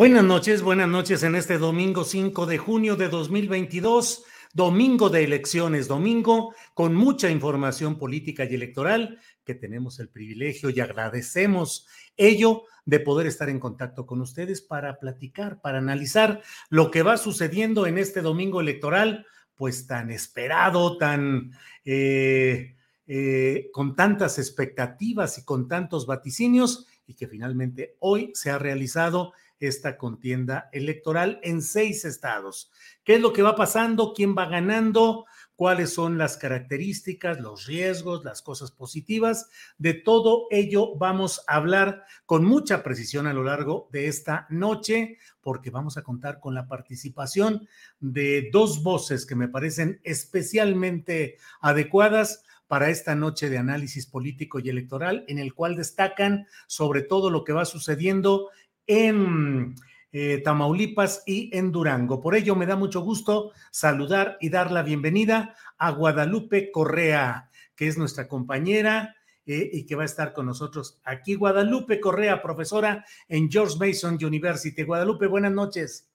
Buenas noches, buenas noches en este domingo 5 de junio de 2022, domingo de elecciones, domingo con mucha información política y electoral que tenemos el privilegio y agradecemos ello de poder estar en contacto con ustedes para platicar, para analizar lo que va sucediendo en este domingo electoral, pues tan esperado, tan... Eh, eh, con tantas expectativas y con tantos vaticinios y que finalmente hoy se ha realizado esta contienda electoral en seis estados. ¿Qué es lo que va pasando? ¿Quién va ganando? ¿Cuáles son las características, los riesgos, las cosas positivas? De todo ello vamos a hablar con mucha precisión a lo largo de esta noche, porque vamos a contar con la participación de dos voces que me parecen especialmente adecuadas para esta noche de análisis político y electoral, en el cual destacan sobre todo lo que va sucediendo en eh, Tamaulipas y en Durango. Por ello, me da mucho gusto saludar y dar la bienvenida a Guadalupe Correa, que es nuestra compañera eh, y que va a estar con nosotros aquí. Guadalupe Correa, profesora en George Mason University. Guadalupe, buenas noches.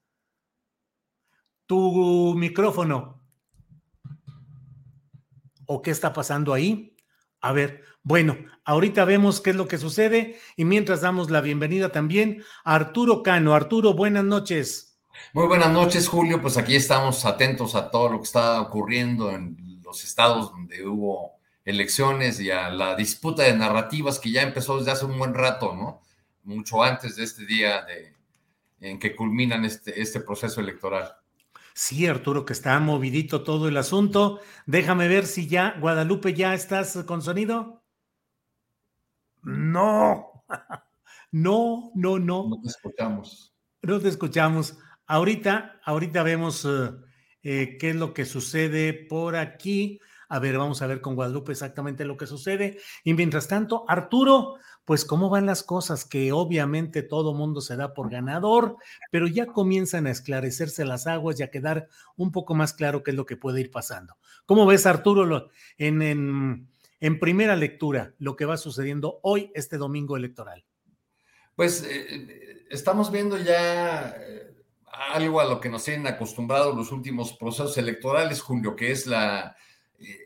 Tu micrófono. ¿O qué está pasando ahí? A ver, bueno, ahorita vemos qué es lo que sucede y mientras damos la bienvenida también a Arturo Cano. Arturo, buenas noches. Muy buenas noches, Julio. Pues aquí estamos atentos a todo lo que está ocurriendo en los estados donde hubo elecciones y a la disputa de narrativas que ya empezó desde hace un buen rato, ¿no? Mucho antes de este día de, en que culminan este, este proceso electoral. Sí, Arturo, que está movidito todo el asunto. Déjame ver si ya, Guadalupe, ya estás con sonido. No, no, no, no. No te escuchamos. No te escuchamos. Ahorita, ahorita vemos eh, eh, qué es lo que sucede por aquí. A ver, vamos a ver con Guadalupe exactamente lo que sucede. Y mientras tanto, Arturo, pues cómo van las cosas, que obviamente todo mundo se da por ganador, pero ya comienzan a esclarecerse las aguas y a quedar un poco más claro qué es lo que puede ir pasando. ¿Cómo ves, Arturo, en, en, en primera lectura, lo que va sucediendo hoy, este domingo electoral? Pues eh, estamos viendo ya eh, algo a lo que nos tienen acostumbrados los últimos procesos electorales, Julio, que es la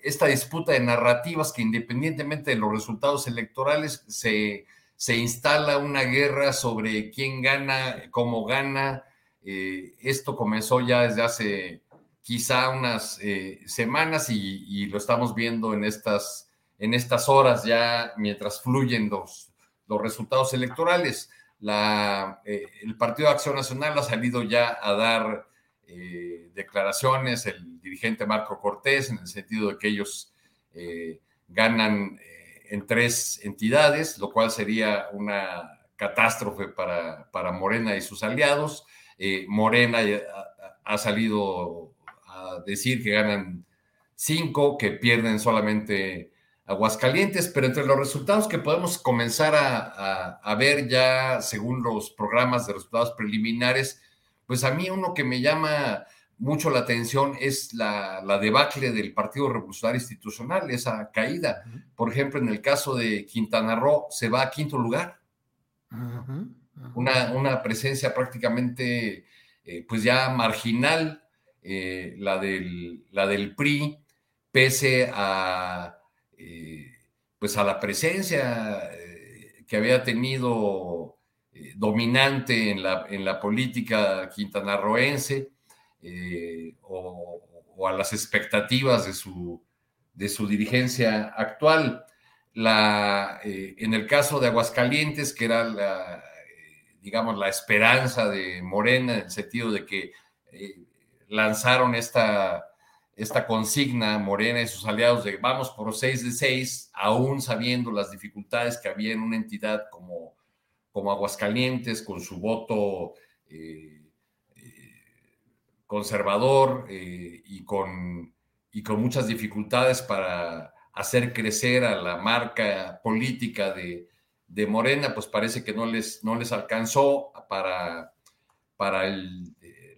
esta disputa de narrativas que independientemente de los resultados electorales se, se instala una guerra sobre quién gana, cómo gana. Eh, esto comenzó ya desde hace quizá unas eh, semanas y, lo estamos viendo en estas, en estas horas ya mientras fluyen los, los resultados electorales. La, eh, el Partido de Acción Nacional ha salido ya a dar declaraciones, el dirigente Marco Cortés, en el sentido de que ellos eh, ganan eh, en tres entidades, lo cual sería una catástrofe para, para Morena y sus aliados. Eh, Morena ha, salido a decir que ganan cinco, que pierden solamente Aguascalientes, pero entre los resultados que podemos comenzar a, ver ya según los programas de resultados preliminares, pues a mí uno que me llama mucho la atención es la, debacle del Partido Revolucionario Institucional, esa caída. Por ejemplo, en el caso de Quintana Roo, se va a quinto lugar. Una, una, presencia prácticamente, eh, pues ya marginal, eh, la, del, la del PRI, pese a eh, pues a la presencia eh, que había tenido eh, dominante en la, en la política quintanarroense o, o, a las expectativas de su, de su dirigencia actual. La, en el caso de Aguascalientes, que era digamos, la esperanza de Morena, en el sentido de que lanzaron esta esta consigna Morena y sus aliados de vamos por seis de seis, aún sabiendo las dificultades que había en una entidad como, como Aguascalientes, con su voto eh, eh, conservador eh, y, con, y con muchas dificultades para hacer crecer a la marca política de, Morena, pues parece que no les, no les alcanzó para, para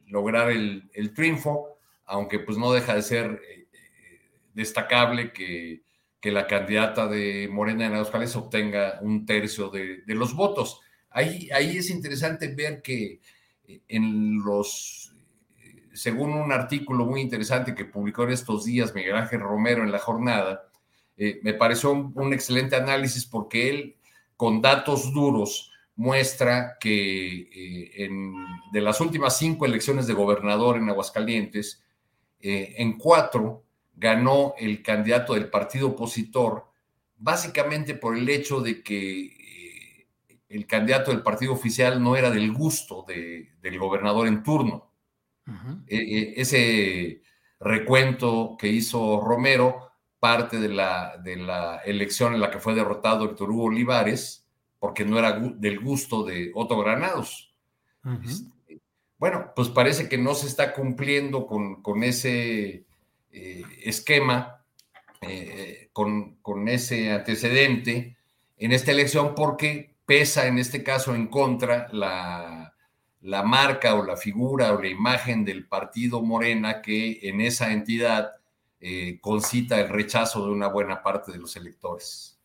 lograr el triunfo aunque pues no deja de ser eh, eh, destacable que, la candidata de Morena en Aguascalientes obtenga un tercio de, los votos. Ahí, ahí es interesante ver que eh, en los, según un artículo muy interesante que publicó en estos días Miguel Ángel Romero en la jornada, me pareció un, excelente análisis porque él, con datos duros, muestra que en, de las últimas cinco elecciones de gobernador en Aguascalientes, eh, en cuatro ganó el candidato del partido opositor, básicamente por el hecho de que eh, el candidato del partido oficial no era del gusto del gobernador en turno. E, e, ese recuento que hizo Romero parte de la, de la elección en la que fue derrotado Héctor Hugo Olivares, porque no era del gusto de Otto Granados. Bueno, pues parece que no se está cumpliendo con, ese eh, esquema, eh, con, ese antecedente en esta elección porque pesa en este caso en contra la, marca o la figura o la imagen del partido Morena que en esa entidad eh, concita el rechazo de una buena parte de los electores.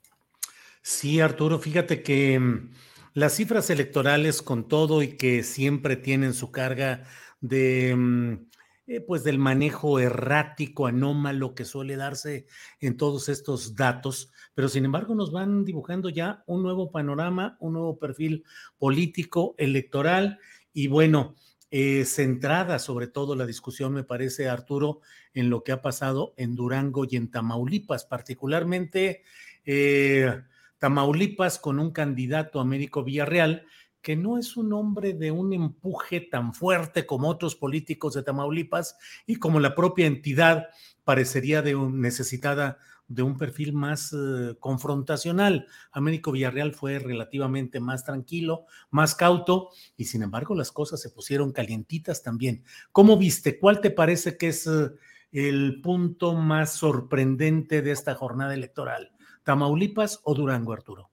Sí, Arturo, fíjate que mm, las cifras electorales con todo y que siempre tienen su carga de mm, eh, pues del manejo errático, anómalo que suele darse en todos estos datos, pero sin embargo nos van dibujando ya un nuevo panorama, un nuevo perfil político, electoral y bueno, eh, centrada sobre todo la discusión, me parece, Arturo, en lo que ha pasado en Durango y en Tamaulipas, particularmente. Eh, Tamaulipas con un candidato Américo Villarreal, que no es un hombre de un empuje tan fuerte como otros políticos de Tamaulipas y como la propia entidad parecería de necesitada de un perfil más eh, confrontacional. Américo Villarreal fue relativamente más tranquilo, más cauto y sin embargo las cosas se pusieron calientitas también. ¿Cómo viste? ¿Cuál te parece que es eh, el punto más sorprendente de esta jornada electoral? ¿Tamaulipas o Durango, Arturo?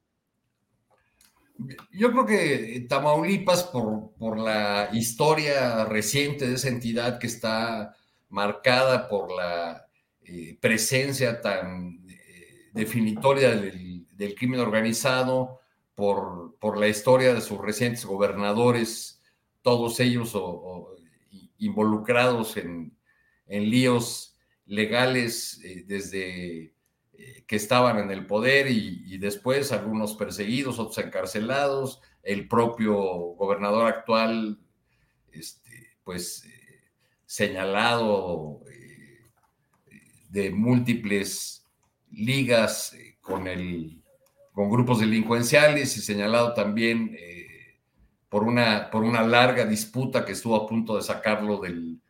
Yo creo que Tamaulipas, por, la historia reciente de esa entidad que está marcada por la eh, presencia tan eh, definitoria del, crimen organizado, por, por, la historia de sus recientes gobernadores, todos ellos involucrados en, líos legales eh, desde eh, que estaban en el poder y, después algunos perseguidos, otros encarcelados, el propio gobernador actual, este, pues eh, señalado eh, de múltiples ligas con, el, con grupos delincuenciales y señalado también por, una, por una larga disputa que estuvo a punto de sacarlo del,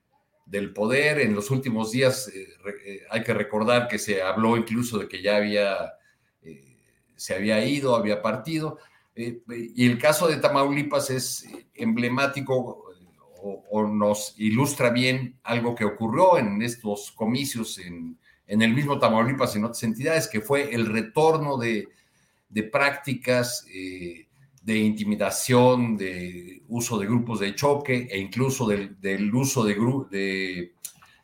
del poder. En los últimos días eh, eh, hay que recordar que se habló incluso de que ya había, eh, se había ido, había partido. y el caso de Tamaulipas es emblemático o, nos ilustra bien algo que ocurrió en estos comicios en, el mismo Tamaulipas y en otras entidades, que fue el retorno de, prácticas eh, de intimidación, de uso de grupos de choque e incluso del, uso de, de,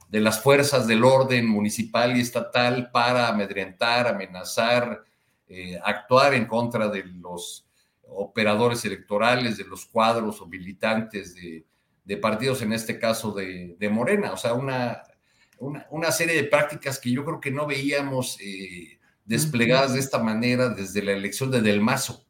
de, las fuerzas del orden municipal y estatal para amedrentar, amenazar, eh, actuar en contra de los operadores electorales, de los cuadros o militantes de, partidos, en este caso de, Morena. O sea, una, una, serie de prácticas que yo creo que no veíamos eh, desplegadas de esta manera desde la elección de Del Mazo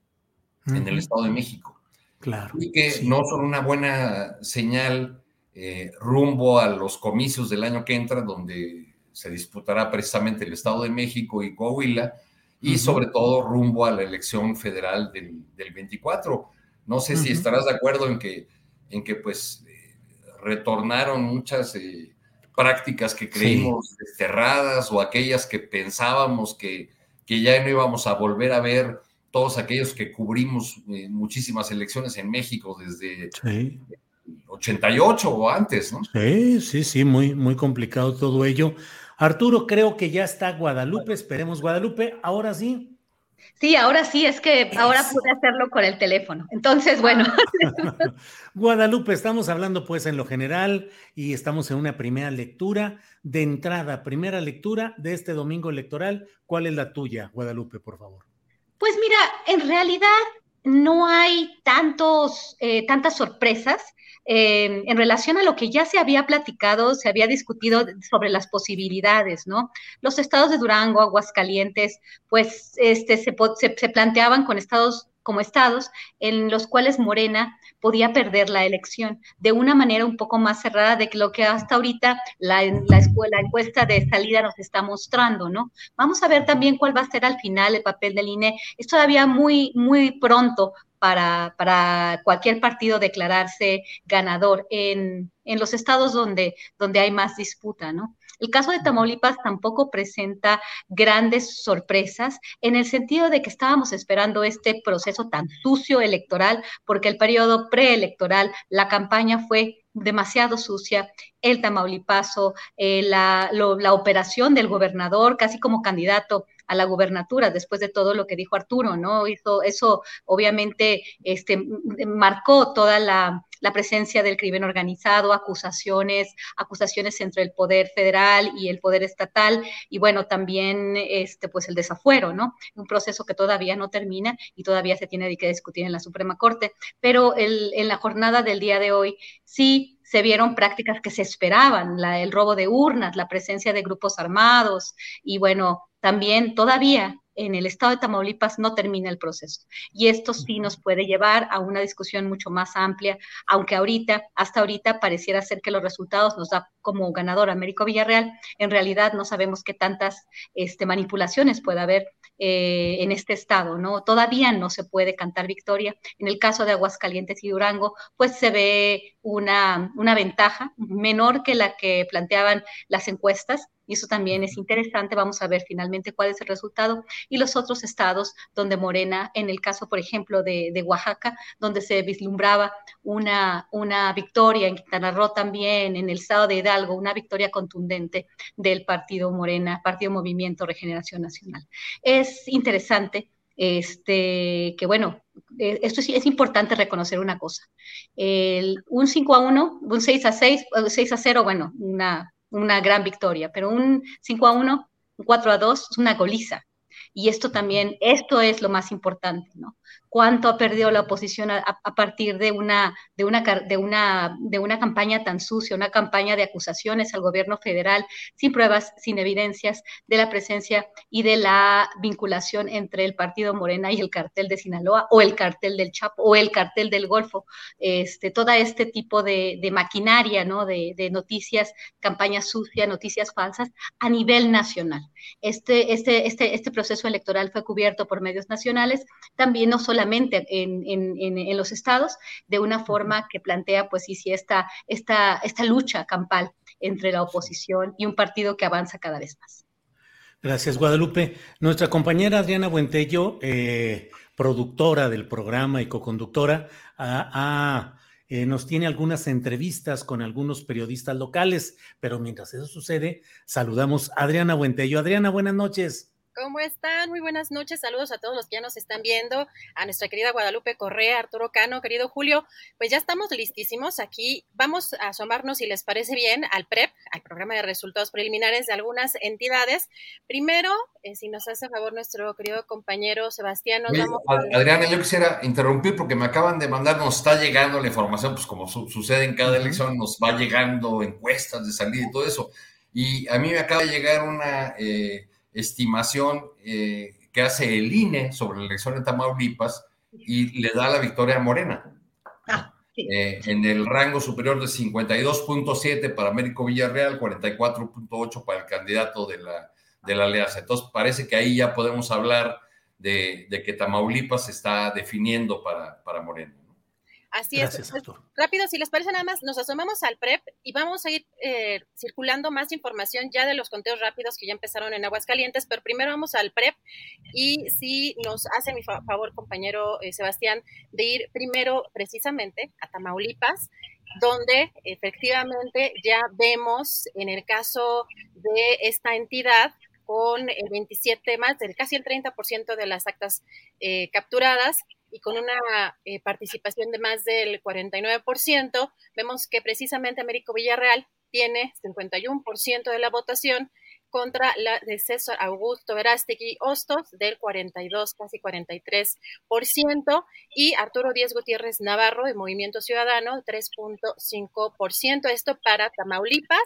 en el Estado de México. Claro. Y que no son una buena señal eh, rumbo a los comicios del año que entra, donde se disputará precisamente el Estado de México y Coahuila, y sobre todo rumbo a la elección federal del, 24. No sé si estarás de acuerdo en que, en que pues eh, retornaron muchas eh, prácticas que creímos desterradas o aquellas que pensábamos que, que ya no íbamos a volver a ver todos aquellos que cubrimos eh, muchísimas elecciones en México desde 88 o antes, ¿no? Sí, sí, sí, muy, muy complicado todo ello. Arturo, creo que ya está Guadalupe, esperemos Guadalupe, ahora sí. Sí, ahora sí, es que ahora pude hacerlo con el teléfono. Entonces, bueno. Guadalupe, estamos hablando pues en lo general y estamos en una primera lectura. De entrada, primera lectura de este domingo electoral. ¿Cuál es la tuya, Guadalupe, por favor? Pues mira, en realidad no hay tantos, eh, tantas sorpresas. Eh, en relación a lo que ya se había platicado, se había discutido sobre las posibilidades, ¿no? Los estados de Durango, Aguascalientes, pues este, se, se planteaban con estados como estados en los cuales Morena podía perder la elección de una manera un poco más cerrada de lo que hasta ahorita la, la, escuela, encuesta de salida nos está mostrando, ¿no? Vamos a ver también cuál va a ser al final el papel del INE. Es todavía muy, muy pronto para, para cualquier partido declararse ganador en, en los estados donde, donde hay más disputa, ¿no? El caso de Tamaulipas tampoco presenta grandes sorpresas en el sentido de que estábamos esperando este proceso tan sucio electoral, porque el periodo preelectoral, la campaña fue demasiado sucia, el Tamaulipaso, eh, la, la operación del gobernador casi como candidato a la gubernatura, después de todo lo que dijo Arturo, ¿no? Hizo, eso obviamente este, marcó toda la, la presencia del crimen organizado, acusaciones, acusaciones entre el poder federal y el poder estatal, y bueno, también este, pues el desafuero, ¿no? Un proceso que todavía no termina y todavía se tiene que discutir en la Suprema Corte. Pero el, en la jornada del día de hoy sí se vieron prácticas que se esperaban, la, el robo de urnas, la presencia de grupos armados y bueno, también todavía en el estado de Tamaulipas no termina el proceso. Y esto sí nos puede llevar a una discusión mucho más amplia, aunque ahorita, hasta ahorita pareciera ser que los resultados nos da como ganador Américo Villarreal. En realidad no sabemos qué tantas este, manipulaciones puede haber eh, en este estado, ¿no? Todavía no se puede cantar victoria. En el caso de Aguascalientes y Durango, pues se ve una, una ventaja menor que la que planteaban las encuestas y eso también es interesante. Vamos a ver finalmente cuál es el resultado. Y los otros estados donde Morena, en el caso, por ejemplo, de, Oaxaca, donde se vislumbraba una, una victoria, en Quintana Roo también, en el estado de Hidalgo, una victoria contundente del partido Morena, Partido Movimiento Regeneración Nacional. Es interesante este, que bueno, eh, esto es, es importante reconocer una cosa. El, un 5 a 1, un 6 a 6, 6 a 0, bueno, una una gran victoria, pero un 5 a 1, un 4 a 2 es una goliza. Y esto también, esto es lo más importante, ¿no? Cuánto ha perdido la oposición a, partir de una, de, una, de, una, de una campaña tan sucia, una campaña de acusaciones al gobierno federal sin pruebas, sin evidencias de la presencia y de la vinculación entre el partido Morena y el cartel de Sinaloa o el cartel del Chapo o el cartel del Golfo, este, todo este tipo de, maquinaria, ¿no? De, de, noticias, campañas sucias, noticias falsas a nivel nacional. Este, este, este, este proceso electoral fue cubierto por medios nacionales, también no en, los estados, de una forma que plantea, pues, sí, sí, esta, esta, esta lucha campal entre la oposición y un partido que avanza cada vez más. Gracias, Guadalupe. Nuestra compañera Adriana Buentello, eh, productora del programa y coconductora, ha, eh, nos tiene algunas entrevistas con algunos periodistas locales, pero mientras eso sucede, saludamos a Adriana Buentello. Adriana, buenas noches. ¿Cómo están? Muy buenas noches. Saludos a todos los que ya nos están viendo, a nuestra querida Guadalupe Correa, Arturo Cano, querido Julio. Pues ya estamos listísimos aquí. Vamos a asomarnos, si les parece bien, al PREP, al programa de resultados preliminares de algunas entidades. Primero, eh, si nos hace favor nuestro querido compañero Sebastián, nos vamos Adriana, yo quisiera interrumpir porque me acaban de mandar, nos está llegando la información, pues como sucede en cada elección, nos va llegando encuestas de salida y todo eso. Y a mí me acaba de llegar una... Eh, estimación eh, que hace el INE sobre la elección de Tamaulipas y le da la victoria a Morena. Ah, eh, en el rango superior de 52.7 para Américo Villarreal, 44.8 para el candidato de la, de la alianza. Entonces parece que ahí ya podemos hablar de, de que Tamaulipas se está definiendo para, para Morena. Así es. Pues, rápido, si les parece nada más, nos asomamos al PREP y vamos a ir eh, circulando más información ya de los conteos rápidos que ya empezaron en Aguascalientes, pero primero vamos al PREP y si nos hace mi favor, compañero eh, Sebastián, de ir primero precisamente a Tamaulipas, donde efectivamente ya vemos en el caso de esta entidad con el 27 más, del casi el 30% de las actas eh, capturadas, y con una eh, participación de más del 49%, vemos que precisamente Américo Villarreal tiene 51% de la votación contra la de César Augusto Verástegui Hostos del 42, casi 43%, y Arturo Díaz Gutiérrez Navarro de Movimiento Ciudadano, 3.5%. Esto para Tamaulipas.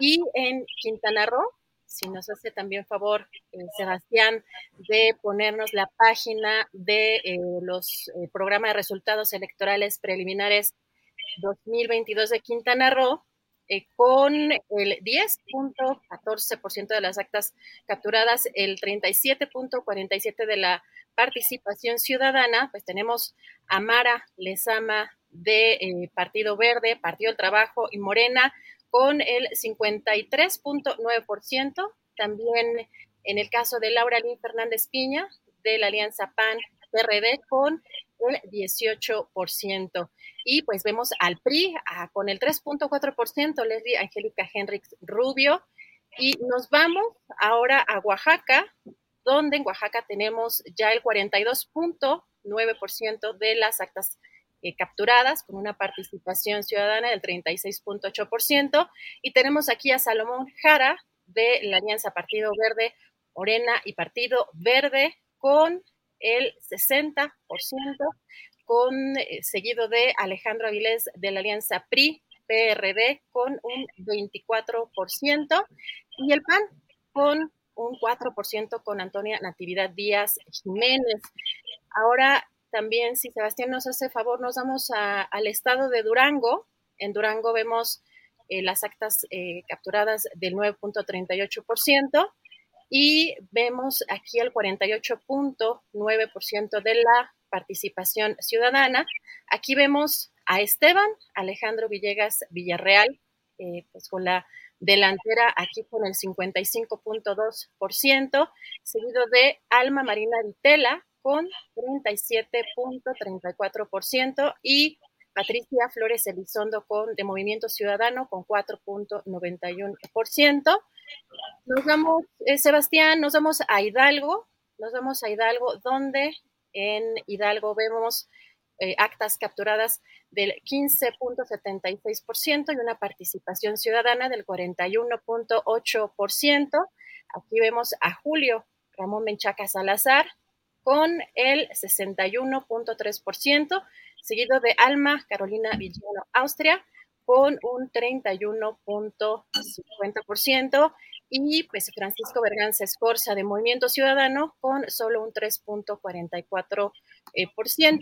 Y en Quintana Roo, si nos hace también favor, eh, Sebastián, de ponernos la página de eh, los eh, programas de resultados electorales preliminares 2022 de Quintana Roo, con el 10.14% de las actas capturadas, el 37.47% de la participación ciudadana, pues tenemos a Mara Lezama de Partido Verde, Partido del Trabajo y Morena con el 53.9%. También en el caso de Laura Lynn Fernández Piña, de la Alianza PAN-PRD, con el 18%. Y pues vemos al PRI con el 3.4%, Leslie Angélica Henrix Rubio. Y nos vamos ahora a Oaxaca, donde en Oaxaca tenemos ya el 42.9% de las actas eh, capturadas con una participación ciudadana del 36.8%. Y tenemos aquí a Salomón Jara de la Alianza Partido Verde, Morena y Partido Verde con el 60%, con, eh, seguido de Alejandro Avilés de la Alianza PRI, PRD con un 24% y el PAN con un 4% con Antonia Natividad Díaz Jiménez. Ahora también, si Sebastián nos hace favor, nos vamos al estado de Durango. En Durango vemos eh, las actas eh, capturadas del 9.38% y vemos aquí el 48.9% de la participación ciudadana. Aquí vemos a Esteban Alejandro Villegas Villarreal, eh, pues con la delantera aquí con el 55.2%, seguido de Alma Marina Vitela con 37.34% y Patricia Flores Elizondo con, de Movimiento Ciudadano con 4.91%. Nos vamos, eh, Sebastián, nos vamos a Hidalgo, nos vamos a Hidalgo, donde en Hidalgo vemos eh, actas capturadas del 15.76% y una participación ciudadana del 41.8%. Aquí vemos a Julio Ramón Menchaca Salazar con el 61.3%, seguido de Alma Carolina Villano Austria con un 31.50% y pues Francisco Berganza Escorza de Movimiento Ciudadano con solo un 3.44%. Eh,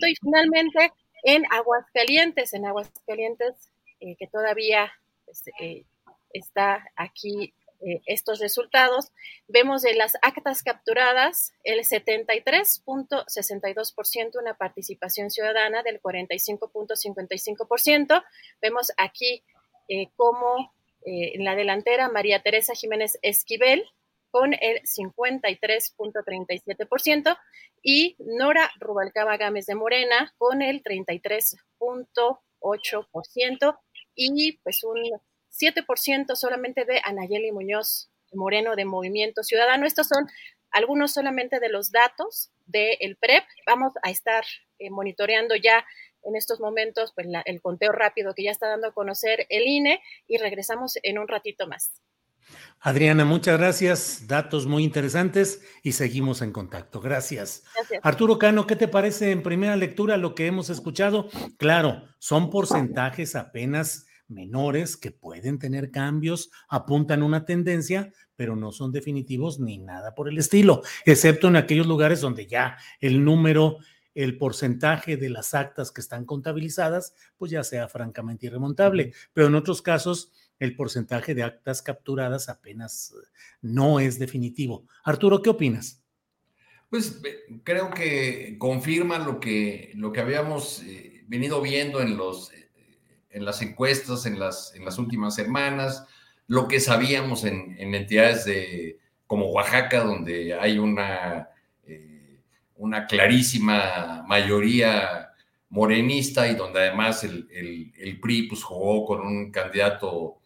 y finalmente en Aguascalientes, en Aguascalientes eh, que todavía pues, eh, está aquí eh, estos resultados, vemos de las actas capturadas el 73.62% una participación ciudadana del 45.55%. Vemos aquí eh, como eh, en la delantera María Teresa Jiménez Esquivel con el 53.37% y Nora Rubalcaba Gámez de Morena con el 33.8%. 8%, y pues un 7% solamente de Anayeli Muñoz Moreno de Movimiento Ciudadano. Estos son algunos solamente de los datos del PREP. Vamos a estar eh, monitoreando ya en estos momentos pues, el conteo rápido que ya está dando a conocer el INE y regresamos en un ratito más. Adriana, muchas gracias. Datos muy interesantes y seguimos en contacto. Gracias. gracias. Arturo Cano, ¿qué te parece en primera lectura lo que hemos escuchado? Claro, son porcentajes apenas menores que pueden tener cambios, apuntan una tendencia, pero no son definitivos ni nada por el estilo, excepto en aquellos lugares donde ya el número, el porcentaje de las actas que están contabilizadas, pues ya sea francamente irremontable, pero en otros casos el porcentaje de actas capturadas apenas eh, no es definitivo. Arturo, ¿qué opinas? Pues eh, creo que confirma lo que, lo que habíamos eh, venido viendo en los en las encuestas en las, en las últimas semanas, lo que sabíamos en, entidades de, como Oaxaca, donde hay una, eh, una clarísima mayoría morenista y donde además el, el, PRI pues, jugó con un candidato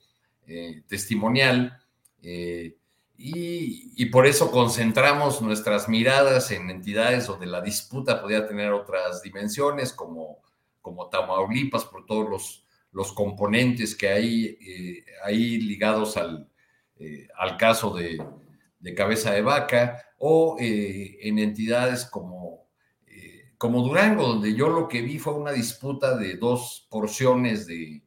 eh, testimonial. Eh, y, y, por eso concentramos nuestras miradas en entidades donde la disputa podía tener otras dimensiones, como, como Tamaulipas, por todos los los componentes que hay eh, ahí ligados al, eh, al caso de, cabeza de vaca o eh, en entidades como, como Durango, donde yo lo que vi fue una disputa de dos porciones de,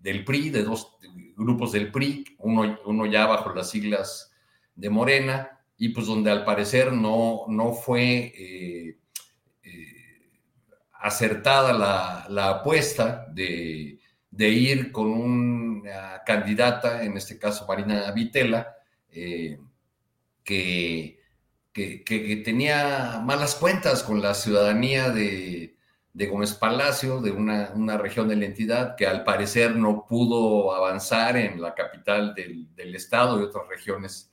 del PRI, de dos grupos del PRI, uno, uno ya bajo las siglas de Morena, y pues donde al parecer no, no fue acertada la, apuesta de, ir con una candidata, en este caso Marina Vitela, eh, que, que, tenía malas cuentas con la ciudadanía de, Gómez Palacio, de una, una, región de la entidad, que al parecer no pudo avanzar en la capital del, del estado y otras regiones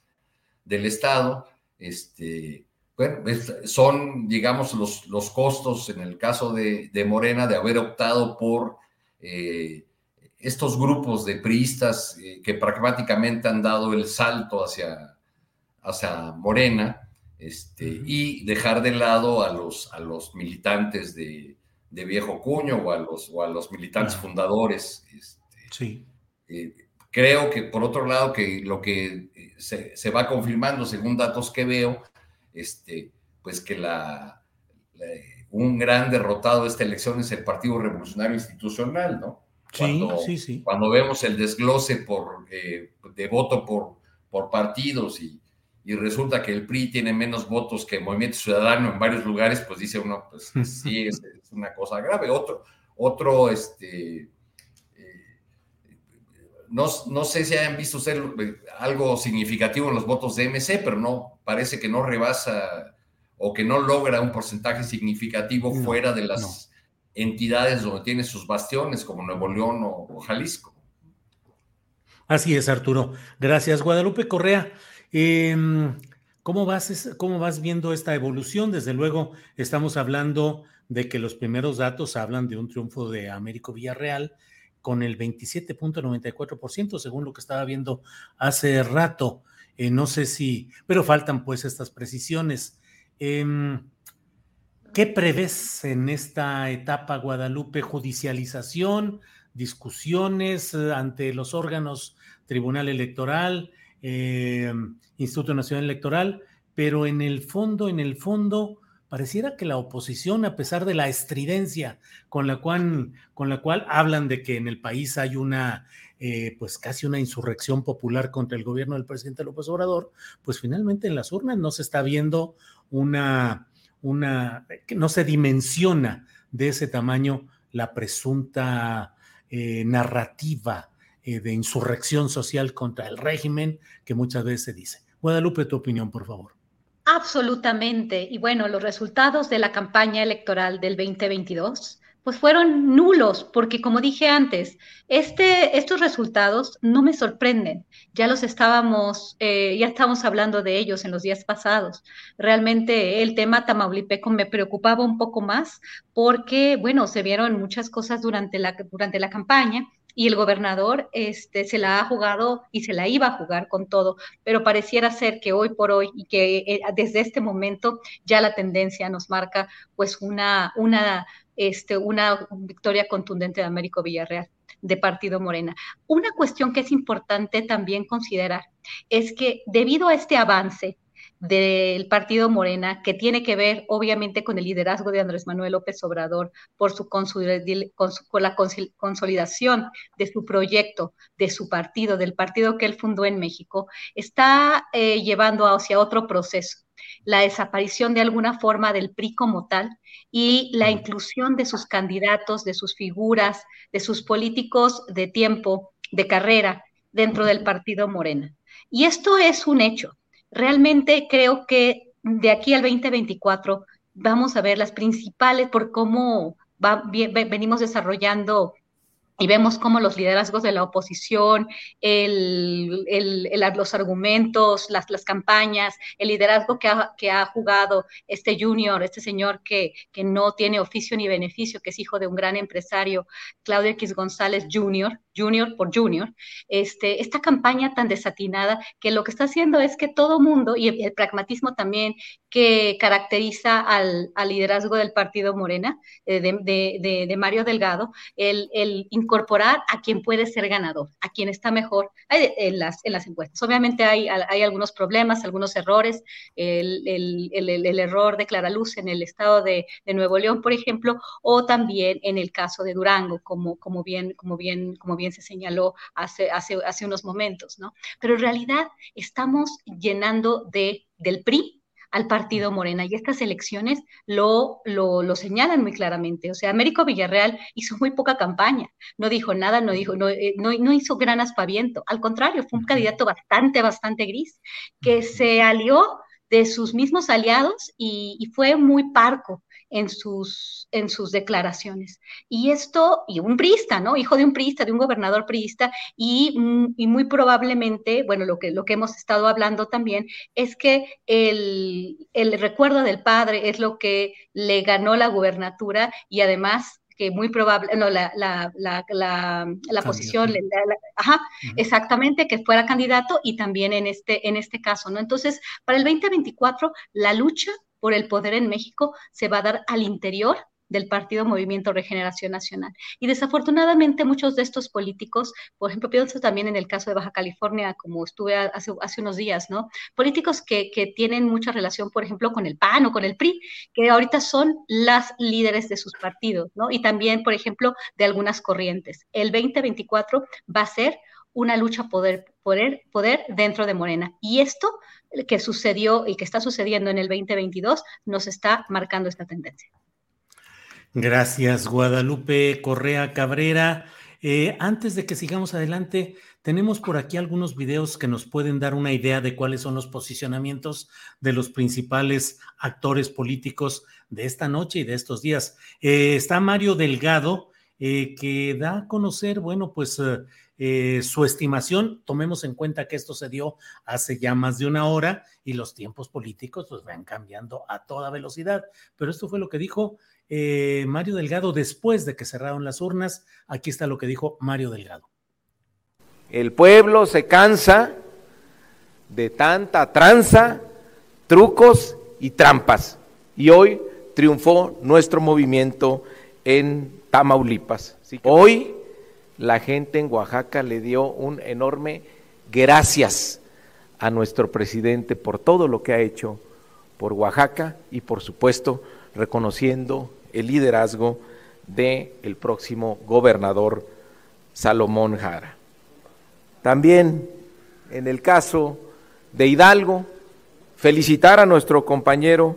del estado. Este, bueno, son, digamos, los, los costos en el caso de, Morena de haber optado por eh, estos grupos de priistas eh, que pragmáticamente han dado el salto hacia, hacia Morena este, y dejar de lado a los, a los militantes de, viejo cuño o a los, o a los militantes fundadores. Este, sí. Eh, creo que, por otro lado, que lo que se, se va confirmando según datos que veo, este, pues que la, un gran derrotado de esta elección es el Partido Revolucionario Institucional, ¿no? Cuando, sí, sí, sí. Cuando vemos el desglose por, eh, de voto por, por partidos y, y, resulta que el PRI tiene menos votos que el Movimiento Ciudadano en varios lugares, pues dice uno, pues sí, es, una cosa grave. Otro, otro, este, no, no, sé si hayan visto ser algo significativo en los votos de MC, pero no, parece que no rebasa o que no logra un porcentaje significativo fuera de las entidades donde tiene sus bastiones, como Nuevo León o, Jalisco. Así es, Arturo. Gracias, Guadalupe Correa. Em, ¿cómo, vas, ¿Cómo vas viendo esta evolución? Desde luego, estamos hablando de que los primeros datos hablan de un triunfo de Américo Villarreal con el 27.94%, según lo que estaba viendo hace rato. Eh, no sé si, pero faltan pues estas precisiones. Em, ¿Qué prevés en esta etapa, Guadalupe? ¿Judicialización, discusiones eh, ante los órganos Tribunal Electoral, em, Instituto Nacional Electoral? Pero en el fondo, en el fondo, pareciera que la oposición, a pesar de la estridencia con la cual, con la cual hablan de que en el país hay una, eh, pues casi una insurrección popular contra el gobierno del presidente López Obrador, pues finalmente en las urnas no se está viendo una, una, que no se dimensiona de ese tamaño la presunta eh, narrativa eh, de insurrección social contra el régimen que muchas veces se dice. Guadalupe, tu opinión, por favor. Absolutamente. Y bueno, los resultados de la campaña electoral del 2022 pues fueron nulos, porque como dije antes, este, estos resultados no me sorprenden. Ya los estábamos, eh, ya estábamos hablando de ellos en los días pasados. Realmente el tema tamaulipeco me preocupaba un poco más porque, bueno, se vieron muchas cosas durante la, durante la campaña y el gobernador este, se la ha jugado y se la iba a jugar con todo, pero pareciera ser que hoy por hoy y que eh, desde este momento ya la tendencia nos marca pues una, una este, una victoria contundente de Américo Villarreal de Partido Morena. Una cuestión que es importante también considerar es que debido a este avance del Partido Morena, que tiene que ver obviamente con el liderazgo de Andrés Manuel López Obrador por su, con, la consolidación de su proyecto, de su partido, del partido que él fundó en México, está eh, llevando hacia otro proceso la desaparición de alguna forma del PRI como tal y la inclusión de sus candidatos, de sus figuras, de sus políticos de tiempo, de carrera dentro del partido Morena. Y esto es un hecho. Realmente creo que de aquí al 2024 vamos a ver las principales por cómo venimos desarrollando y vemos cómo los liderazgos de la oposición, los argumentos, las, campañas, el liderazgo que ha, que ha, jugado este junior, este señor que, que, no tiene oficio ni beneficio, que es hijo de un gran empresario, Claudio X González Jr., Junior por Junior, este, esta campaña tan desatinada que lo que está haciendo es que todo mundo, y el, pragmatismo también que caracteriza al, liderazgo del partido Morena, eh, de, Mario Delgado, el, incorporar a quien puede ser ganador, a quien está mejor en las, en las encuestas. Obviamente hay, hay algunos problemas, algunos errores, el, error de Clara Luz en el estado de, Nuevo León, por ejemplo, o también en el caso de Durango, como, como bien, como bien, como bien bien se señaló hace, hace, hace unos momentos, ¿no? Pero en realidad estamos llenando de, del PRI al partido Morena. Y estas elecciones lo, lo, señalan muy claramente. O sea, Américo Villarreal hizo muy poca campaña, no dijo nada, no, dijo, no, eh, no, no hizo gran aspaviento. Al contrario, fue un candidato bastante, bastante gris, que se alió de sus mismos aliados y, y fue muy parco en sus, en sus declaraciones. Y esto, y un priista, ¿no? Hijo de un priista, de un gobernador priista, y, mm, y, muy probablemente, bueno, lo que, lo que hemos estado hablando también es que el, el recuerdo del padre es lo que le ganó la gubernatura y además que muy probable, no, la, la, la, la posición, ajá, exactamente, que fuera candidato y también en este, en este caso, ¿no? Entonces, para el 2024, la lucha por el poder en México se va a dar al interior del Partido Movimiento Regeneración Nacional. Y desafortunadamente muchos de estos políticos, por ejemplo, pienso también en el caso de Baja California, como estuve hace, unos días, ¿no? Políticos que, que, tienen mucha relación, por ejemplo, con el PAN o con el PRI, que ahorita son las líderes de sus partidos, ¿no? Y también, por ejemplo, de algunas corrientes. El 2024 va a ser una lucha poder, poder, poder dentro de Morena. Y esto que sucedió y que está sucediendo en el 2022 nos está marcando esta tendencia. Gracias, Guadalupe Correa Cabrera. Eh, antes de que sigamos adelante, tenemos por aquí algunos videos que nos pueden dar una idea de cuáles son los posicionamientos de los principales actores políticos de esta noche y de estos días. Eh, está Mario Delgado, eh, que da a conocer, bueno, pues eh, su estimación, tomemos en cuenta que esto se dio hace ya más de una hora y los tiempos políticos pues van cambiando a toda velocidad. Pero esto fue lo que dijo eh, Mario Delgado después de que cerraron las urnas. Aquí está lo que dijo Mario Delgado. El pueblo se cansa de tanta tranza, trucos y trampas. Y hoy triunfó nuestro movimiento en Tamaulipas. Hoy la gente en Oaxaca le dio un enorme gracias a nuestro presidente por todo lo que ha hecho por Oaxaca y por supuesto reconociendo el liderazgo del el próximo gobernador Salomón Jara. También en el caso de Hidalgo, felicitar a nuestro compañero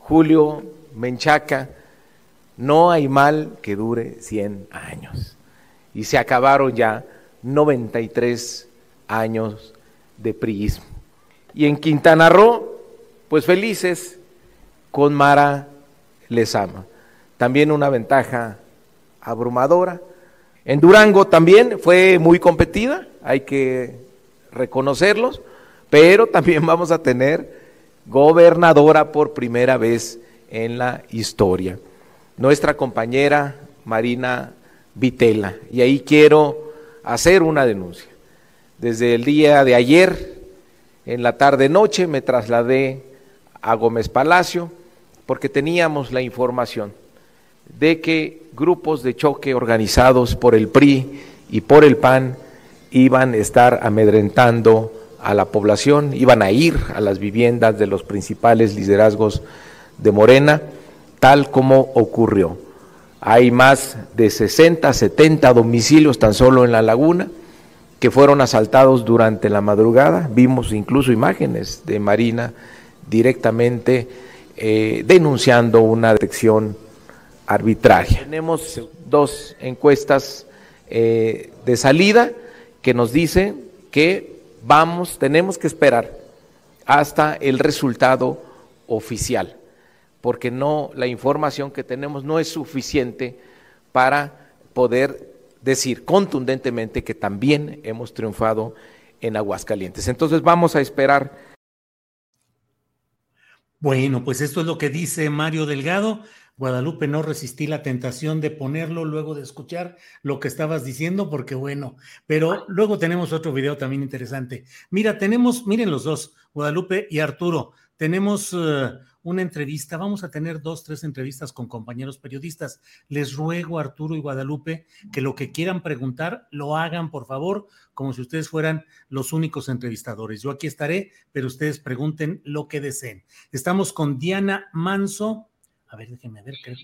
Julio Menchaca, no hay mal que dure 100 años y se acabaron ya 93 años de priismo. Y en Quintana Roo, pues felices con Mara Lezama. También una ventaja abrumadora. En Durango también fue muy competida, hay que reconocerlos, pero también vamos a tener gobernadora por primera vez en la historia. Nuestra compañera Marina Vitela. Y ahí quiero hacer una denuncia. Desde el día de ayer, en la tarde-noche, me trasladé a Gómez Palacio porque teníamos la información de que grupos de choque organizados por el PRI y por el PAN iban a estar amedrentando a la población, iban a ir a las viviendas de los principales liderazgos de Morena, tal como ocurrió. Hay más de 60, 70 domicilios tan solo en la laguna que fueron asaltados durante la madrugada. Vimos incluso imágenes de Marina directamente eh, denunciando una detección arbitraria. Tenemos dos encuestas eh, de salida que nos dicen que vamos, tenemos que esperar hasta el resultado oficial porque no la información que tenemos no es suficiente para poder decir contundentemente que también hemos triunfado en Aguascalientes. Entonces vamos a esperar. Bueno, pues esto es lo que dice Mario Delgado. Guadalupe, no resistí la tentación de ponerlo luego de escuchar lo que estabas diciendo, porque bueno, pero luego tenemos otro video también interesante. Mira, tenemos, miren los dos, Guadalupe y Arturo, tenemos uh, una entrevista, vamos a tener dos, tres entrevistas con compañeros periodistas. Les ruego, Arturo y Guadalupe, que lo que quieran preguntar lo hagan, por favor, como si ustedes fueran los únicos entrevistadores. Yo aquí estaré, pero ustedes pregunten lo que deseen. Estamos con Diana Manso. A ver, déjenme ver, que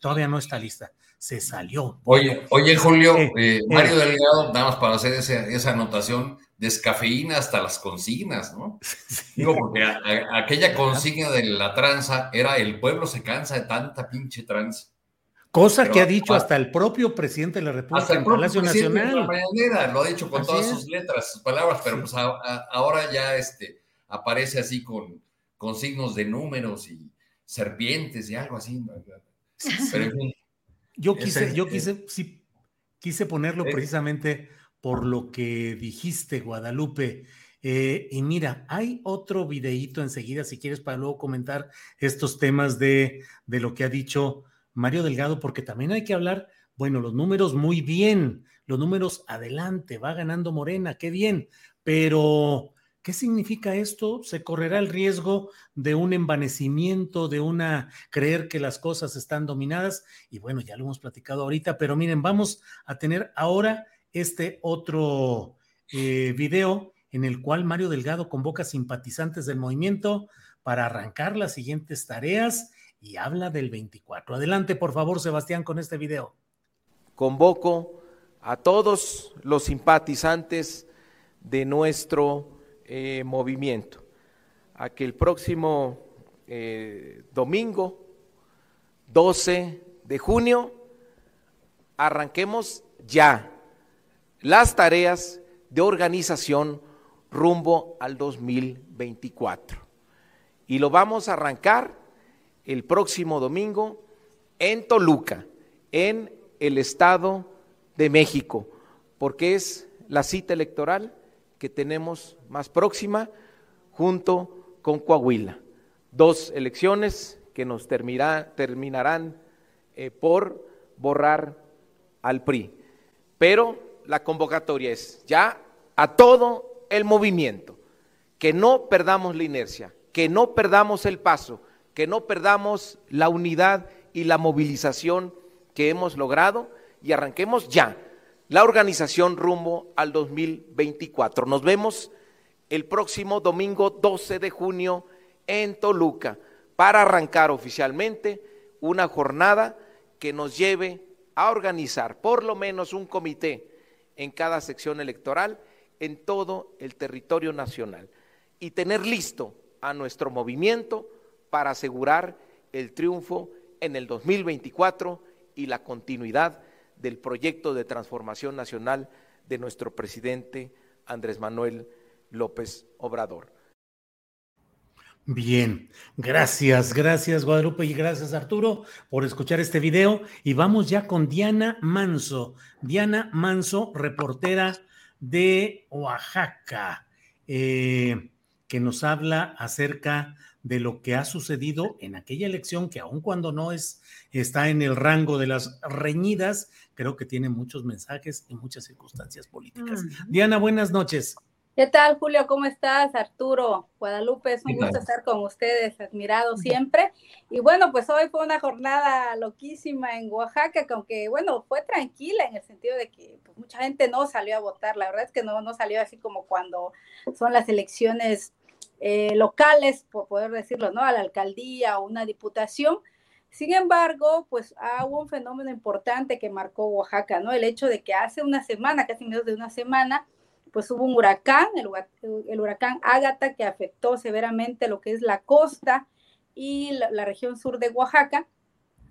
todavía no está lista se salió. Oye, oye Julio, eh, eh, Mario Delgado, nada más para hacer esa anotación, descafeína hasta las consignas, ¿no? Digo, porque aquella consigna de la tranza era el pueblo se cansa de tanta pinche tranza. Cosa que ha dicho hasta el propio presidente de la República en Palacio Nacional. lo ha dicho con todas sus letras, sus palabras, pero pues ahora ya este, aparece así con, con signos de números y serpientes y algo así. Pero yo quise, yo quise, sí, quise ponerlo precisamente por lo que dijiste, Guadalupe. Eh, y mira, hay otro videíto enseguida, si quieres, para luego comentar estos temas de, de lo que ha dicho Mario Delgado, porque también hay que hablar, bueno, los números muy bien, los números adelante, va ganando Morena, qué bien, pero ¿Qué significa esto? Se correrá el riesgo de un envanecimiento, de una creer que las cosas están dominadas. Y bueno, ya lo hemos platicado ahorita, pero miren, vamos a tener ahora este otro eh, video en el cual Mario Delgado convoca simpatizantes del movimiento para arrancar las siguientes tareas y habla del 24. Adelante, por favor, Sebastián, con este video. Convoco a todos los simpatizantes de nuestro eh, movimiento a que el próximo eh, domingo 12 de junio arranquemos ya las tareas de organización rumbo al 2024. Y lo vamos a arrancar el próximo domingo en Toluca, en el Estado de México, porque es la cita electoral que tenemos más próxima junto con Coahuila. Dos elecciones que nos terminarán eh, por borrar al PRI. Pero la convocatoria es ya a todo el movimiento, que no perdamos la inercia, que no perdamos el paso, que no perdamos la unidad y la movilización que hemos logrado y arranquemos ya la organización rumbo al 2024. Nos vemos el próximo domingo 12 de junio en Toluca para arrancar oficialmente una jornada que nos lleve a organizar por lo menos un comité en cada sección electoral en todo el territorio nacional y tener listo a nuestro movimiento para asegurar el triunfo en el 2024 y la continuidad del proyecto de transformación nacional de nuestro presidente Andrés Manuel López Obrador. Bien, gracias, gracias Guadalupe y gracias Arturo por escuchar este video. Y vamos ya con Diana Manso. Diana Manso, reportera de Oaxaca, eh, que nos habla acerca de lo que ha sucedido en aquella elección que aun cuando no es, está en el rango de las reñidas, creo que tiene muchos mensajes y muchas circunstancias políticas. Diana, buenas noches. ¿Qué tal, Julio? ¿Cómo estás? Arturo, Guadalupe, es un gusto estar con ustedes, admirado siempre. Y bueno, pues hoy fue una jornada loquísima en Oaxaca, que aunque, bueno, fue tranquila en el sentido de que pues, mucha gente no salió a votar. La verdad es que no, no salió así como cuando son las elecciones eh, locales, por poder decirlo, ¿no? A la alcaldía o una diputación. Sin embargo, pues ah, hubo un fenómeno importante que marcó Oaxaca, ¿no? El hecho de que hace una semana, casi menos de una semana, pues hubo un huracán, el, huracán Ágata, que afectó severamente lo que es la costa y la, región sur de Oaxaca.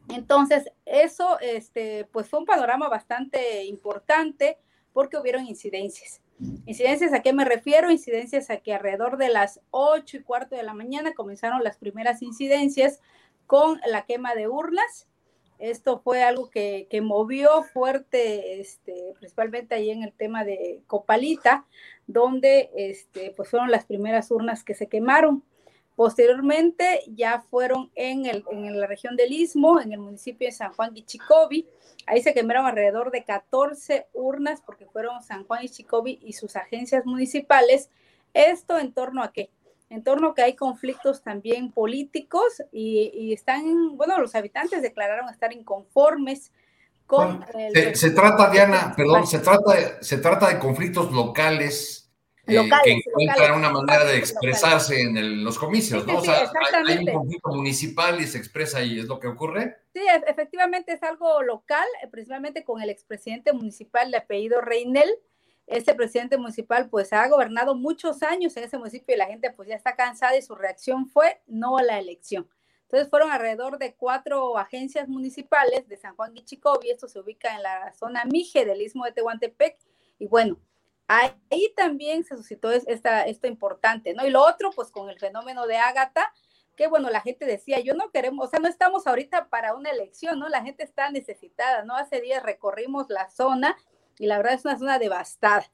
Entonces, eso, este, pues fue un panorama bastante importante porque hubieron incidencias. Incidencias a qué me refiero? Incidencias a que alrededor de las ocho y cuarto de la mañana comenzaron las primeras incidencias con la quema de urnas esto fue algo que, movió fuerte, este, principalmente ahí en el tema de Copalita, donde este, pues fueron las primeras urnas que se quemaron. Posteriormente ya fueron en, el, en la región del Istmo, en el municipio de San Juan Guichicobi. Ahí se quemaron alrededor de 14 urnas porque fueron San Juan Guichicobi y sus agencias municipales. Esto en torno a qué? En torno a que hay conflictos también políticos y, están, bueno, los habitantes declararon estar inconformes con... se, trata, Diana, perdón, se trata, de, se trata de conflictos locales. Eh, que encuentran una manera de expresarse en los comicios, ¿no? o sea, hay, un conflicto municipal y se expresa ahí, ¿es lo que ocurre? Sí, efectivamente es algo local, principalmente con el expresidente municipal de apellido Reinel, este presidente municipal pues ha gobernado muchos años en ese municipio y la gente pues ya está cansada y su reacción fue no a la elección. Entonces fueron alrededor de cuatro agencias municipales de San Juan Guichicobi, esto se ubica en la zona Mije del Istmo de Tehuantepec y bueno, ahí también se suscitó esta, esto importante, ¿no? Y lo otro pues con el fenómeno de Ágata, que bueno, la gente decía, yo no queremos, o sea, no estamos ahorita para una elección, ¿no? La gente está necesitada, ¿no? Hace días recorrimos la zona y la verdad es una zona devastada.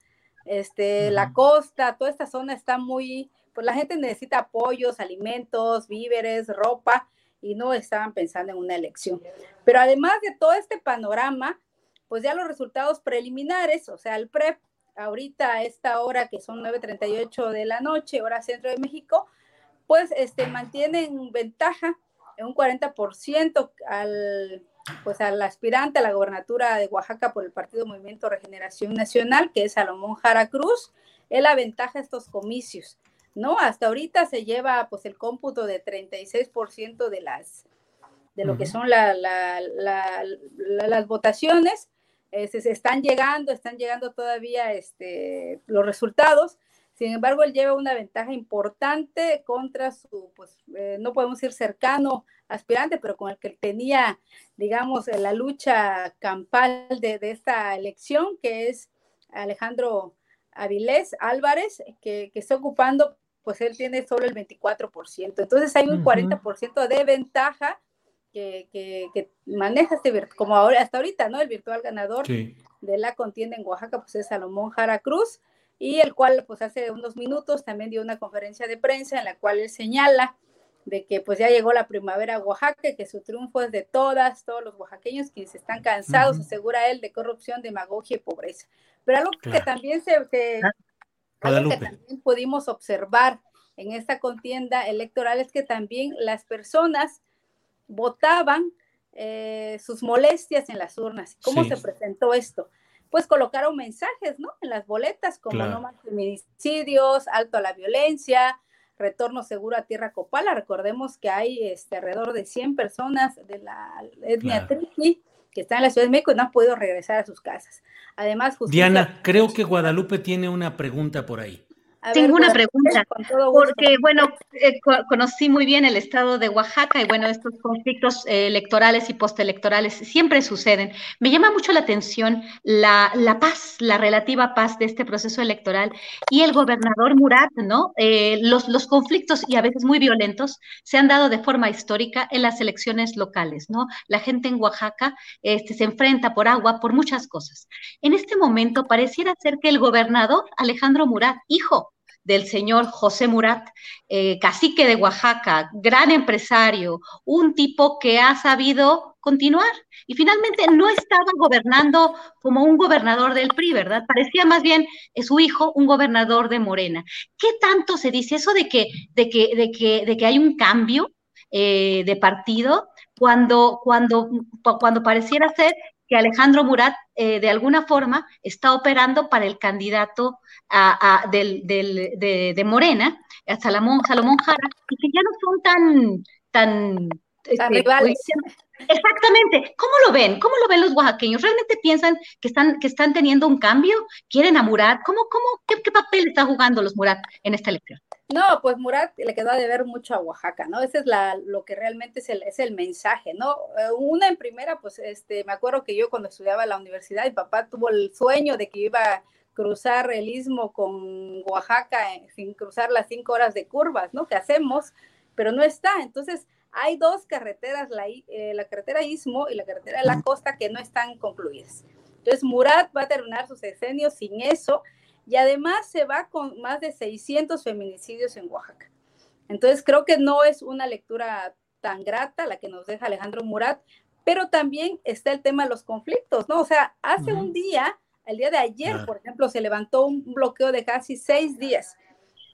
Este, La costa, toda esta zona está muy, pues la gente necesita apoyos, alimentos, víveres, ropa, y no estaban pensando en una elección. Pero además de todo este panorama, pues ya los resultados preliminares, o sea, el PREP, ahorita a esta hora que son 9.38 de la noche, hora centro de México, pues este, mantienen ventaja en un 40% al pues al aspirante a la gobernatura de Oaxaca por el Partido Movimiento Regeneración Nacional, que es Salomón Jara Cruz, él aventaja estos comicios, ¿no? Hasta ahorita se lleva pues el cómputo de 36% de las de lo que son la, las votaciones, eh, se, están llegando, están llegando todavía este, los resultados, sin embargo, él lleva una ventaja importante contra su, pues, eh, no podemos ir cercano aspirante, pero con el que tenía, digamos, la lucha campal de, esta elección, que es Alejandro Avilés Álvarez, que, está ocupando, pues él tiene solo el 24%. Entonces hay un 40% de ventaja que, maneja este, como ahora, hasta ahorita, ¿no? El virtual ganador de la contienda en Oaxaca, pues es Salomón Jara Cruz, y el cual, pues hace unos minutos también dio una conferencia de prensa en la cual él señala de que pues ya llegó la primavera a Oaxaca, que su triunfo es de todas, todos los oaxaqueños quienes están cansados, asegura él, de corrupción, demagogia y pobreza. Pero algo que también se, algo que también pudimos observar en esta contienda electoral es que también las personas votaban eh, sus molestias en las urnas. ¿Cómo se presentó esto? Pues colocaron mensajes, ¿no? En las boletas, como no más feminicidios, alto a la violencia, retorno seguro a tierra copala. Recordemos que hay este, alrededor de 100 personas de la etnia triqui que están en la Ciudad de México y no han podido regresar a sus casas. Además, Diana, creo que Guadalupe tiene una pregunta por ahí. Tengo una pregunta, porque bueno, eh, conocí muy bien el estado de Oaxaca y bueno, estos conflictos eh, electorales y postelectorales siempre suceden. Me llama mucho la atención la, paz, la relativa paz de este proceso electoral y el gobernador Murat, ¿no? Eh, los, los conflictos y a veces muy violentos se han dado de forma histórica en las elecciones locales, ¿no? La gente en Oaxaca este, se enfrenta por agua, por muchas cosas. En este momento pareciera ser que el gobernador Alejandro Murat, hijo del señor José Murat, eh, cacique de Oaxaca, gran empresario, un tipo que ha sabido continuar y finalmente no estaba gobernando como un gobernador del PRI, ¿verdad? Parecía más bien su hijo un gobernador de Morena. ¿Qué tanto se dice eso de que, de que, de que, de que hay un cambio eh, de partido cuando, cuando, cuando pareciera ser que Alejandro Murat eh, de alguna forma está operando para el candidato del, de, Morena, a Salomón, Salomón Jara, y que ya no son tan, tan este, Exactamente. ¿Cómo lo ven? ¿Cómo lo ven los oaxaqueños? ¿Realmente piensan que están, que están teniendo un cambio? ¿Quieren a Murat? ¿Cómo, cómo, qué, papel está jugando los Murat en esta elección? No, pues Murat le quedó de ver mucho a Oaxaca, ¿no? Ese es la, lo que realmente es el, es el mensaje, ¿no? Eh, una en primera, pues este, me acuerdo que yo cuando estudiaba en la universidad, mi papá tuvo el sueño de que iba a cruzar el istmo con Oaxaca eh, sin cruzar las cinco horas de curvas, ¿no? Que hacemos, pero no está. Entonces, hay dos carreteras, la, eh, la carretera Istmo y la carretera de la costa, que no están concluidas. Entonces, Murat va a terminar su sexenio sin eso y además se va con más de 600 feminicidios en Oaxaca. Entonces, creo que no es una lectura tan grata la que nos deja Alejandro Murat, pero también está el tema de los conflictos, ¿no? O sea, hace un día, el día de ayer, por ejemplo, se levantó un bloqueo de casi seis días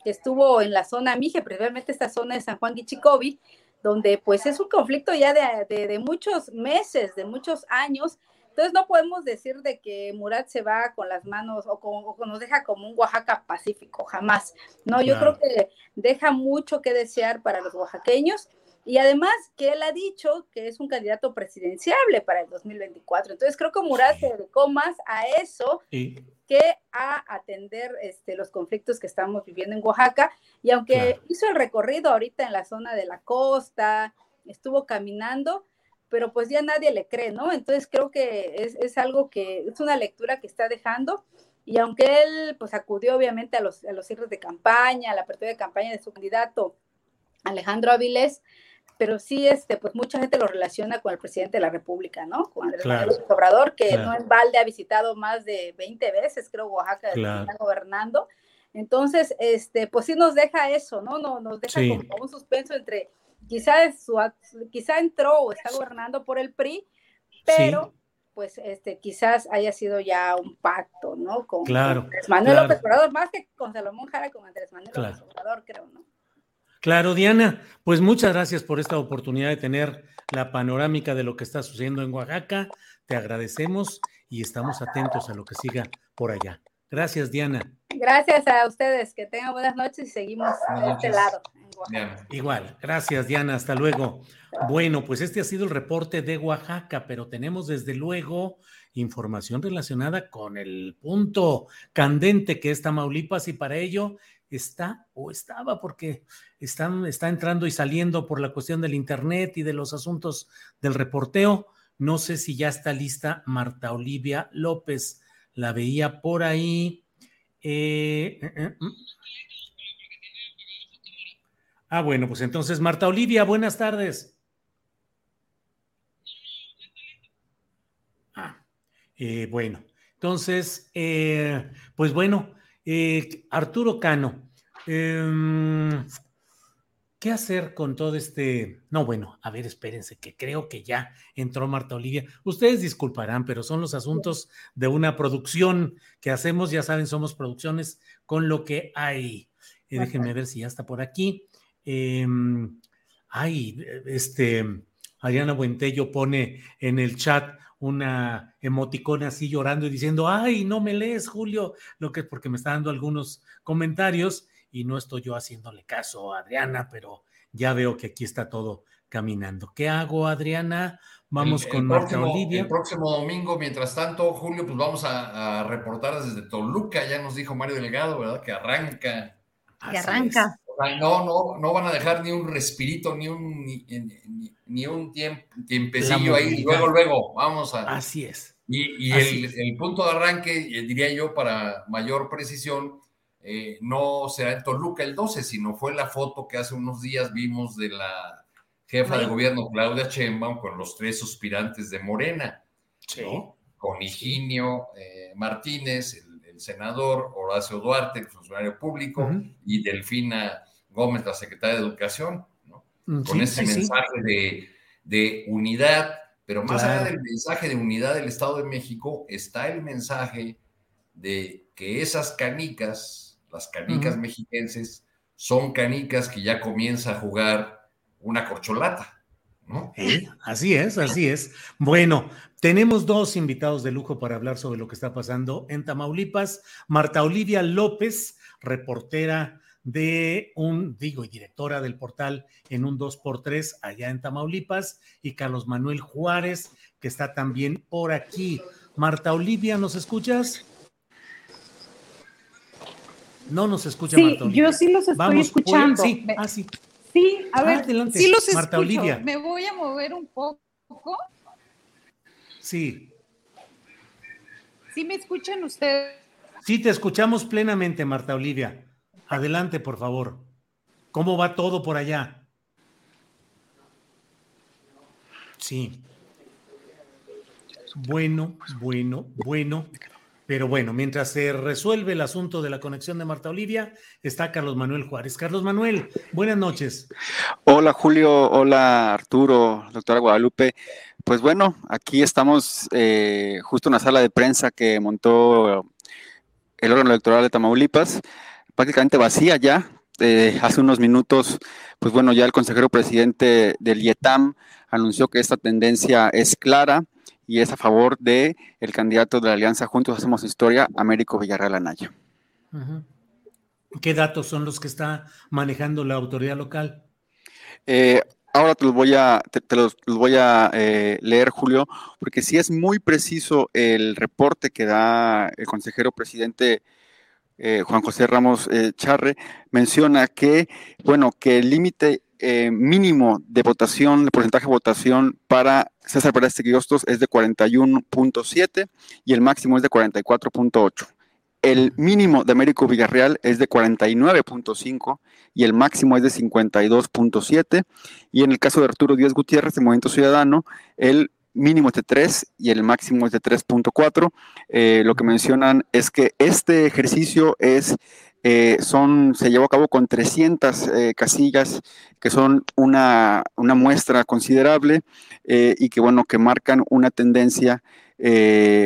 que estuvo en la zona Mije, principalmente esta zona de San Juan Guichicovi, donde pues es un conflicto ya de, muchos meses, de muchos años. Entonces no podemos decir de que Murat se va con las manos o, con, nos deja como un Oaxaca pacífico, jamás. No, yo creo que deja mucho que desear para los oaxaqueños y además que él ha dicho que es un candidato presidenciable para el 2024. Entonces creo que Murat se dedicó más a eso que a atender este, los conflictos que estamos viviendo en Oaxaca. Y aunque hizo el recorrido ahorita en la zona de la costa, estuvo caminando, pero pues ya nadie le cree, ¿no? Entonces creo que es, es algo que es una lectura que está dejando. Y aunque él pues acudió obviamente a los, a los cierres de campaña, a la apertura de campaña de su candidato Alejandro Avilés, pero sí, este, pues mucha gente lo relaciona con el presidente de la República, ¿no? Con Andrés Manuel Obrador, que no en balde ha visitado más de 20 veces, creo, Oaxaca, está gobernando. Entonces, este, pues sí nos deja eso, ¿no? no nos deja como un suspenso entre, quizás su, quizá entró o está gobernando por el PRI, pero pues este, quizás haya sido ya un pacto, ¿no? Con, Andrés Manuel López Obrador, más que con Salomón Jara, con Andrés Manuel López Obrador, creo, ¿no? Claro, Diana, pues muchas gracias por esta oportunidad de tener la panorámica de lo que está sucediendo en Oaxaca. Te agradecemos y estamos atentos a lo que siga por allá. Gracias, Diana. Gracias a ustedes, que tengan buenas noches y seguimos de este lado. Igual, gracias, Diana, hasta luego. Bueno, pues este ha sido el reporte de Oaxaca, pero tenemos desde luego información relacionada con el punto candente que es Tamaulipas y para ello está o estaba porque están, está entrando y saliendo por la cuestión del Internet y de los asuntos del reporteo. No sé si ya está lista Marta Olivia López. La veía por ahí. Eh, eh, eh, mm. Ah, bueno, pues entonces, Marta Olivia, buenas tardes. Ah, bueno, entonces, pues bueno, Arturo Cano, Em, ¿Qué hacer con todo este? No, bueno, a ver, espérense, que creo que ya entró Marta Olivia. Ustedes disculparán, pero son los asuntos de una producción que hacemos, ya saben, somos producciones con lo que hay. Eh, déjenme ver si ya está por aquí. Em, ay, este, Ariana Buentello pone en el chat una emoticona así llorando y diciendo, ay, no me lees, Julio, lo que es porque me está dando algunos comentarios y no estoy yo haciéndole caso a Adriana, pero ya veo que aquí está todo caminando. ¿Qué hago, Adriana? Vamos con Marta Olivia. El próximo domingo, mientras tanto, Julio, pues vamos a, reportar desde Toluca. Ya nos dijo Mario Delgado, ¿verdad? Que arranca que arranca. No, no, no van a dejar ni un respirito, ni un, ni, un tiempecillo ahí. Luego, luego, vamos a. Así es. Y, el, punto de arranque, eh, diría yo, para mayor precisión, eh, no será en Toluca el 12, sino fue la foto que hace unos días vimos de la jefa de gobierno Claudia Sheinbaum con los tres suspirantes de Morena, con Higinio eh, Martínez, el, senador, Horacio Duarte, el funcionario público, y Delfina Gómez, la secretaria de Educación, mm, con ese mensaje de, unidad, pero más allá del mensaje de unidad del Estado de México, está el mensaje de que esas canicas, las canicas mexiquenses, son canicas que ya comienza a jugar una corcholata. ¿No? así es, así es. Bueno, tenemos dos invitados de lujo para hablar sobre lo que está pasando en Tamaulipas. Marta Olivia López, reportera de un, digo, y directora del portal en un 2x3 allá en Tamaulipas, y Carlos Manuel Juárez, que está también por aquí. Marta Olivia, ¿nos escuchas? No nos escucha sí, Yo sí los estoy escuchando. Sí, ah, sí. Sí, a ver, sí los Marta Olivia. Me voy a mover un poco. Sí. ¿Sí me escuchan ustedes? Sí, te escuchamos plenamente, Marta Olivia. Adelante, por favor. ¿Cómo va todo por allá? Sí. Bueno, bueno, bueno. Pero bueno, mientras se resuelve el asunto de la conexión de Marta Olivia, está Carlos Manuel Juárez. Carlos Manuel, buenas noches. Hola Julio, hola Arturo, doctora Guadalupe. Pues bueno, aquí estamos eh, justo en la sala de prensa que montó el órgano electoral de Tamaulipas, prácticamente vacía ya. Eh, hace unos minutos, pues bueno, ya el consejero presidente del IETAM anunció que esta tendencia es clara y es a favor de el candidato de la Alianza Juntos Hacemos Historia, Américo Villarreal Anaya. ¿Qué datos son los que está manejando la autoridad local? Eh, ahora te los voy a, te, los, voy a eh, leer, Julio, porque sí es muy preciso el reporte que da el consejero presidente eh, Juan José Ramos Charre. Menciona que, bueno, que el límite eh, mínimo de votación, de porcentaje de votación para César Pérez Hostos es de 41.7 y el máximo es de 44.8. El mínimo de Américo Villarreal es de 49.5 y el máximo es de 52.7. Y en el caso de Arturo Díaz Gutiérrez, de Movimiento Ciudadano, el mínimo es de 3 y el máximo es de 3.4. Eh, lo que mencionan es que este ejercicio es eh, son, se llevó a cabo con 300 eh, casillas, que son una, muestra considerable eh, y que, bueno, que marcan una tendencia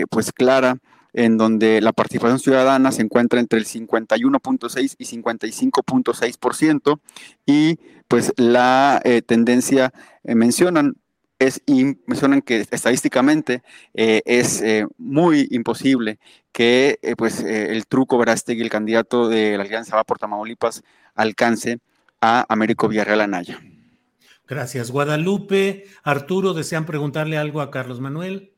pues clara en donde la participación ciudadana se encuentra entre el 51.6 y 55.6% y pues la tendencia mencionan es mencionan que estadísticamente eh, es eh, muy imposible que eh, pues el truco Verástegui, el candidato de la Alianza Va por Tamaulipas, alcance a Américo Villarreal Anaya. Gracias. Guadalupe, Arturo, ¿desean preguntarle algo a Carlos Manuel?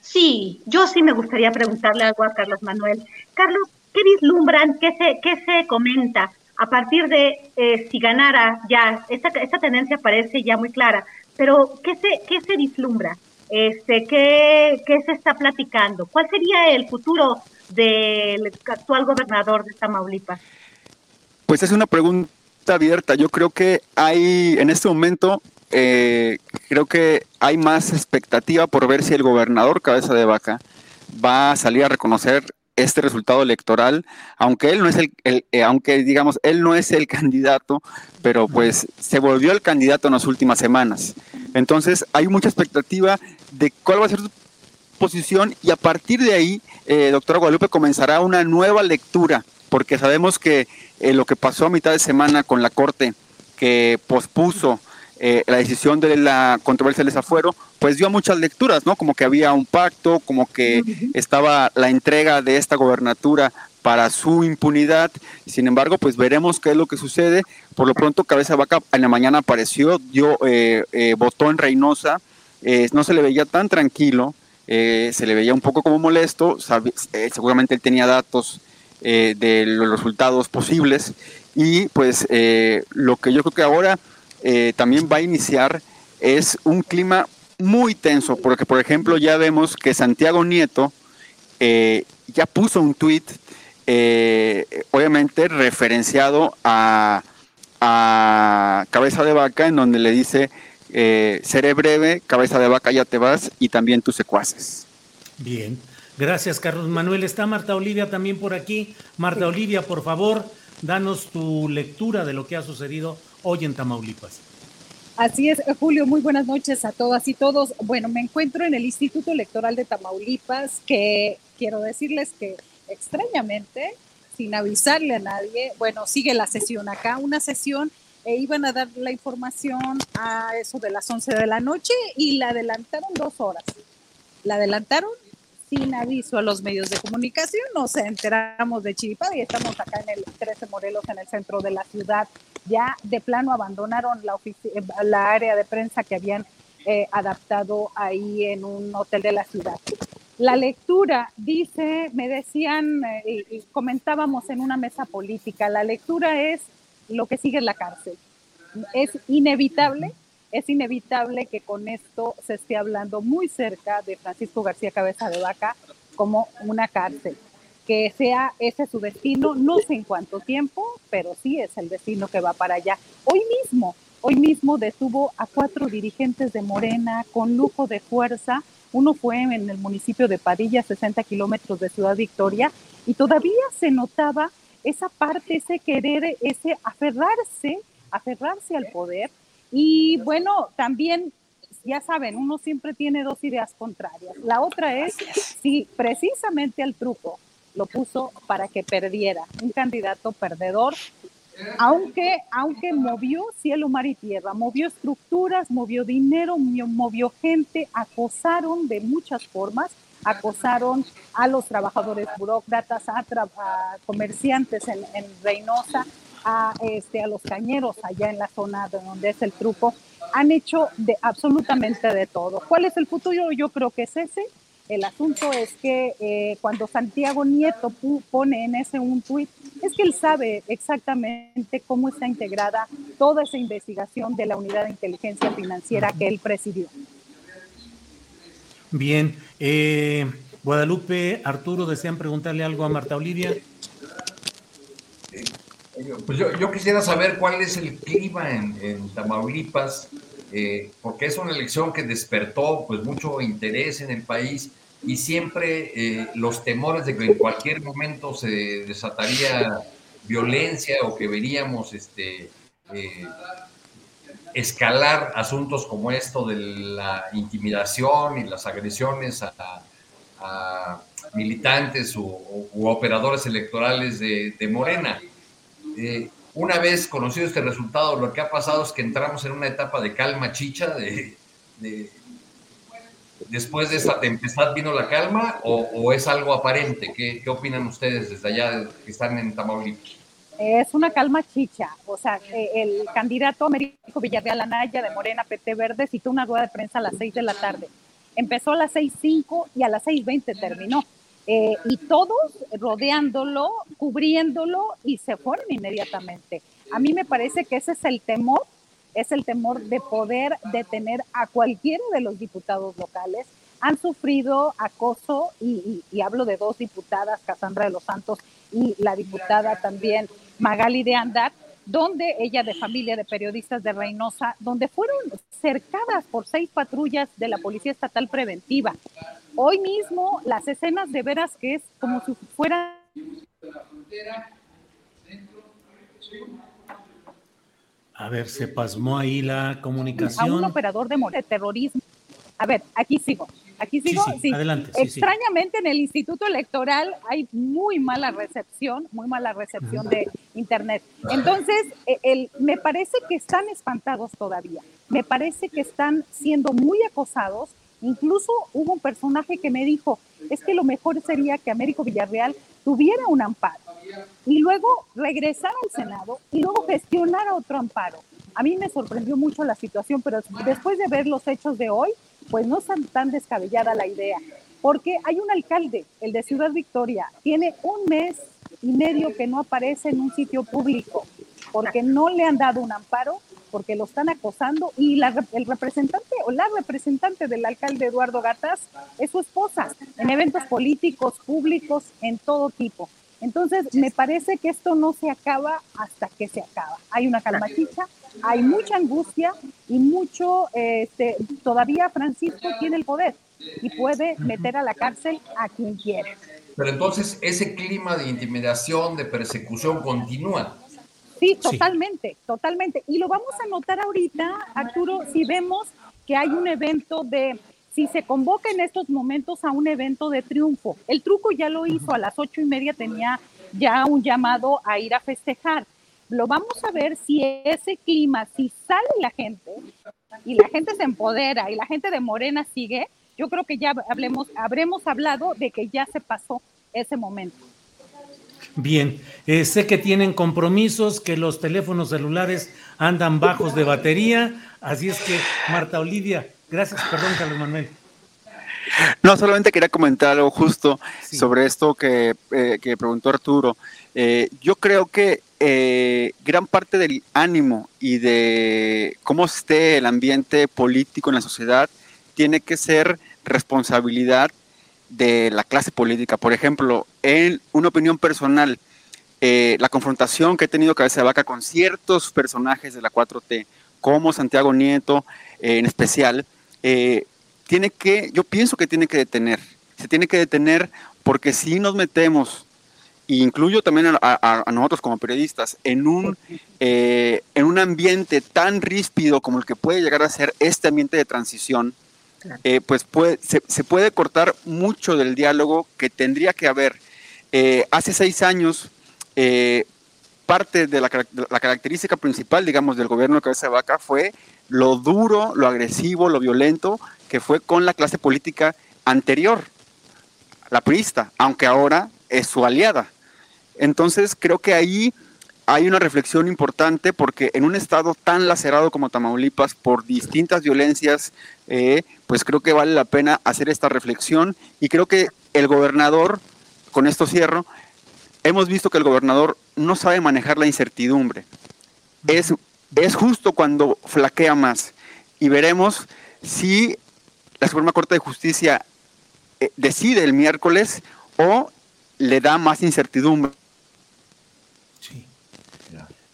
Sí, yo sí me gustaría preguntarle algo a Carlos Manuel. Carlos, ¿qué vislumbran, qué se, qué se comenta a partir de si ganara ya, esta, esta tendencia parece ya muy clara, pero ¿qué se, qué se vislumbra? Este, ¿qué, ¿Qué se está platicando? ¿Cuál sería el futuro del actual gobernador de Tamaulipas? Pues es una pregunta abierta. Yo creo que hay, en este momento, eh, creo que hay más expectativa por ver si el gobernador Cabeza de Vaca va a salir a reconocer este resultado electoral, aunque él no es el, eh, aunque digamos, él no es el candidato, pero pues se volvió el candidato en las últimas semanas. Entonces hay mucha expectativa de cuál va a ser su posición y a partir de ahí, eh, doctora Guadalupe, comenzará una nueva lectura, porque sabemos que eh, lo que pasó a mitad de semana con la Corte, que pospuso eh, la decisión de la controversia del desafuero, pues dio muchas lecturas, ¿no? Como que había un pacto, como que estaba la entrega de esta gobernatura para su impunidad. Sin embargo, pues veremos qué es lo que sucede. Por lo pronto, Cabeza Vaca en la mañana apareció, dio, eh, eh, votó en Reynosa, no se le veía tan tranquilo, se le veía un poco como molesto, seguramente él tenía datos eh, de los resultados posibles. Y pues eh, lo que yo creo que ahora también va a iniciar es un clima muy tenso, porque por ejemplo ya vemos que Santiago Nieto ya puso un tuit, obviamente referenciado a, a Cabeza de Vaca, en donde le dice eh, seré breve, cabeza de vaca, ya te vas, y también tus secuaces. Bien, gracias Carlos Manuel. Está Marta Olivia también por aquí. Marta Olivia, por favor, danos tu lectura de lo que ha sucedido hoy en Tamaulipas. Así es, Julio, muy buenas noches a todas y todos. Bueno, me encuentro en el Instituto Electoral de Tamaulipas, que quiero decirles que extrañamente, sin avisarle a nadie, bueno, sigue la sesión acá, una sesión e iban a dar la información a eso de las 11 de la noche y la adelantaron dos horas. La adelantaron sin aviso a los medios de comunicación, nos enteramos de chiripada y estamos acá en el 13 Morelos, en el centro de la ciudad. Ya de plano abandonaron la, la área de prensa que habían eh, adaptado ahí en un hotel de la ciudad. La lectura, dice, me decían eh, y comentábamos en una mesa política, la lectura es lo que sigue es la cárcel. Es inevitable, es inevitable que con esto se esté hablando muy cerca de Francisco García Cabeza de Vaca como una cárcel. Que sea ese su destino, no sé en cuánto tiempo, pero sí es el destino que va para allá. Hoy mismo, hoy mismo detuvo a cuatro dirigentes de Morena con lujo de fuerza. Uno fue en el municipio de Padilla, 60 kilómetros de Ciudad Victoria, y todavía se notaba esa parte, ese querer, ese aferrarse, aferrarse al poder. Y bueno, también, ya saben, uno siempre tiene dos ideas contrarias. La otra es si precisamente el truco lo puso para que perdiera, un candidato perdedor, aunque, aunque movió cielo, mar y tierra, movió estructuras, movió dinero, movió gente, acosaron de muchas formas, acosaron a los trabajadores burócratas, a, comerciantes en, Reynosa, a, este, a los cañeros allá en la zona de donde es el truco. Han hecho de, absolutamente de todo. ¿Cuál es el futuro? Yo creo que es ese. El asunto es que eh, cuando Santiago Nieto pone en ese un tuit, es que él sabe exactamente cómo está integrada toda esa investigación de la unidad de inteligencia financiera que él presidió. Bien, eh, Guadalupe, Arturo, ¿desean preguntarle algo a Marta Olivia? Pues yo, quisiera saber cuál es el clima en, Tamaulipas, eh, porque es una elección que despertó pues mucho interés en el país y siempre eh, los temores de que en cualquier momento se desataría violencia o que veríamos este, escalar asuntos como esto de la intimidación y las agresiones a, militantes u, operadores electorales de, Morena. Eh, una vez conocido este resultado, lo que ha pasado es que entramos en una etapa de calma chicha, de, después de esta tempestad vino la calma o, es algo aparente. ¿Qué, ¿Qué, opinan ustedes desde allá que están en Tamaulipas? es una calma chicha. O sea, eh, el candidato Américo Villarreal Anaya de Morena PT Verde citó una rueda de prensa a las 6 de la tarde. Empezó a las 6.05 y a las 6.20 terminó. Eh, y todos rodeándolo, cubriéndolo y se fueron inmediatamente. A mí me parece que ese es el temor, es el temor de poder detener a cualquiera de los diputados locales. Han sufrido acoso y, y hablo de dos diputadas, Casandra de los Santos y la diputada también Magali de Andar, donde ella de familia de periodistas de Reynosa, donde fueron cercadas por seis patrullas de la Policía Estatal Preventiva. Hoy mismo las escenas de veras que es como si fuera... A ver, se pasmó ahí la comunicación. A un operador de terrorismo. A ver, aquí sigo. Aquí sigo. Sí, Adelante. Extrañamente en el Instituto Electoral hay muy mala recepción, muy mala recepción de Internet. Entonces, e, el, me parece que están espantados todavía. Me parece que están siendo muy acosados. Incluso hubo un personaje que me dijo, es que lo mejor sería que Américo Villarreal tuviera un amparo y luego regresara al Senado y luego gestionara otro amparo. A mí me sorprendió mucho la situación, pero después de ver los hechos de hoy, pues no es tan descabellada la idea, porque hay un alcalde, el de Ciudad Victoria, tiene un mes y medio que no aparece en un sitio público, porque no le han dado un amparo, porque lo están acosando y el representante o la representante del alcalde Eduardo Gatas es su esposa en eventos políticos, públicos, en todo tipo. Entonces, me parece que esto no se acaba hasta que se acaba. Hay una calmachicha, hay mucha angustia y mucho, este, todavía Francisco tiene el poder y puede meter a la cárcel a quien quiere. Pero entonces ese clima de intimidación, de persecución continúa. Sí, totalmente, totalmente. Y lo vamos a notar ahorita, Arturo, si vemos que hay un evento de, si se convoca en estos momentos a un evento de triunfo. El truco ya lo hizo, a las ocho y media tenía ya un llamado a ir a festejar. Lo vamos a ver si ese clima, si sale la gente y la gente se empodera y la gente de Morena sigue, yo creo que ya hablemos, habremos hablado de que ya se pasó ese momento. Bien, eh, sé que tienen compromisos, que los teléfonos celulares andan bajos de batería, así es que Marta Olivia, gracias, perdón Carlos Manuel. No, solamente quería comentar algo justo sobre esto que, eh, que, preguntó Arturo. Eh, yo creo que gran parte del ánimo y de cómo esté el ambiente político en la sociedad tiene que ser responsabilidad de la clase política. Por ejemplo, en una opinión personal, eh, la confrontación que he tenido Cabeza de Vaca con ciertos personajes de la 4T, como Santiago Nieto eh, en especial, eh, tiene que, yo pienso que tiene que detener. Se tiene que detener porque si nos metemos, e incluyo también a, nosotros como periodistas, en un, en un ambiente tan ríspido como el que puede llegar a ser este ambiente de transición, eh, pues puede, se, puede cortar mucho del diálogo que tendría que haber. Eh, hace seis años, eh, parte de la, característica principal, digamos, del gobierno de Cabeza Vaca fue lo duro, lo agresivo, lo violento que fue con la clase política anterior, la priista, aunque ahora es su aliada. Entonces, creo que ahí hay una reflexión importante porque en un estado tan lacerado como Tamaulipas por distintas violencias, eh, pues creo que vale la pena hacer esta reflexión y creo que el gobernador, con esto cierro, hemos visto que el gobernador no sabe manejar la incertidumbre. Es, es justo cuando flaquea más y veremos si la Suprema Corte de Justicia eh, decide el miércoles o le da más incertidumbre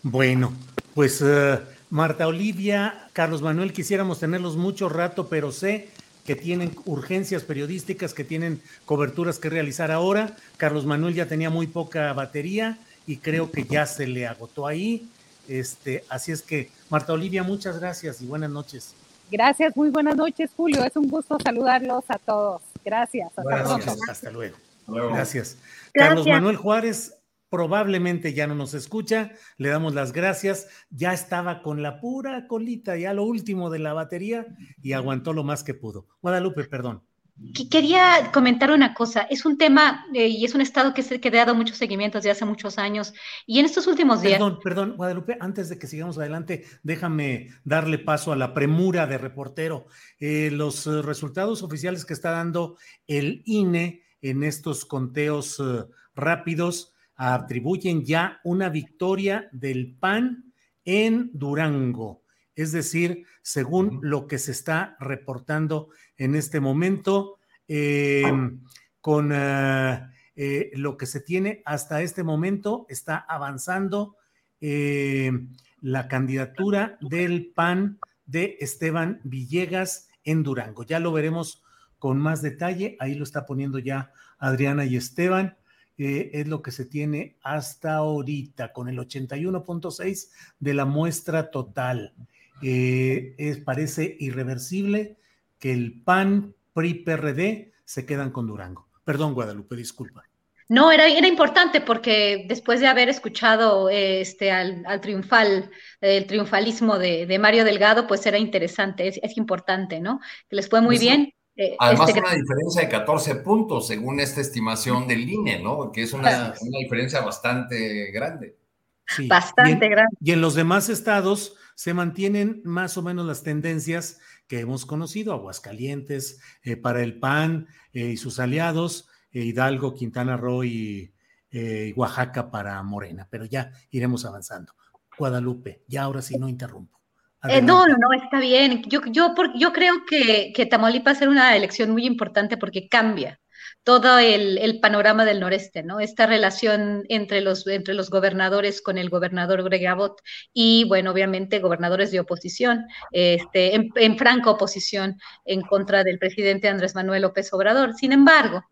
bueno, pues eh, Marta Olivia, Carlos Manuel, quisiéramos tenerlos mucho rato, pero sé que tienen urgencias periodísticas, que tienen coberturas que realizar ahora. Carlos Manuel ya tenía muy poca batería y creo que ya se le agotó ahí. Este, así es que, Marta Olivia, muchas gracias y buenas noches. Gracias, muy buenas noches, Julio. Es un gusto saludarlos a todos. Gracias. Hasta buenas noches, hasta luego. Gracias. Carlos Manuel Juárez, probablemente ya no nos escucha, le damos las gracias, ya estaba con la pura colita, ya lo último de la batería y aguantó lo más que pudo. Guadalupe, perdón. Quería comentar una cosa, es un tema eh, y es un estado que, se, que ha dado muchos seguimientos de hace muchos años y en estos últimos días... Perdón, perdón, Guadalupe, antes de que sigamos adelante, déjame darle paso a la premura de reportero. Eh, los eh, resultados oficiales que está dando el INE en estos conteos rápidos atribuyen ya una victoria del PAN en Durango. Es decir, según lo que se está reportando en este momento, em, con eh, eh, lo que se tiene hasta este momento, está avanzando em, la candidatura del PAN de Esteban Villegas en Durango. Ya lo veremos con más detalle. Ahí lo está poniendo ya Adriana y Esteban. Eh, es lo que se tiene hasta ahorita, con el 81.6 de la muestra total. Eh, es, parece irreversible que el PAN, PRI, PRD se quedan con Durango. Perdón, Guadalupe, disculpa. No, era, era importante porque después de haber escuchado este, al, triunfal, el triunfalismo de, Mario Delgado, pues era interesante, es, importante, ¿no? Que les fue muy bien eh, Además, este... una diferencia de 14 puntos, según esta estimación del INE, ¿no? Que es una, diferencia bastante grande. bastante grande. Y en los demás estados se mantienen más o menos las tendencias que hemos conocido, Aguascalientes, eh, para el PAN eh, y sus aliados, Hidalgo, Quintana Roo y eh, Oaxaca para Morena, pero ya iremos avanzando. Guadalupe, ya ahora sí no interrumpo. Eh, no, no, no, está bien. Yo, yo, yo creo que, que Tamaulipas era una elección muy importante porque cambia todo el, panorama del noreste, ¿no? Esta relación entre los, entre los gobernadores con el gobernador Gregabot y, bueno, obviamente gobernadores de oposición, este, en, en franca oposición en contra del presidente Andrés Manuel López Obrador. Sin embargo,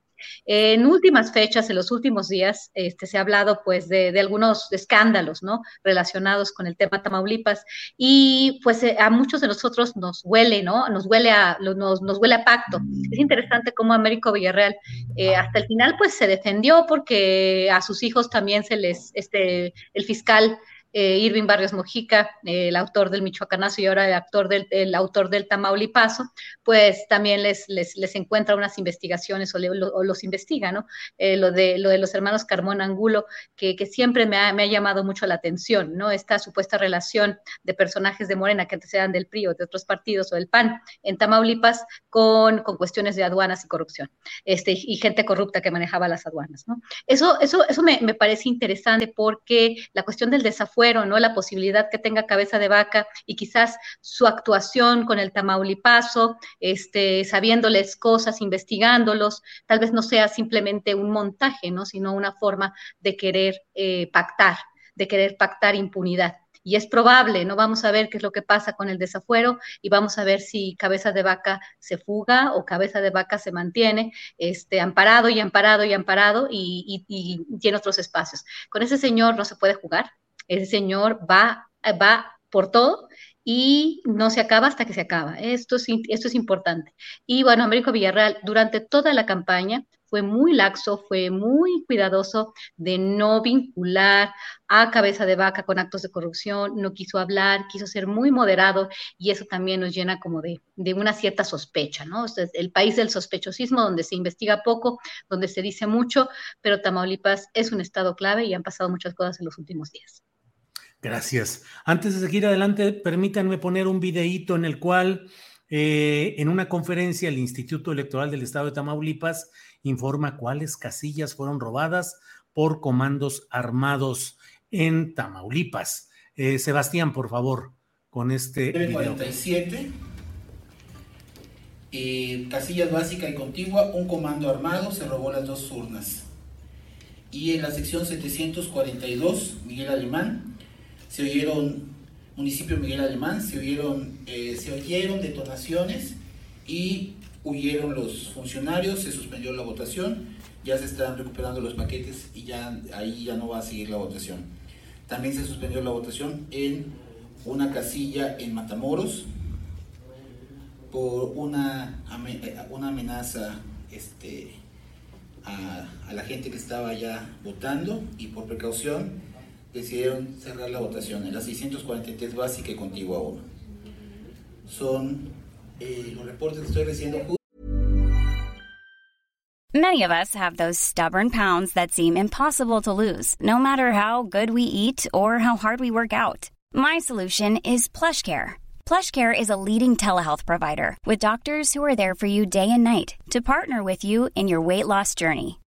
en últimas fechas, en los últimos días, este, se ha hablado pues de, algunos escándalos, ¿no? Relacionados con el tema Tamaulipas y pues eh, a muchos de nosotros nos huele, ¿no? Nos huele a, nos, huele a pacto. Es interesante cómo Américo Villarreal eh, hasta el final pues se defendió porque a sus hijos también se les, este, el fiscal eh, Irving Barrios Mojica, el autor del Michoacanazo y ahora el, actor del, el autor del Tamaulipaso, pues también les, les, les encuentra unas investigaciones o, los investiga, ¿no? Eh, lo, de, lo de los hermanos Carmón Angulo, que, que siempre me ha, me ha, llamado mucho la atención, ¿no? Esta supuesta relación de personajes de Morena que antes eran del PRI o de otros partidos o del PAN en Tamaulipas con, con cuestiones de aduanas y corrupción, este, y gente corrupta que manejaba las aduanas, ¿no? Eso, eso, eso me, me parece interesante porque la cuestión del desafuero ¿no? La posibilidad que tenga cabeza de vaca y quizás su actuación con el Tamaulipaso, este, sabiéndoles cosas, investigándolos, tal vez no sea simplemente un montaje, ¿no? Sino una forma de querer eh, pactar, de querer pactar impunidad y es probable, ¿no? Vamos a ver qué es lo que pasa con el desafuero y vamos a ver si cabeza de vaca se fuga o cabeza de vaca se mantiene este, amparado y amparado y amparado y, y tiene otros espacios. Con ese señor no se puede jugar, ese señor va, va por todo y no se acaba hasta que se acaba. Esto es, esto es importante. Y bueno, Américo Villarreal durante toda la campaña fue muy laxo, fue muy cuidadoso de no vincular a cabeza de vaca con actos de corrupción, no quiso hablar, quiso ser muy moderado y eso también nos llena como de, de una cierta sospecha, ¿no? el país del sospechosismo donde se investiga poco, donde se dice mucho, pero Tamaulipas es un estado clave y han pasado muchas cosas en los últimos días. Gracias. Antes de seguir adelante, permítanme poner un videíto en el cual, eh, en una conferencia, el Instituto Electoral del Estado de Tamaulipas informa cuáles casillas fueron robadas por comandos armados en Tamaulipas. Eh, Sebastián, por favor, con este. 47. Eh, casillas básica y contigua, un comando armado se robó las dos urnas. Y en la sección 742, Miguel Alemán, se oyeron, municipio Miguel Alemán, se oyeron, eh, se oyeron detonaciones y huyeron los funcionarios, se suspendió la votación, ya se están recuperando los paquetes y ya ahí ya no va a seguir la votación. También se suspendió la votación en una casilla en Matamoros por una, una amenaza este, a, a la gente que estaba ya votando y por precaución decidieron cerrar la votación en la 643 básica y contigua 1. Son eh, los reportes que estoy recibiendo. Many of us have those stubborn pounds that seem impossible to lose, no matter how good we eat or how hard we work out. My solution is PlushCare. PlushCare is a leading telehealth provider with doctors who are there for you day and night to partner with you in your weight loss journey.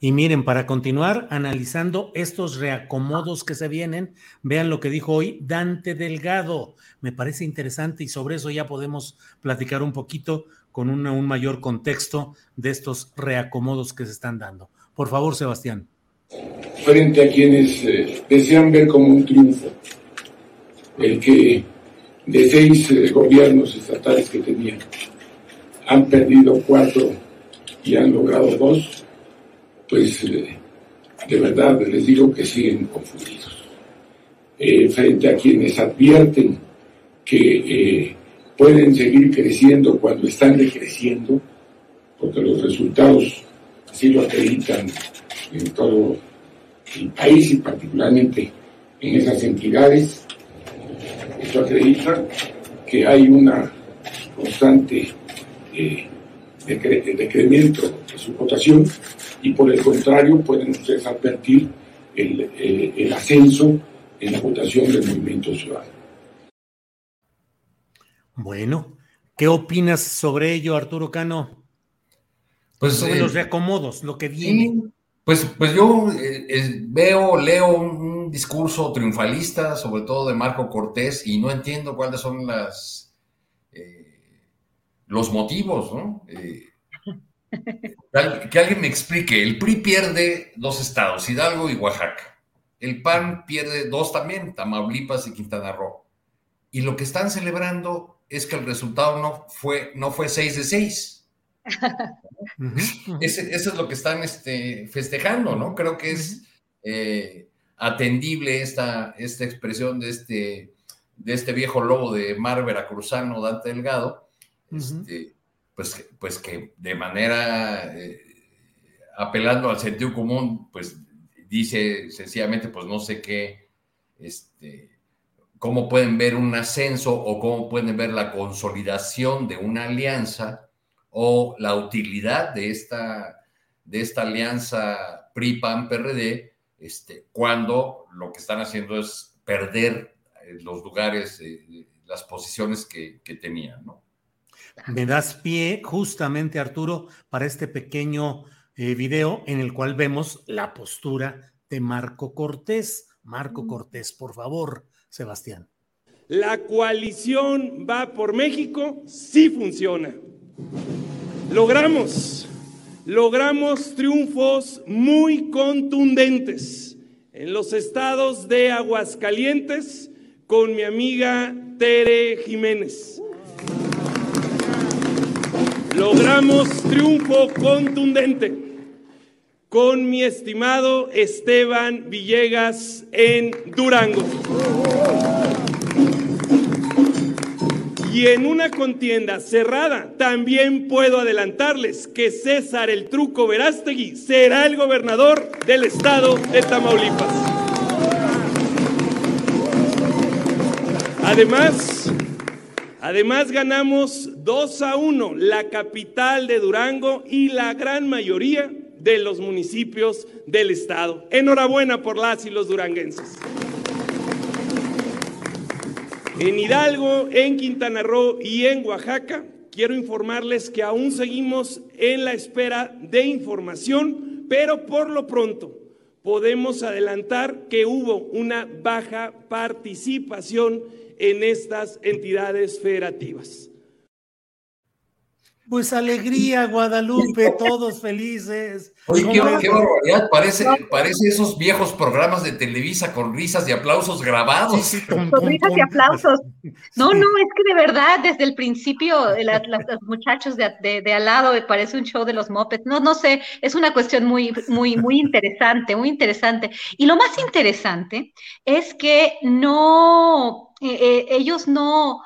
Y miren, para continuar analizando estos reacomodos que se vienen, vean lo que dijo hoy Dante Delgado. Me parece interesante y sobre eso ya podemos platicar un poquito con un mayor contexto de estos reacomodos que se están dando. Por favor, Sebastián. Frente a quienes eh, desean ver como un triunfo el que de seis eh, gobiernos estatales que tenían han perdido cuatro y han logrado dos, pues eh, de verdad les digo que siguen confundidos. Eh, frente a quienes advierten que eh, pueden seguir creciendo cuando están decreciendo, porque los resultados así lo acreditan en todo el país y particularmente en esas entidades. Esto acredita que hay una constante eh, decremento de su votación y por el contrario pueden ustedes advertir el, eh, el ascenso en la votación del movimiento ciudadano. Bueno, ¿qué opinas sobre ello, Arturo Cano? Pues sobre eh, los reacomodos, lo que viene. pues, pues yo eh, veo, leo un, discurso triunfalista, sobre todo de Marco Cortés, y no entiendo cuáles son las eh, los motivos, ¿no? Que alguien me explique. El PRI pierde dos estados, Hidalgo y Oaxaca. El PAN pierde dos también, Tamaulipas y Quintana Roo. Y lo que están celebrando es que el resultado no fue, no fue 6 de 6. eso es lo que están este, festejando, ¿no? Creo que es eh, atendible esta, esta expresión de este, de este viejo lobo de mar veracruzano, Dante Delgado, este, pues, pues que de manera eh, apelando al sentido común, pues dice sencillamente, pues no sé qué, este, cómo pueden ver un ascenso o cómo pueden ver la consolidación de una alianza o la utilidad de esta, de esta alianza PRI-PAN-PRD este, cuando lo que están haciendo es perder eh, los lugares, eh, las posiciones que, tenían, ¿no? Me das pie justamente, Arturo, para este pequeño eh, video en el cual vemos la postura de Marco Cortés. Marco Cortés, por favor. Sebastián. La coalición va por México, sí funciona. Logramos, logramos triunfos muy contundentes en los estados de Aguascalientes con mi amiga Tere Jiménez. Logramos triunfo contundente con mi estimado Esteban Villegas en Durango. Y en una contienda cerrada, también puedo adelantarles que César el Truco Verástegui será el gobernador del estado de Tamaulipas. Además, además ganamos 2 a 1 la capital de Durango y la gran mayoría de los municipios del estado. Enhorabuena por las y los duranguenses. En Hidalgo, en Quintana Roo y en Oaxaca, quiero informarles que aún seguimos en la espera de información, pero por lo pronto podemos adelantar que hubo una baja participación en estas entidades federativas. Pues alegría, Guadalupe, todos felices. Oye, qué, barbaridad, parece, parece esos viejos programas de Televisa con risas y aplausos grabados. con, risas y aplausos. No, no, es que de verdad, desde el principio, los muchachos de, de, al lado, me parece un show de los mopeds. No, no sé, es una cuestión muy, muy, muy interesante, muy interesante. Y lo más interesante es que no, eh, eh, ellos no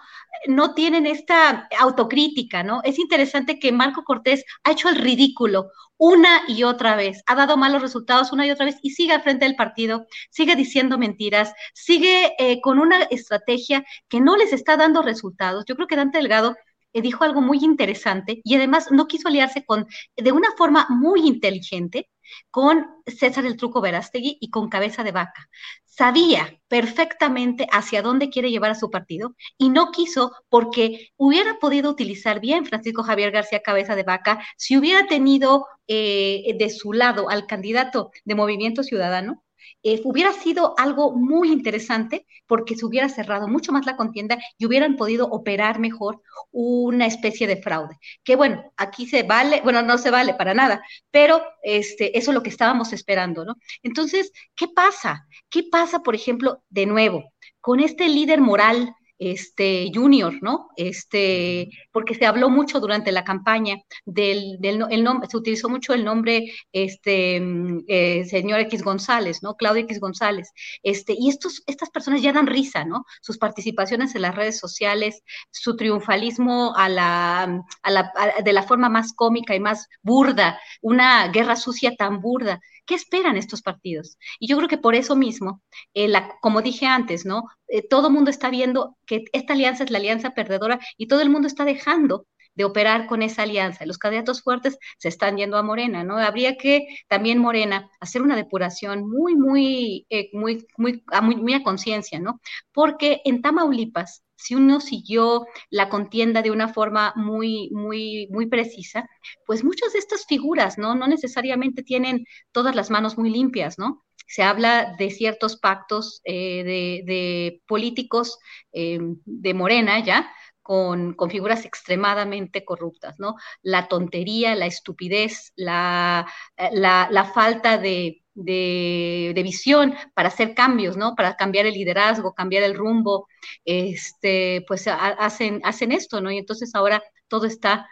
no tienen esta autocrítica, ¿no? Es interesante que Marco Cortés ha hecho el ridículo una y otra vez, ha dado malos resultados una y otra vez y sigue al frente del partido, sigue diciendo mentiras, sigue eh, con una estrategia que no les está dando resultados. Yo creo que Dante Delgado eh, dijo algo muy interesante y además no quiso aliarse con, de una forma muy inteligente, con César el Truco Verástegui y con Cabeza de Vaca. Sabía perfectamente hacia dónde quiere llevar a su partido y no quiso porque hubiera podido utilizar bien Francisco Javier García Cabeza de Vaca si hubiera tenido eh, de su lado al candidato de Movimiento Ciudadano eh, hubiera sido algo muy interesante porque se hubiera cerrado mucho más la contienda y hubieran podido operar mejor una especie de fraude. Que bueno, aquí se vale, bueno, no se vale para nada, pero este, eso es lo que estábamos esperando, ¿no? Entonces, ¿qué pasa? ¿Qué pasa, por ejemplo, de nuevo, con este líder moral este, Junior, ¿no? Este, porque se habló mucho durante la campaña del, del el nombre, se utilizó mucho el nombre, este, mm, eh, señor X González, ¿no? Claudio X González, este, y estos, estas personas ya dan risa, ¿no? Sus participaciones en las redes sociales, su triunfalismo a la, a la, de la forma más cómica y más burda, una guerra sucia tan burda, ¿Qué esperan estos partidos? Y yo creo que por eso mismo, eh, la, como dije antes, ¿no? Eh, todo el mundo está viendo que esta alianza es la alianza perdedora y todo el mundo está dejando de operar con esa alianza. Los candidatos fuertes se están yendo a Morena, ¿no? Habría que también Morena hacer una depuración muy, muy, eh, muy, muy, muy, muy a conciencia, ¿no? Porque en Tamaulipas si uno siguió la contienda de una forma muy, muy, muy precisa, pues muchas de estas figuras, ¿no? No necesariamente tienen todas las manos muy limpias, ¿no? Se habla de ciertos pactos eh, de, políticos eh, de Morena, ¿ya? Con, figuras extremadamente corruptas, ¿no? La tontería, la estupidez, la, la falta de, visión para hacer cambios, ¿no? Para cambiar el liderazgo, cambiar el rumbo, este, pues hacen, hacen esto, ¿no? Y entonces ahora todo está,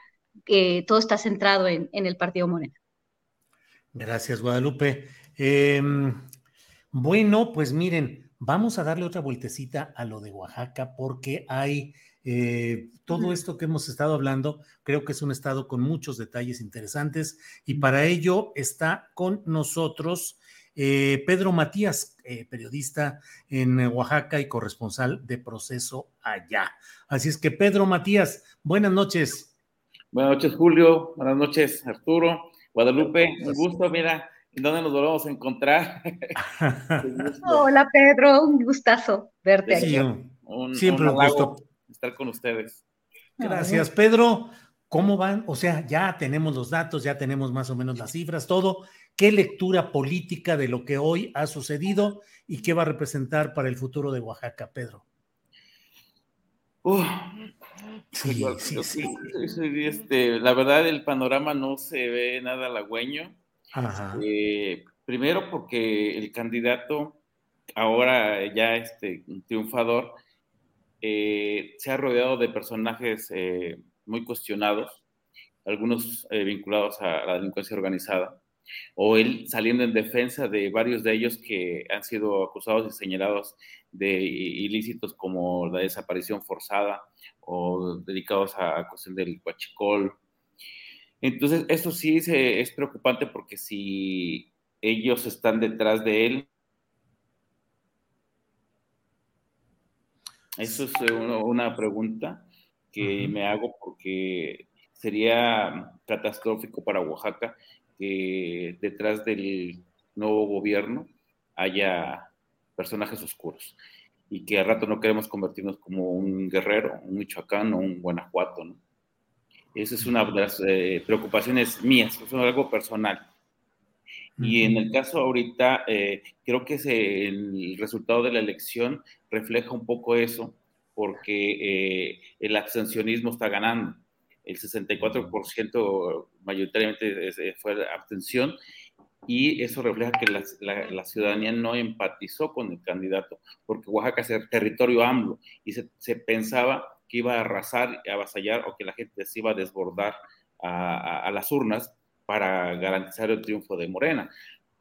eh, todo está centrado en, el Partido Morena. Gracias, Guadalupe. Em, bueno, pues miren, vamos a darle otra vueltecita a lo de Oaxaca porque hay eh, todo esto que hemos estado hablando, creo que es un estado con muchos detalles interesantes y para ello está con nosotros eh, Pedro Matías, eh, periodista en Oaxaca y corresponsal de proceso allá. Así es que Pedro Matías, buenas noches. Buenas noches, Julio. Buenas noches, Arturo. Guadalupe, un gusto, mira, ¿en dónde nos volvemos a encontrar? Hola, Pedro, un gustazo verte aquí. siempre un gusto estar con ustedes. Gracias, Pedro. ¿Cómo van? O sea, ya tenemos los datos, ya tenemos más o menos las cifras, todo. ¿Qué lectura política de lo que hoy ha sucedido y qué va a representar para el futuro de Oaxaca, Pedro? sí, sí, sí. Este, la verdad, el panorama no se ve nada halagüeño. Eh, primero porque el candidato, ahora ya este triunfador, eh, se ha rodeado de personajes eh, muy cuestionados, algunos eh, vinculados a la delincuencia organizada, o él saliendo en defensa de varios de ellos que han sido acusados y señalados de ilícitos como la desaparición forzada o dedicados a cuestión del huachicol. Entonces, esto sí es preocupante porque si ellos están detrás de él, Eso es eh, una pregunta que me hago porque sería catastrófico para Oaxaca que detrás del nuevo gobierno haya personajes oscuros y que a rato no queremos convertirnos como un guerrero, un Michoacán o un Guanajuato. ¿no? Esa es una de las eh, preocupaciones mías, es algo personal. Y en el caso ahorita, eh, creo que el resultado de la elección refleja un poco eso, porque eh, el abstencionismo está ganando. El 64% mayoritariamente fue abstención y eso refleja que la, ciudadanía no empatizó con el candidato, porque Oaxaca es territorio AMLO y se, pensaba que iba a arrasar, a avasallar o que la gente se iba a desbordar a las urnas para garantizar el triunfo de Morena.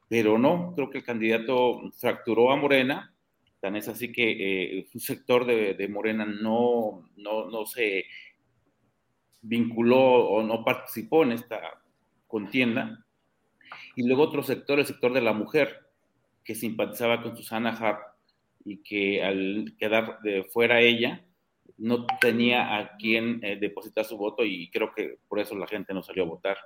Pero no, creo que el candidato fracturó a Morena, tan es así que eh, un sector de, Morena no, no, no, se vinculó o no participó en esta contienda. Y luego otro sector, el sector de la mujer, que simpatizaba con Susana Hart y que al quedar de fuera ella, no tenía a quien eh, depositar su voto y creo que por eso la gente no salió a votar.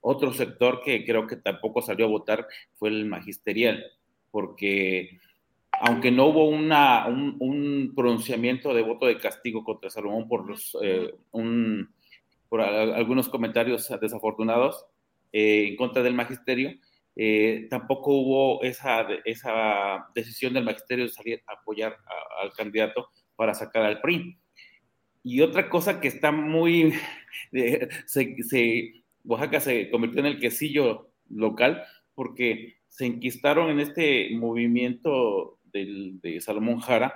Otro sector que creo que tampoco salió a votar fue el magisterial, porque aunque no hubo una, un, pronunciamiento de voto de castigo contra Salomón por, los, eh, por algunos comentarios desafortunados eh, en contra del magisterio, eh, tampoco hubo esa, esa decisión del magisterio de salir a apoyar al candidato para sacar al PRI. Y otra cosa que está muy, se, Oaxaca se convirtió en el quesillo local porque se enquistaron en este movimiento de Salomón Jara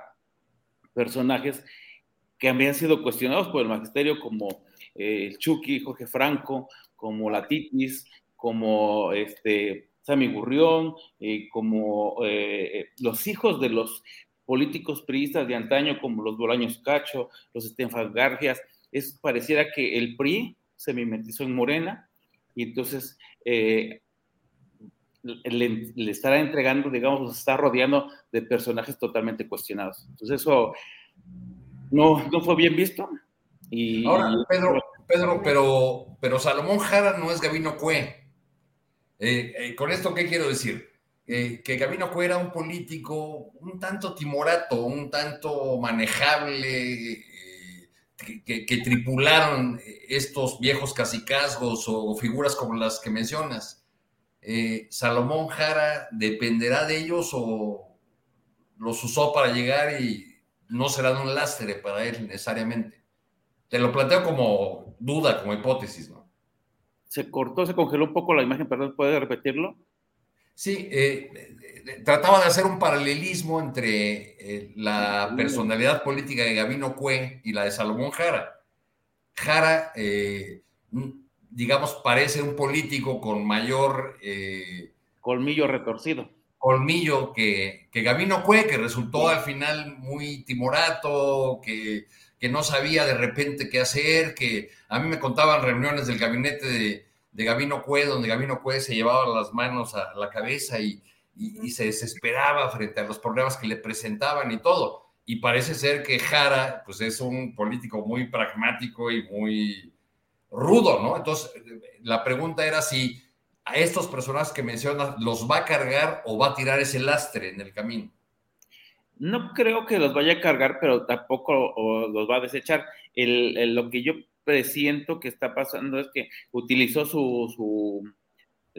personajes que habían sido cuestionados por el magisterio como el Chucky, Jorge Franco, como la Titis, como este, Sammy Gurrión, como los hijos de los políticos priistas de antaño como los Bolaños Cacho, los Estefan Garfias, es, pareciera que el PRI se mimetizó en Morena y entonces eh, le, estará entregando, digamos, se está rodeando de personajes totalmente cuestionados. Entonces eso no, no fue bien visto. Y, Ahora, Pedro, Pedro, pero, pero Salomón Jara no es Gabino Cue. Eh, eh, ¿Con esto qué quiero decir? que Gabino Cue era un político un tanto timorato, un tanto manejable, que, tripularon estos viejos cacicazgos o figuras como las que mencionas. Eh, Salomón Jara dependerá de ellos o los usó para llegar y no serán un lastre para él necesariamente. Te lo planteo como duda, como hipótesis, ¿no? Se cortó, se congeló un poco la imagen, perdón, ¿puede repetirlo? Sí, eh, trataba de hacer un paralelismo entre eh, la personalidad política de Gabino Cue y la de Salomón Jara. Jara, eh, digamos, parece un político con mayor... colmillo retorcido. Colmillo que, que Gabino Cue, que resultó al final muy timorato, que, que no sabía de repente qué hacer, que a mí me contaban reuniones del gabinete de de Gabino Cue, donde Gabino Cue se llevaba las manos a la cabeza y, se desesperaba frente a los problemas que le presentaban y todo. Y parece ser que Jara, pues es un político muy pragmático y muy rudo, ¿no? Entonces, la pregunta era si a estos personajes que mencionas los va a cargar o va a tirar ese lastre en el camino. No creo que los vaya a cargar, pero tampoco los va a desechar. lo que yo presiento que está pasando es que utilizó su,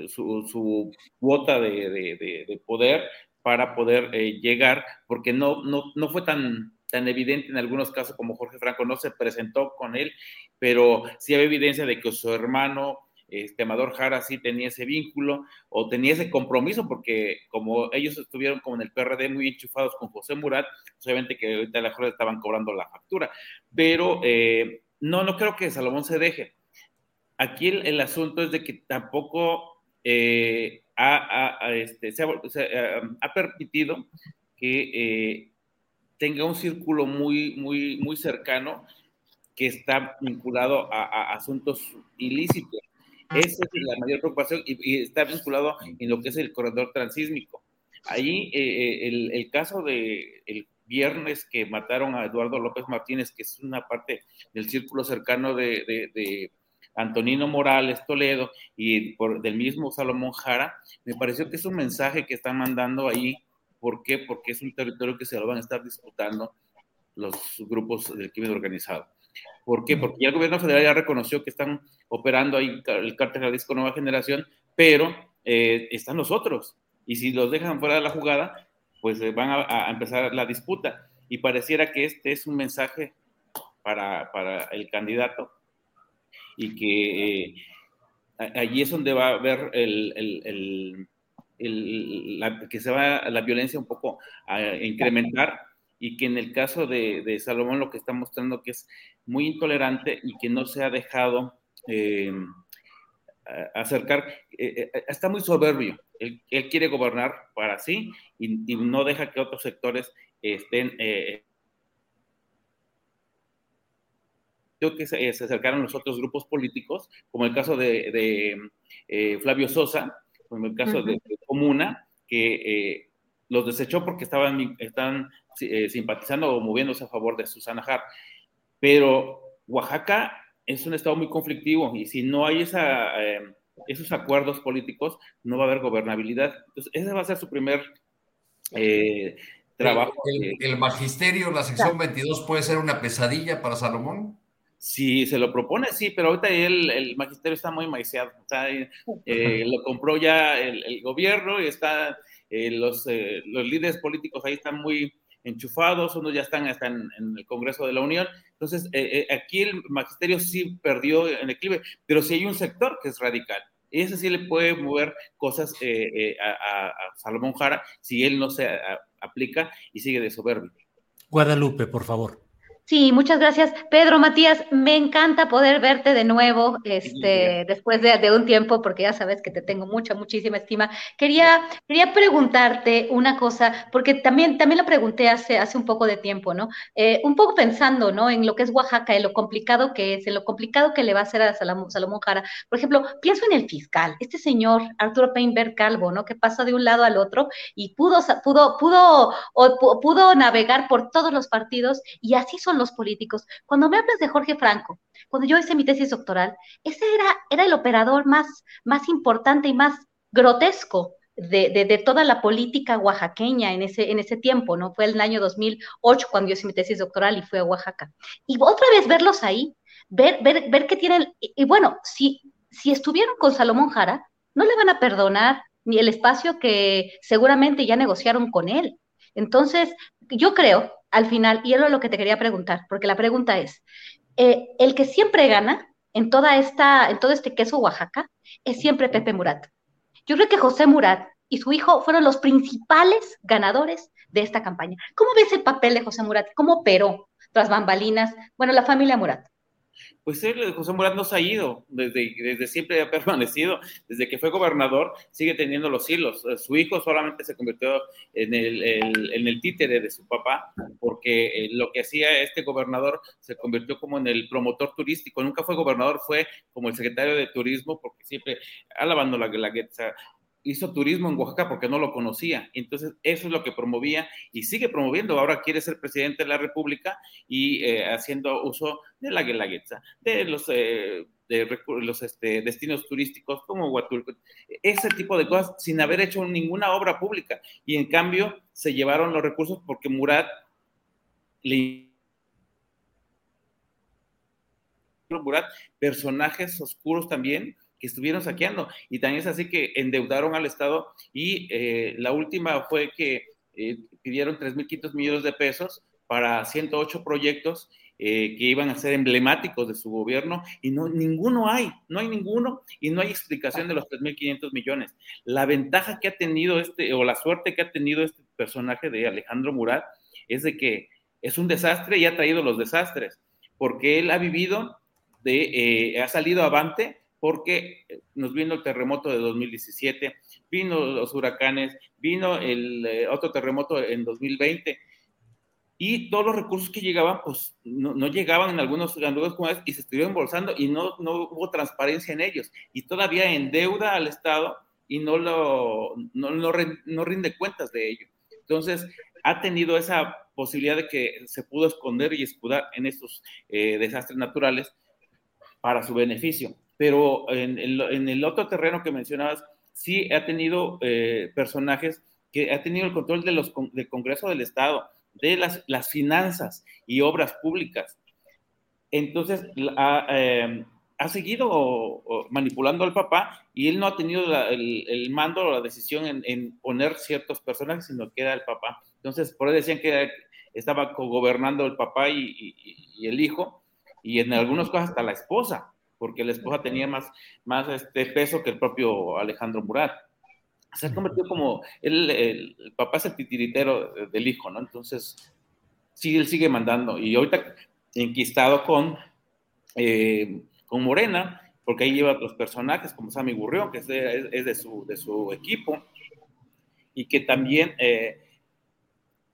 su, su, cuota de, poder para poder eh, llegar, porque no, no, no fue tan, tan evidente en algunos casos como Jorge Franco, no se presentó con él, pero sí había evidencia de que su hermano, este Amador Jara, sí tenía ese vínculo o tenía ese compromiso, porque como ellos estuvieron como en el PRD muy enchufados con José Murat, obviamente que ahorita a mejor estaban cobrando la factura, pero eh, no, no creo que Salomón se deje. Aquí el, asunto es de que tampoco eh, este, se, ha, permitido que eh, tenga un círculo muy, muy, muy cercano que está vinculado a, asuntos ilícitos. Esa es la mayor preocupación y, está vinculado en lo que es el corredor transísmico. Ahí eh, el, el, caso de el viernes que mataron a Eduardo López Martínez, que es una parte del círculo cercano de, Antonino Morales Toledo y por, del mismo Salomón Jara, me pareció que es un mensaje que están mandando ahí. ¿Por qué? Porque es un territorio que se lo van a estar disputando los grupos del crimen organizado. ¿Por qué? Porque ya el gobierno federal ya reconoció que están operando ahí el cártel Jalisco Nueva Generación, pero eh, están los otros. Y si los dejan fuera de la jugada, pues eh, van a, empezar la disputa. Y pareciera que este es un mensaje para, para el candidato y que eh, allí es donde va a haber el, el, el, que se va la violencia un poco a incrementar y que en el caso de, de, Salomón lo que está mostrando que es muy intolerante y que no se ha dejado eh, acercar, está muy soberbio, él, quiere gobernar para sí y, no deja que otros sectores estén... Eh, creo que se, acercaron los otros grupos políticos, como el caso de, eh, Flavio Sosa, como el caso de, Comuna, que eh, los desechó porque estaban están, simpatizando o moviéndose a favor de Susana Hart. Pero Oaxaca es un estado muy conflictivo y si no hay esa esos acuerdos políticos, no va a haber gobernabilidad. Entonces, ese va a ser su primer eh, trabajo. ¿El, magisterio, la sección 22, puede ser una pesadilla para Salomón? Si se lo propone, sí, pero ahorita el, magisterio está muy maiciado. Eh, lo compró ya el, gobierno y está, eh, los, los líderes políticos ahí están muy enchufados, unos ya están hasta en, el Congreso de la Unión. Entonces, aquí el magisterio sí perdió en equilibrio, pero sí hay un sector que es radical ese sí le puede mover cosas eh, eh, a, Salomón Jara si él no se aplica y sigue de soberbio. Guadalupe, por favor. Sí, muchas gracias. Pedro Matías, me encanta poder verte de nuevo este, después de, un tiempo, porque ya sabes que te tengo mucha, muchísima estima. Quería, quería preguntarte una cosa, porque también, también lo pregunté hace, hace un poco de tiempo, ¿no? Eh, un poco pensando, ¿no? En lo que es Oaxaca, en lo complicado que es, en lo complicado que le va a hacer a Salomón, Jara. Por ejemplo, pienso en el fiscal, este señor Arturo Peinberg Calvo, ¿no? Que pasa de un lado al otro y pudo, pudo, pudo, pudo, pudo navegar por todos los partidos y así son los políticos. Cuando me hablas de Jorge Franco, cuando yo hice mi tesis doctoral, ese era, era el operador más, más importante y más grotesco de, de, toda la política oaxaqueña en ese, en ese tiempo, ¿no? Fue el año 2008 cuando yo hice mi tesis doctoral y fui a Oaxaca. Y otra vez verlos ahí, ver, ver, ver que tienen, y, bueno, si, si estuvieron con Salomón Jara, no le van a perdonar ni el espacio que seguramente ya negociaron con él. Entonces, yo creo al final, y era lo que te quería preguntar, porque la pregunta es, eh, el que siempre gana en toda esta, en todo este queso Oaxaca, es siempre Pepe Murat. Yo creo que José Murat y su hijo fueron los principales ganadores de esta campaña. ¿Cómo ves el papel de José Murat? ¿Cómo operó tras bambalinas? Bueno, la familia Murat pues él, José Murat no se ha ido, desde, desde siempre ha permanecido, desde que fue gobernador sigue teniendo los hilos. Eh, su hijo solamente se convirtió en el, en el títere de su papá, porque eh, lo que hacía este gobernador se convirtió como en el promotor turístico. Nunca fue gobernador, fue como el secretario de turismo, porque siempre alabando la guelaguetza, hizo turismo en Oaxaca porque no lo conocía. Entonces, eso es lo que promovía y sigue promoviendo. Ahora quiere ser presidente de la República y eh, haciendo uso de la Guelaguetza, de los, eh, de los este, destinos turísticos como Huatulco, ese tipo de cosas sin haber hecho ninguna obra pública. Y en cambio, se llevaron los recursos porque Murat le Murat, personajes oscuros también, que estuvieron saqueando. Y también es así que endeudaron al Estado y eh, la última fue que eh, pidieron 3.500 millones de pesos para 108 proyectos eh, que iban a ser emblemáticos de su gobierno y no ninguno hay, no hay ninguno y no hay explicación de los 3.500 millones. La ventaja que ha tenido este, o la suerte que ha tenido este personaje de Alejandro Murat es de que es un desastre y ha traído los desastres, porque él ha vivido de, ha salido avante porque nos vino el terremoto de 2017, vino los huracanes, vino el eh, otro terremoto en 2020 y todos los recursos que llegaban, pues no, llegaban en algunos, algunos y se estuvieron embolsando y no, no hubo transparencia en ellos y todavía endeuda al Estado y no, lo, no, no, rinde cuentas de ello. Entonces, ha tenido esa posibilidad de que se pudo esconder y escudar en estos eh, desastres naturales para su beneficio pero en, el otro terreno que mencionabas, sí ha tenido eh, personajes que ha tenido el control de los, del Congreso del Estado, de las, las finanzas y obras públicas. Entonces, ha, eh, ha seguido manipulando al papá y él no ha tenido el, el, mando o la decisión en, en, poner ciertos personajes, sino que era el papá. Entonces, por ahí decían que estaba gobernando el papá y, y, y el hijo, y en algunos casos hasta la esposa porque la esposa tenía más, más este peso que el propio Alejandro Murat. Se ha convertido como, el, el papá es el titiritero del hijo, ¿no? Entonces, sí, él sigue mandando. Y ahorita enquistado con, eh, con Morena, porque ahí lleva otros personajes como Sammy Gurrión, que es de, es de, su, de su equipo, y que también... Eh,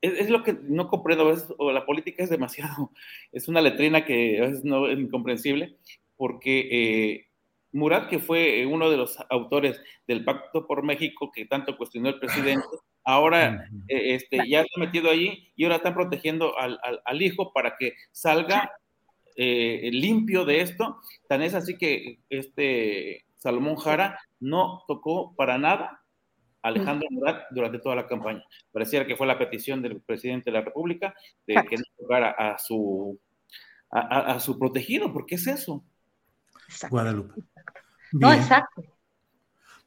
es, lo que no comprendo, o la política es demasiado, es una letrina que a veces no es incomprensible, porque eh, Murat, que fue uno de los autores del Pacto por México que tanto cuestionó el presidente, ahora eh, este, ya está metido allí y ahora están protegiendo al, al, hijo para que salga eh, limpio de esto. Tan es así que este Salomón Jara no tocó para nada a Alejandro Murat durante toda la campaña. Pareciera que fue la petición del presidente de la República de que no tocara a su, a su protegido, porque es eso. Guadalupe. No, exacto.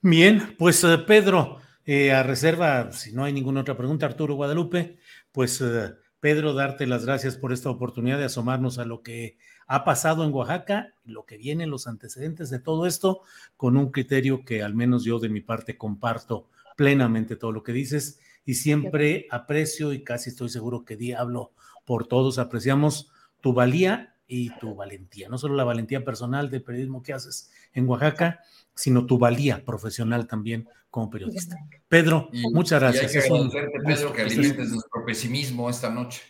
Bien, pues eh, Pedro, eh, a reserva, si no hay ninguna otra pregunta, Arturo Guadalupe, pues eh, Pedro, darte las gracias por esta oportunidad de asomarnos a lo que ha pasado en Oaxaca, lo que viene, los antecedentes de todo esto, con un criterio que al menos yo de mi parte comparto plenamente todo lo que dices y siempre aprecio y casi estoy seguro que diablo por todos apreciamos tu valía y tu valentía, no solo la valentía personal del periodismo que haces en Oaxaca, sino tu valía profesional también como periodista. Pedro, muchas gracias. Y hay que agradecerte, Pedro, que alimentes nuestro pesimismo esta noche.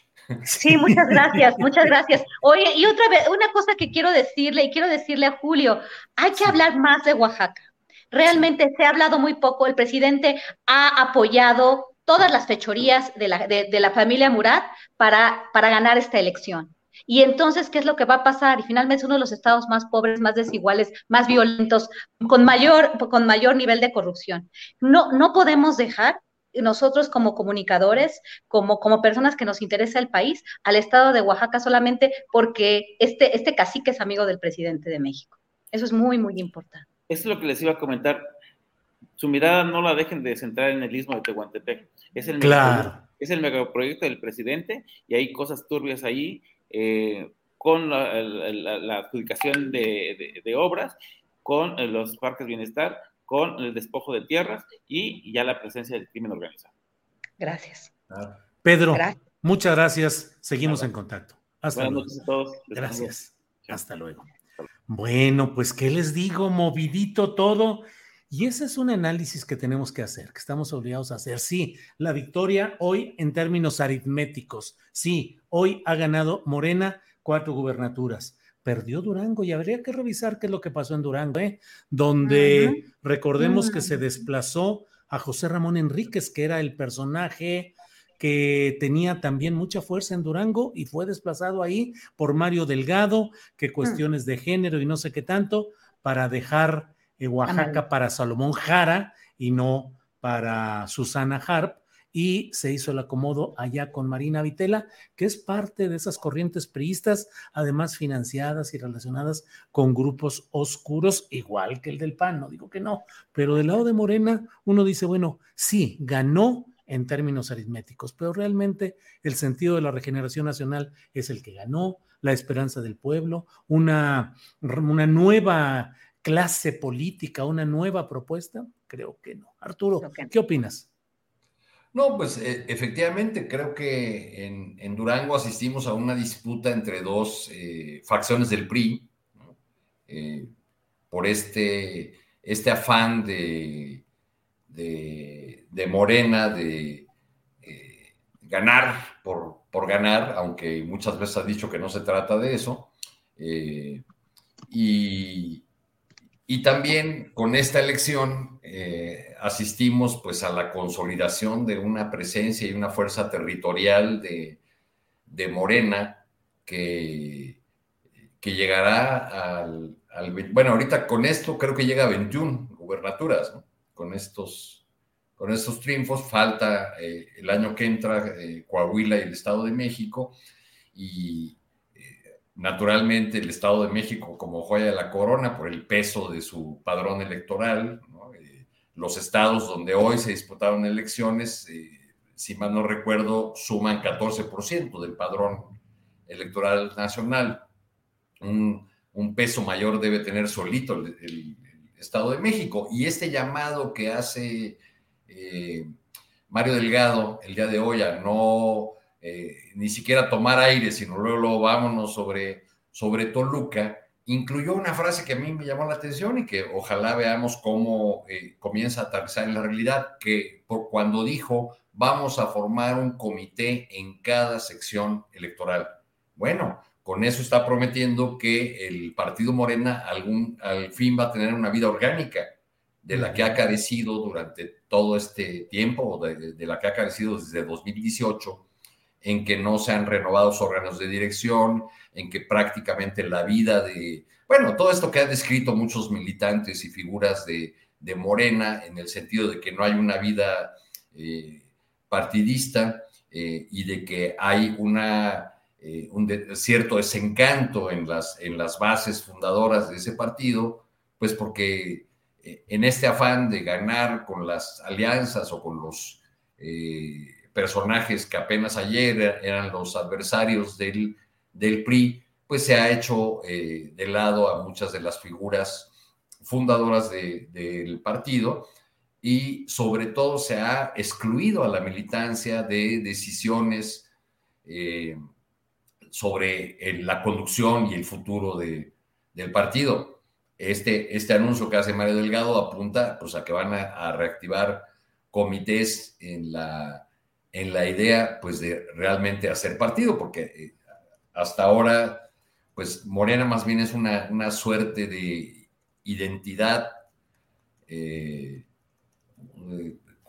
Sí, muchas gracias, muchas gracias. Oye, y otra vez, una cosa que quiero decirle, y quiero decirle a Julio, hay que hablar más de Oaxaca. Realmente se ha hablado muy poco, el presidente ha apoyado todas las fechorías de la, de, la familia Murat para, para ganar esta elección. Y entonces, ¿qué es lo que va a pasar? Y finalmente es uno de los estados más pobres, más desiguales, más violentos, con mayor, con mayor nivel de corrupción. No, no podemos dejar nosotros como comunicadores, como, como personas que nos interesa el país, al estado de Oaxaca solamente porque este, este cacique es amigo del presidente de México. Eso es muy, muy importante. Eso es lo que les iba a comentar. Su mirada no la dejen de centrar en el istmo de Tehuantepec. Es el, claro. es el megaproyecto del presidente y hay cosas turbias ahí eh, con la, adjudicación de, de, obras, con los parques bienestar, con el despojo de tierras y ya la presencia del crimen organizado. Gracias. Pedro, muchas gracias. Seguimos en contacto. Hasta luego. a todos. Gracias. Hasta luego. Bueno, pues, ¿qué les digo? Movidito todo. Y ese es un análisis que tenemos que hacer, que estamos obligados a hacer. Sí, la victoria hoy en términos aritméticos. Sí, hoy ha ganado Morena cuatro gubernaturas perdió Durango y habría que revisar qué es lo que pasó en Durango, ¿eh? donde recordemos que se desplazó a José Ramón Enríquez, que era el personaje que tenía también mucha fuerza en Durango y fue desplazado ahí por Mario Delgado, que mm. cuestiones de género y no sé qué tanto, para dejar eh, Oaxaca para Salomón Jara y no para Susana Harp y se hizo el acomodo allá con Marina Vitela, que es parte de esas corrientes priistas, además financiadas y relacionadas con grupos oscuros, igual que el del PAN, no digo que no, pero del lado de Morena uno dice, bueno, sí, ganó en términos aritméticos, pero realmente el sentido de la regeneración nacional es el que ganó, la esperanza del pueblo, una, una nueva clase política, una nueva propuesta, creo que no. Arturo, ¿qué opinas? No, pues e, efectivamente creo que en, Durango asistimos a una disputa entre dos eh, facciones del PRI eh, por este, este afán de, de, Morena de eh, ganar por, por, ganar, aunque muchas veces ha dicho que no se trata de eso. y, y también con esta elección eh, asistimos pues a la consolidación de una presencia y una fuerza territorial de, Morena que, que llegará al, Bueno, ahorita con esto creo que llega a 21 gubernaturas, con, estos, con estos triunfos. Falta eh, el año que entra eh, Coahuila y el Estado de México y naturalmente el Estado de México como joya de la corona por el peso de su padrón electoral, eh, los estados donde hoy se disputaron elecciones, eh, si mal no recuerdo, suman 14% del padrón electoral nacional. Un, peso mayor debe tener solito el, Estado de México. Y este llamado que hace eh, Mario Delgado el día de hoy a no eh, ni siquiera tomar aire, sino luego, vámonos sobre, sobre Toluca, incluyó una frase que a mí me llamó la atención y que ojalá veamos cómo eh, comienza a aterrizar en la realidad, que por cuando dijo vamos a formar un comité en cada sección electoral. Bueno, con eso está prometiendo que el partido Morena algún, al fin va a tener una vida orgánica de la que ha carecido durante todo este tiempo, de, de la que ha carecido desde 2018 en que no se han renovado órganos de dirección, en que prácticamente la vida de, bueno, todo esto que han descrito muchos militantes y figuras de, Morena, en el sentido de que no hay una vida eh, partidista eh, y de que hay una, eh, un cierto desencanto en las, en las bases fundadoras de ese partido, pues porque en este afán de ganar con las alianzas o con los personajes que apenas ayer eran los adversarios del, del PRI, pues se ha hecho eh, de lado a muchas de las figuras fundadoras del partido y sobre todo se ha excluido a la militancia de decisiones eh, sobre la conducción y el futuro de, del partido. Este, este anuncio que hace Mario Delgado apunta pues, a que van a, reactivar comités en la, en la idea pues, de realmente hacer partido, porque eh, hasta ahora, pues Morena más bien es una, una suerte de identidad eh,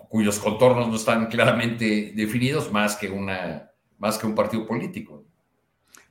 cuyos contornos no están claramente definidos más que, una, más que un partido político.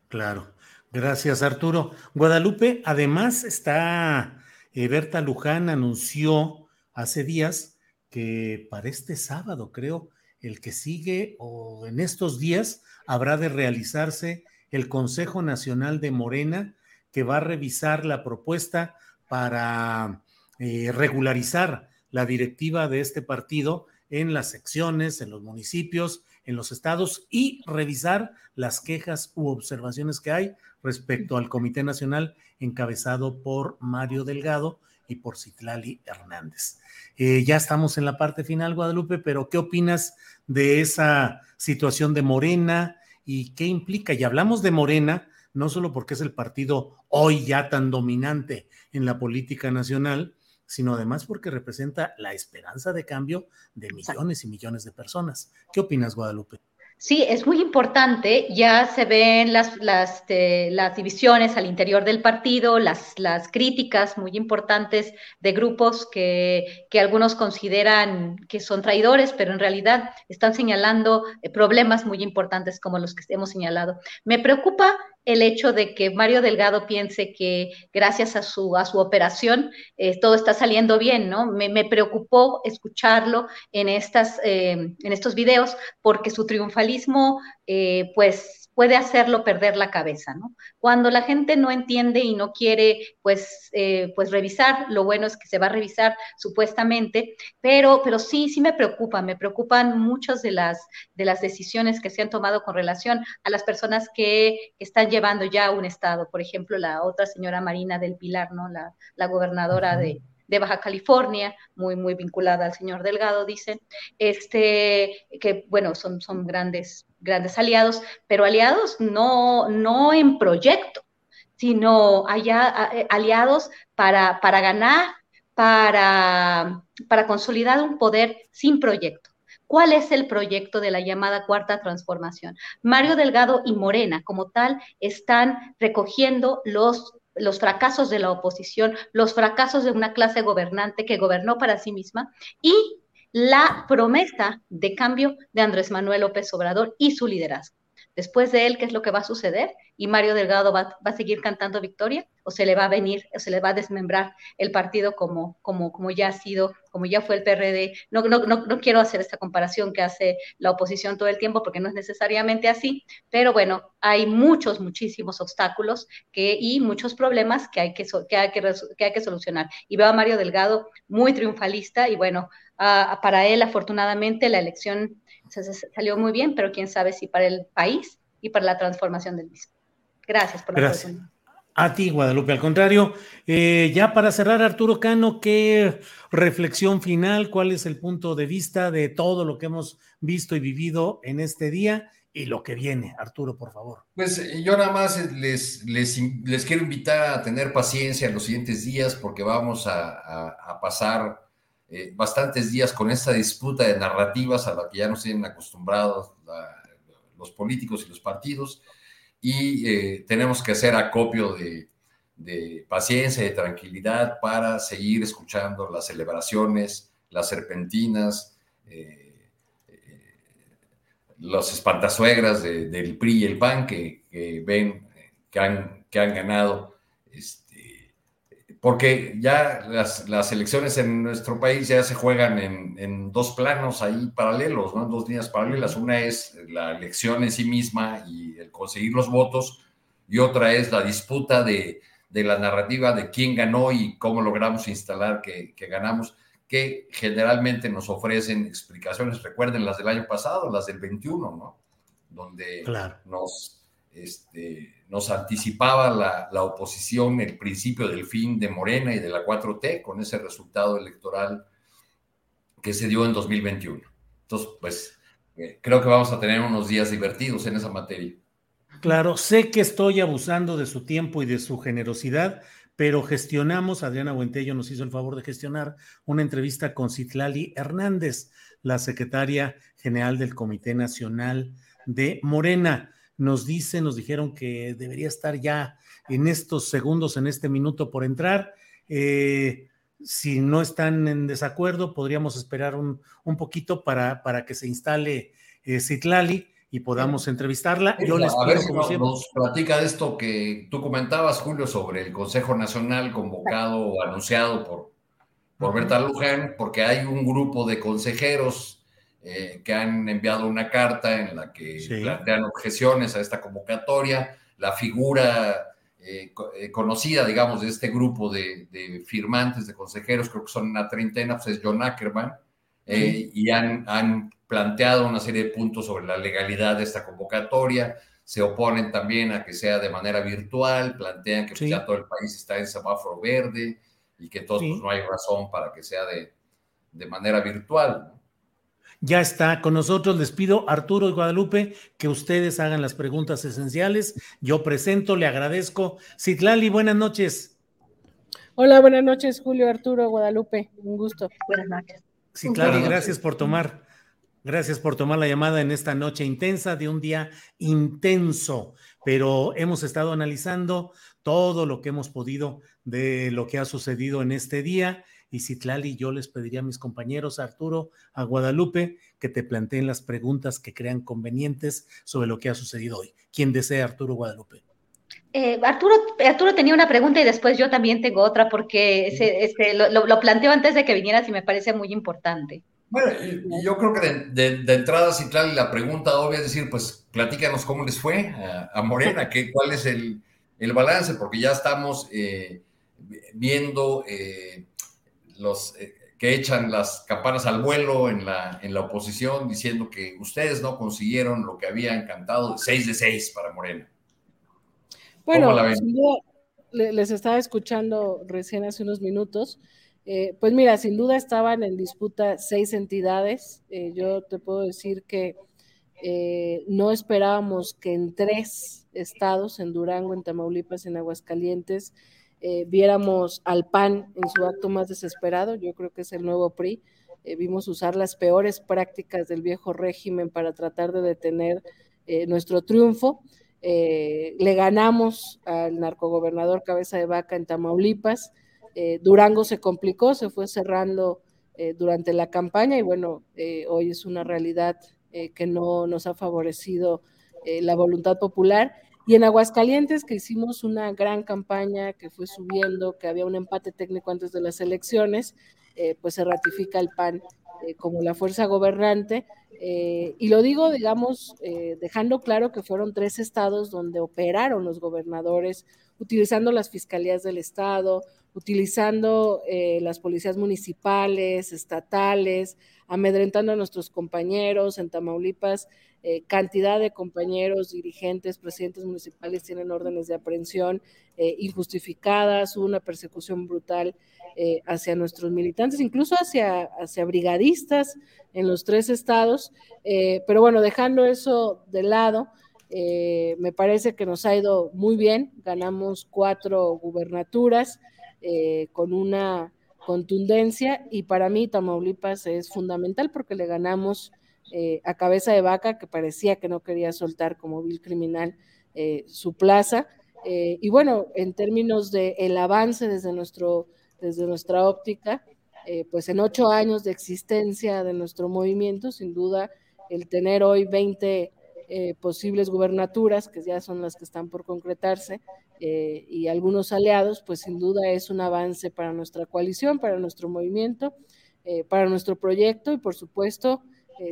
Claro. Gracias, Arturo. Guadalupe, además está, eh, Berta Luján anunció hace días que para este sábado, creo, el que sigue o en estos días habrá de realizarse el Consejo Nacional de Morena que va a revisar la propuesta para eh, regularizar la directiva de este partido en las secciones, en los municipios, en los estados y revisar las quejas u observaciones que hay respecto al Comité Nacional encabezado por Mario Delgado y por Citlali Hernández. Eh, ya estamos en la parte final, Guadalupe, pero ¿qué opinas de esa situación de Morena y qué implica? Y hablamos de Morena no solo porque es el partido hoy ya tan dominante en la política nacional, sino además porque representa la esperanza de cambio de millones y millones de personas. ¿Qué opinas, Guadalupe? Sí, es muy importante. Ya se ven las, las, este, las divisiones al interior del partido, las, las críticas muy importantes de grupos que, que, algunos consideran que son traidores, pero en realidad están señalando eh, problemas muy importantes como los que hemos señalado. Me preocupa el hecho de que Mario Delgado piense que gracias a su, a su operación eh, todo está saliendo bien, ¿no? Me, me preocupó escucharlo en, estas, eh, en estos videos porque su triunfalismo, eh, pues puede hacerlo perder la cabeza, ¿no? Cuando la gente no entiende y no quiere, pues, eh, pues revisar, lo bueno es que se va a revisar supuestamente, pero, pero sí, sí me preocupa, me preocupan muchas de las, de las decisiones que se han tomado con relación a las personas que están llevando ya un Estado, por ejemplo, la otra señora Marina del Pilar, ¿no? La, la gobernadora de, de Baja California, muy, muy vinculada al señor Delgado, dicen, este, que bueno, son, son grandes, grandes aliados, pero aliados no, no en proyecto, sino allá, eh, aliados para, para ganar, para, para consolidar un poder sin proyecto. ¿Cuál es el proyecto de la llamada cuarta transformación? Mario Delgado y Morena, como tal, están recogiendo los los fracasos de la oposición, los fracasos de una clase gobernante que gobernó para sí misma y la promesa de cambio de Andrés Manuel López Obrador y su liderazgo. Después de él, ¿qué es lo que va a suceder? ¿Y Mario Delgado va, a seguir cantando victoria? ¿O se le va a venir, o se le va a desmembrar el partido como, como, como ya ha sido, como ya fue el PRD? No, no, no, no quiero hacer esta comparación que hace la oposición todo el tiempo, porque no es necesariamente así, pero bueno, hay muchos, muchísimos obstáculos que, y muchos problemas que hay que, que, hay que, que hay que solucionar. Y veo a Mario Delgado muy triunfalista y bueno, para él afortunadamente la elección salió muy bien, pero quién sabe si para el país y para la transformación del mismo. Gracias por la Gracias. A ti, Guadalupe. Al contrario, eh, ya para cerrar, Arturo Cano, ¿qué reflexión final? ¿Cuál es el punto de vista de todo lo que hemos visto y vivido en este día y lo que viene? Arturo, por favor. Pues eh, yo nada más les, les, quiero invitar a tener paciencia en los siguientes días porque vamos a pasar eh, bastantes días con esta disputa de narrativas a la que ya nos tienen acostumbrados los políticos y los partidos, y eh, tenemos que hacer acopio de, paciencia y de tranquilidad para seguir escuchando las celebraciones, las serpentinas, eh, los espantasuegras del PRI y el PAN que, ven que han, que han ganado. Este, porque ya las, elecciones en nuestro país ya se juegan en, dos planos ahí paralelos, ¿no? En dos líneas paralelas. Una es la elección en sí misma y el conseguir los votos, y otra es la disputa de, la narrativa de quién ganó y cómo logramos instalar que, ganamos, que generalmente nos ofrecen explicaciones. Recuerden las del año pasado, las del 21, ¿no? Donde nos este, nos anticipaba la, oposición el principio del fin de Morena y de la 4T con ese resultado electoral que se dio en 2021. Entonces, pues eh, creo que vamos a tener unos días divertidos en esa materia. Claro, sé que estoy abusando de su tiempo y de su generosidad, pero gestionamos, Adriana Buentello nos hizo el favor de gestionar una entrevista con Citlali Hernández, la secretaria general del Comité Nacional de Morena. Nos dice, nos dijeron que debería estar ya en estos segundos, en este minuto por entrar. Eh, si no están en desacuerdo, podríamos esperar un, poquito para, para, que se instale eh, Citlali y podamos entrevistarla. Yo les a ver si nos, platica de esto que tú comentabas, Julio, sobre el Consejo Nacional convocado o anunciado por, por Berta Luján, porque hay un grupo de consejeros eh, que han enviado una carta en la que plantean objeciones a esta convocatoria. La figura eh, eh, conocida, digamos, de este grupo de, firmantes, de consejeros, creo que son una treintena, pues es John Ackerman, y han, han planteado una serie de puntos sobre la legalidad de esta convocatoria, se oponen también a que sea de manera virtual, plantean que pues, ya todo el país está en semáforo verde y que entonces pues, no hay razón para que sea de, de manera virtual. Ya está con nosotros, les pido Arturo y Guadalupe que ustedes hagan las preguntas esenciales. Yo presento, le agradezco. Citlali, buenas noches. Hola, buenas noches, Julio, Arturo, Guadalupe, un gusto. Buenas noches. Citlali, gracias por tomar Gracias por tomar la llamada en esta noche intensa de un día intenso, pero hemos estado analizando todo lo que hemos podido de lo que ha sucedido en este día. Y Citlali, yo les pediría a mis compañeros, Arturo, a Guadalupe, que te planteen las preguntas que crean convenientes sobre lo que ha sucedido hoy. ¿Quién desea, Arturo Guadalupe? Eh, Arturo, Arturo tenía una pregunta y después yo también tengo otra porque ese, lo, lo, planteo antes de que vinieras y me parece muy importante. Bueno, yo creo que de, de, entrada, Citlali, la pregunta obvia es decir, pues platícanos cómo les fue a, Morena, que, cuál es el, balance, porque ya estamos eh, viendo eh, los eh, que echan las campanas al vuelo en la, en la oposición, diciendo que ustedes no consiguieron lo que habían cantado, 6 de 6 para Morena. Bueno, les estaba escuchando recién hace unos minutos eh, pues mira, sin duda estaban en disputa seis entidades. Eh, yo te puedo decir que eh, no esperábamos que en tres estados, en Durango, en Tamaulipas, en Aguascalientes, viéramos al PAN en su acto más desesperado. Yo creo que es el nuevo PRI. vimos usar las peores prácticas del viejo régimen para tratar de detener nuestro triunfo. le ganamos al narcogobernador Cabeza de Vaca en Tamaulipas. Eh, Durango se complicó, se fue cerrando eh, durante la campaña y bueno, eh, hoy es una realidad que no nos ha favorecido la voluntad popular. Y en Aguascalientes, que hicimos una gran campaña, que fue subiendo, que había un empate técnico antes de las elecciones, pues se ratifica el PAN como la fuerza gobernante. y lo digo, digamos, dejando claro que fueron tres estados donde operaron los gobernadores, utilizando las fiscalías del estado, utilizando eh, las policías municipales, estatales, amedrentando a nuestros compañeros en Tamaulipas. Eh, cantidad de compañeros, dirigentes, presidentes municipales tienen órdenes de aprehensión eh, injustificadas, hubo una persecución brutal hacia nuestros militantes, incluso hacia, hacia brigadistas en los tres estados. pero bueno, dejando eso de lado, me parece que nos ha ido muy bien, ganamos cuatro gubernaturas. Eh, con una contundencia y para mí Tamaulipas es fundamental porque le ganamos eh, a cabeza de vaca que parecía que no quería soltar como vil criminal eh, su plaza. y bueno, en términos de el avance desde, nuestro, desde nuestra óptica, pues en ocho años de existencia de nuestro movimiento, sin duda, el tener hoy 20 eh, posibles gubernaturas, que ya son las que están por concretarse, eh, y algunos aliados, pues sin duda es un avance para nuestra coalición, para nuestro movimiento, eh, para nuestro proyecto y por supuesto,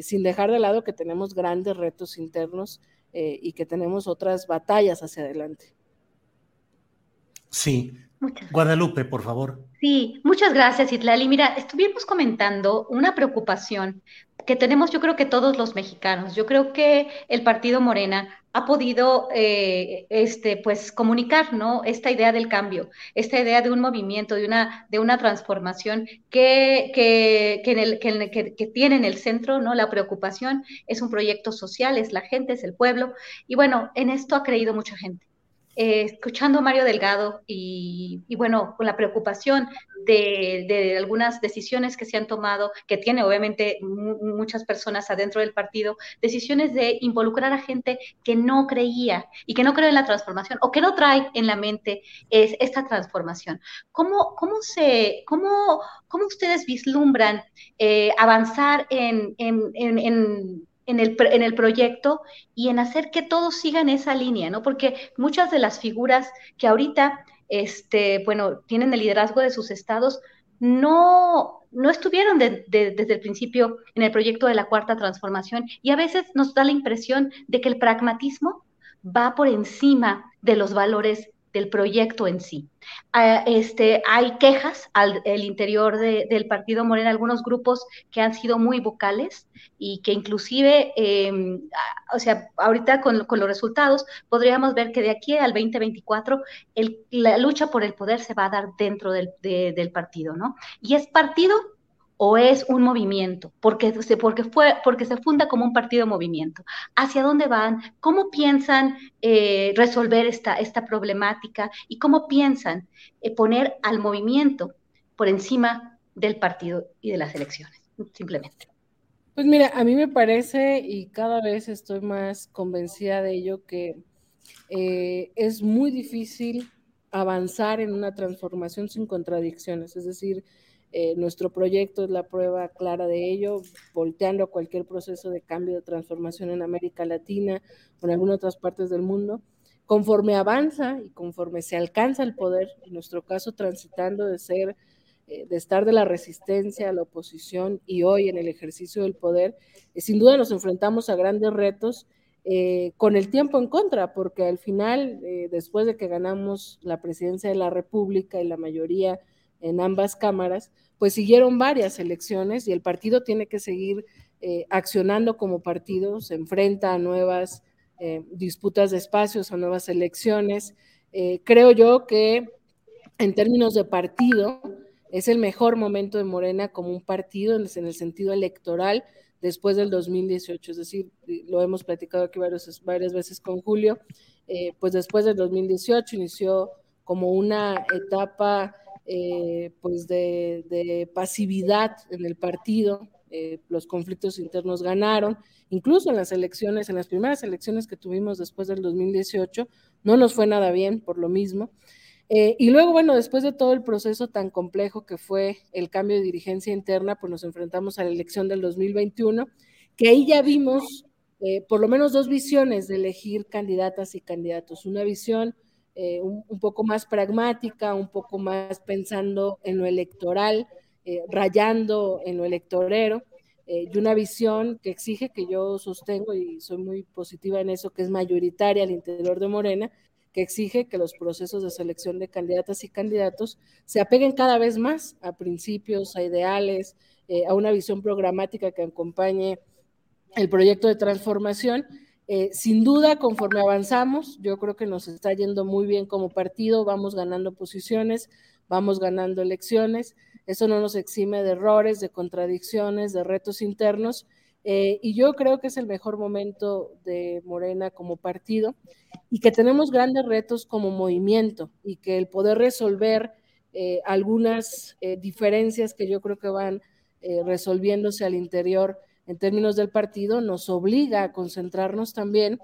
sin dejar de lado que tenemos grandes retos internos y que tenemos otras batallas hacia adelante. Sí. Guadalupe, por favor. Sí, muchas gracias, Itlali. Mira, estuvimos comentando una preocupación que tenemos, yo creo que todos los mexicanos. Yo creo que el partido Morena ha podido eh, este, pues, comunicar ¿no? esta idea del cambio, esta idea de un movimiento, de una, de una transformación que, que, que, tiene en el centro ¿no? la preocupación, es un proyecto social, es la gente, es el pueblo, y bueno, en esto ha creído mucha gente. Eh, escuchando a Mario Delgado y, bueno, con la preocupación de, algunas decisiones que se han tomado, que tiene obviamente muchas personas adentro del partido, decisiones de involucrar a gente que no creía y que no cree en la transformación o que no trae en la mente es esta transformación. ¿Cómo, cómo, se, cómo, cómo ustedes vislumbran eh, avanzar en el, en el proyecto y en hacer que todos sigan esa línea, ¿no? Porque muchas de las figuras que ahorita, este, bueno, tienen el liderazgo de sus estados, no, no estuvieron desde el principio en el proyecto de la cuarta transformación y a veces nos da la impresión de que el pragmatismo va por encima de los valores del proyecto en sí. Ah, este, hay quejas al el interior del partido Morena, algunos grupos que han sido muy vocales y que inclusive, ah, o sea, ahorita con, con, los resultados podríamos ver que de aquí al 2024 el, la lucha por el poder se va a dar dentro del, del partido, ¿no? Y es partido o es un movimiento, porque, porque, fue, porque se funda como un partido movimiento. ¿Hacia dónde van? ¿Cómo piensan eh, resolver esta, esta problemática? ¿Y cómo piensan eh, poner al movimiento por encima del partido y de las elecciones? Simplemente. Pues mira, a mí me parece, y cada vez estoy más convencida de ello, que eh, es muy difícil avanzar en una transformación sin contradicciones. Es decir, eh, nuestro proyecto es la prueba clara de ello, volteando a cualquier proceso de cambio, de transformación en América Latina o en algunas otras partes del mundo. Conforme avanza y conforme se alcanza el poder, en nuestro caso transitando de ser, eh, de estar de la resistencia a la oposición y hoy en el ejercicio del poder, eh, sin duda nos enfrentamos a grandes retos con el tiempo en contra, porque al final, después de que ganamos la presidencia de la República y la mayoría en ambas cámaras, pues siguieron varias elecciones y el partido tiene que seguir eh, accionando como partido, se enfrenta a nuevas eh, disputas de espacios, a nuevas elecciones. Eh, creo yo que en términos de partido es el mejor momento de Morena como un partido en el sentido electoral después del 2018, es decir, lo hemos platicado aquí varias, varias veces con Julio, pues después del 2018 inició como una etapa eh, pues de, pasividad en el partido, eh, los conflictos internos ganaron, incluso en las elecciones, en las primeras elecciones que tuvimos después del 2018, no nos fue nada bien por lo mismo. Eh, y luego, bueno, después de todo el proceso tan complejo que fue el cambio de dirigencia interna, pues nos enfrentamos a la elección del 2021, que ahí ya vimos por lo menos dos visiones de elegir candidatas y candidatos. Una visión eh, un, poco más pragmática, un poco más pensando en lo electoral, eh, rayando en lo electorero, eh, y una visión que exige, que yo sostengo y soy muy positiva en eso, que es mayoritaria al interior de Morena, que exige que los procesos de selección de candidatas y candidatos se apeguen cada vez más a principios, a ideales, a una visión programática que acompañe el proyecto de transformación eh, sin duda, conforme avanzamos, yo creo que nos está yendo muy bien como partido, vamos ganando posiciones, vamos ganando elecciones, eso no nos exime de errores, de contradicciones, de retos internos, eh, y yo creo que es el mejor momento de Morena como partido y que tenemos grandes retos como movimiento y que el poder resolver eh, algunas diferencias que yo creo que van resolviéndose al interior en términos del partido nos obliga a concentrarnos también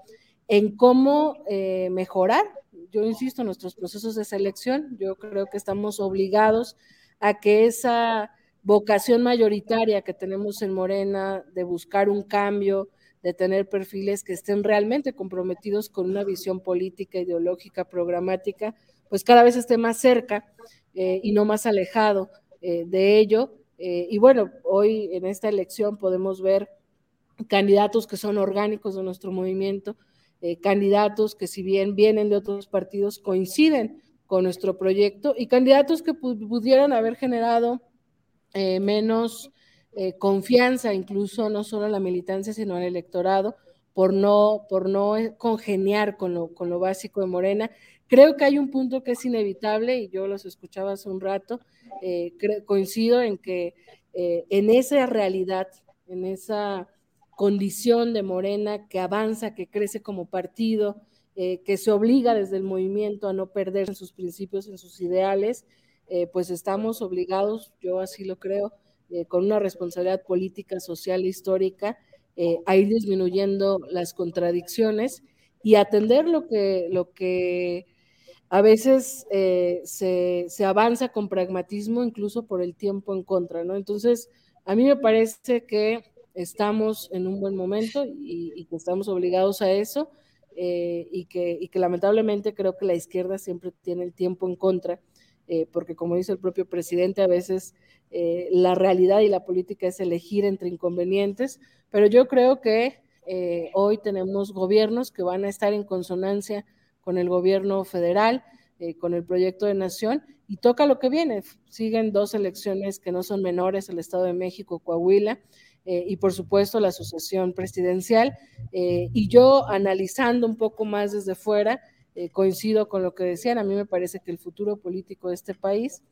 en cómo eh, mejorar, yo insisto, nuestros procesos de selección. Yo creo que estamos obligados a que esa vocación mayoritaria que tenemos en Morena de buscar un cambio, de tener perfiles que estén realmente comprometidos con una visión política, ideológica, programática, pues cada vez esté más cerca eh, y no más alejado eh, de ello eh, y bueno, hoy en esta elección podemos ver candidatos que son orgánicos de nuestro movimiento, eh, candidatos que si bien vienen de otros partidos coinciden con nuestro proyecto y candidatos que pudieran haber generado eh, menos confianza, incluso no solo en la militancia, sino en el electorado, por no, por no congeniar con lo, con lo básico de Morena. Creo que hay un punto que es inevitable, y yo los escuchaba hace un rato, coincido en que en esa realidad, en esa condición de Morena que avanza, que crece como partido, eh, que se obliga desde el movimiento a no perder en sus principios, en sus ideales, eh, pues estamos obligados, yo así lo creo, eh, con una responsabilidad política, social e histórica, a ir disminuyendo las contradicciones y atender lo que, lo que a veces se, se, avanza con pragmatismo, incluso por el tiempo en contra, ¿no? Entonces, a mí me parece que estamos en un buen momento y, que estamos obligados a eso eh, y, que, que, lamentablemente creo que la izquierda siempre tiene el tiempo en contra, eh, porque como dice el propio presidente, a veces eh, la realidad y la política es elegir entre inconvenientes, pero yo creo que hoy tenemos gobiernos que van a estar en consonancia con el gobierno federal, con el proyecto de nación y toca lo que viene. Siguen dos elecciones que no son menores, el Estado de México, Coahuila, eh, y por supuesto la asociación presidencial. Eh, y yo analizando un poco más desde fuera, eh, coincido con lo que decían, a mí me parece que el futuro político de este país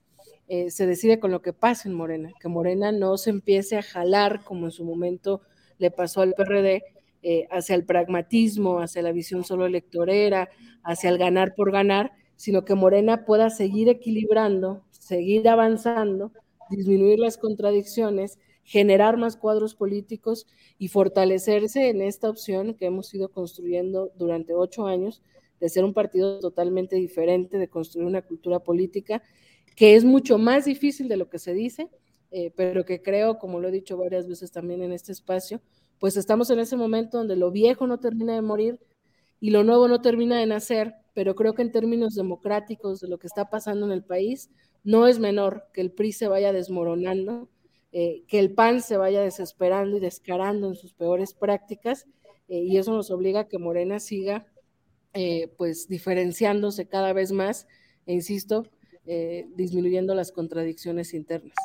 se decide con lo que pasa en Morena, que Morena no se empiece a jalar como en su momento le pasó al PRD. Hacia el pragmatismo, hacia la visión solo electorera, hacia el ganar por ganar, sino que Morena pueda seguir equilibrando, seguir avanzando, disminuir las contradicciones generar más cuadros políticos y fortalecerse en esta opción que hemos ido construyendo durante ocho años de ser un partido totalmente diferente, de construir una cultura política que es mucho más difícil de lo que se dice, eh, pero que creo, como lo he dicho varias veces también en este espacio, pues estamos en ese momento donde lo viejo no termina de morir y lo nuevo no termina de nacer, pero creo que en términos democráticos de lo que está pasando en el país, no es menor que el PRI se vaya desmoronando eh, que el PAN se vaya desesperando y descarando en sus peores prácticas, eh, y eso nos obliga a que Morena siga eh, pues diferenciándose cada vez más, e insisto, disminuyendo las contradicciones internas.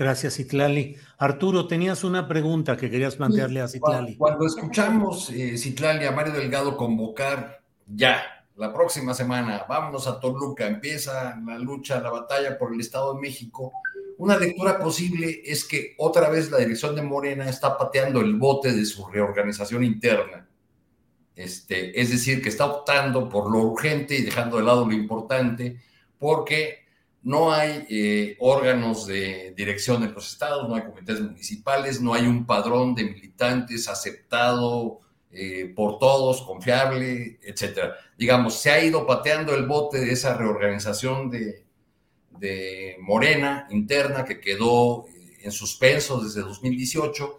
Gracias, Citlali. Arturo, tenías una pregunta que querías plantearle a Citlali. Cuando escuchamos, Citlali, a Mario Delgado convocar ya, la próxima semana, vámonos a Toluca, empieza la lucha, la batalla por el Estado de México, una lectura posible es que otra vez la dirección de Morena está pateando el bote de su reorganización interna. Este, es decir, que está optando por lo urgente y dejando de lado lo importante, porque no hay eh, órganos de dirección en los estados, no hay comités municipales, no hay un padrón de militantes aceptado eh, por todos, confiable, etcétera. Digamos, se ha ido pateando el bote de esa reorganización de, Morena interna que quedó eh, en suspenso desde 2018,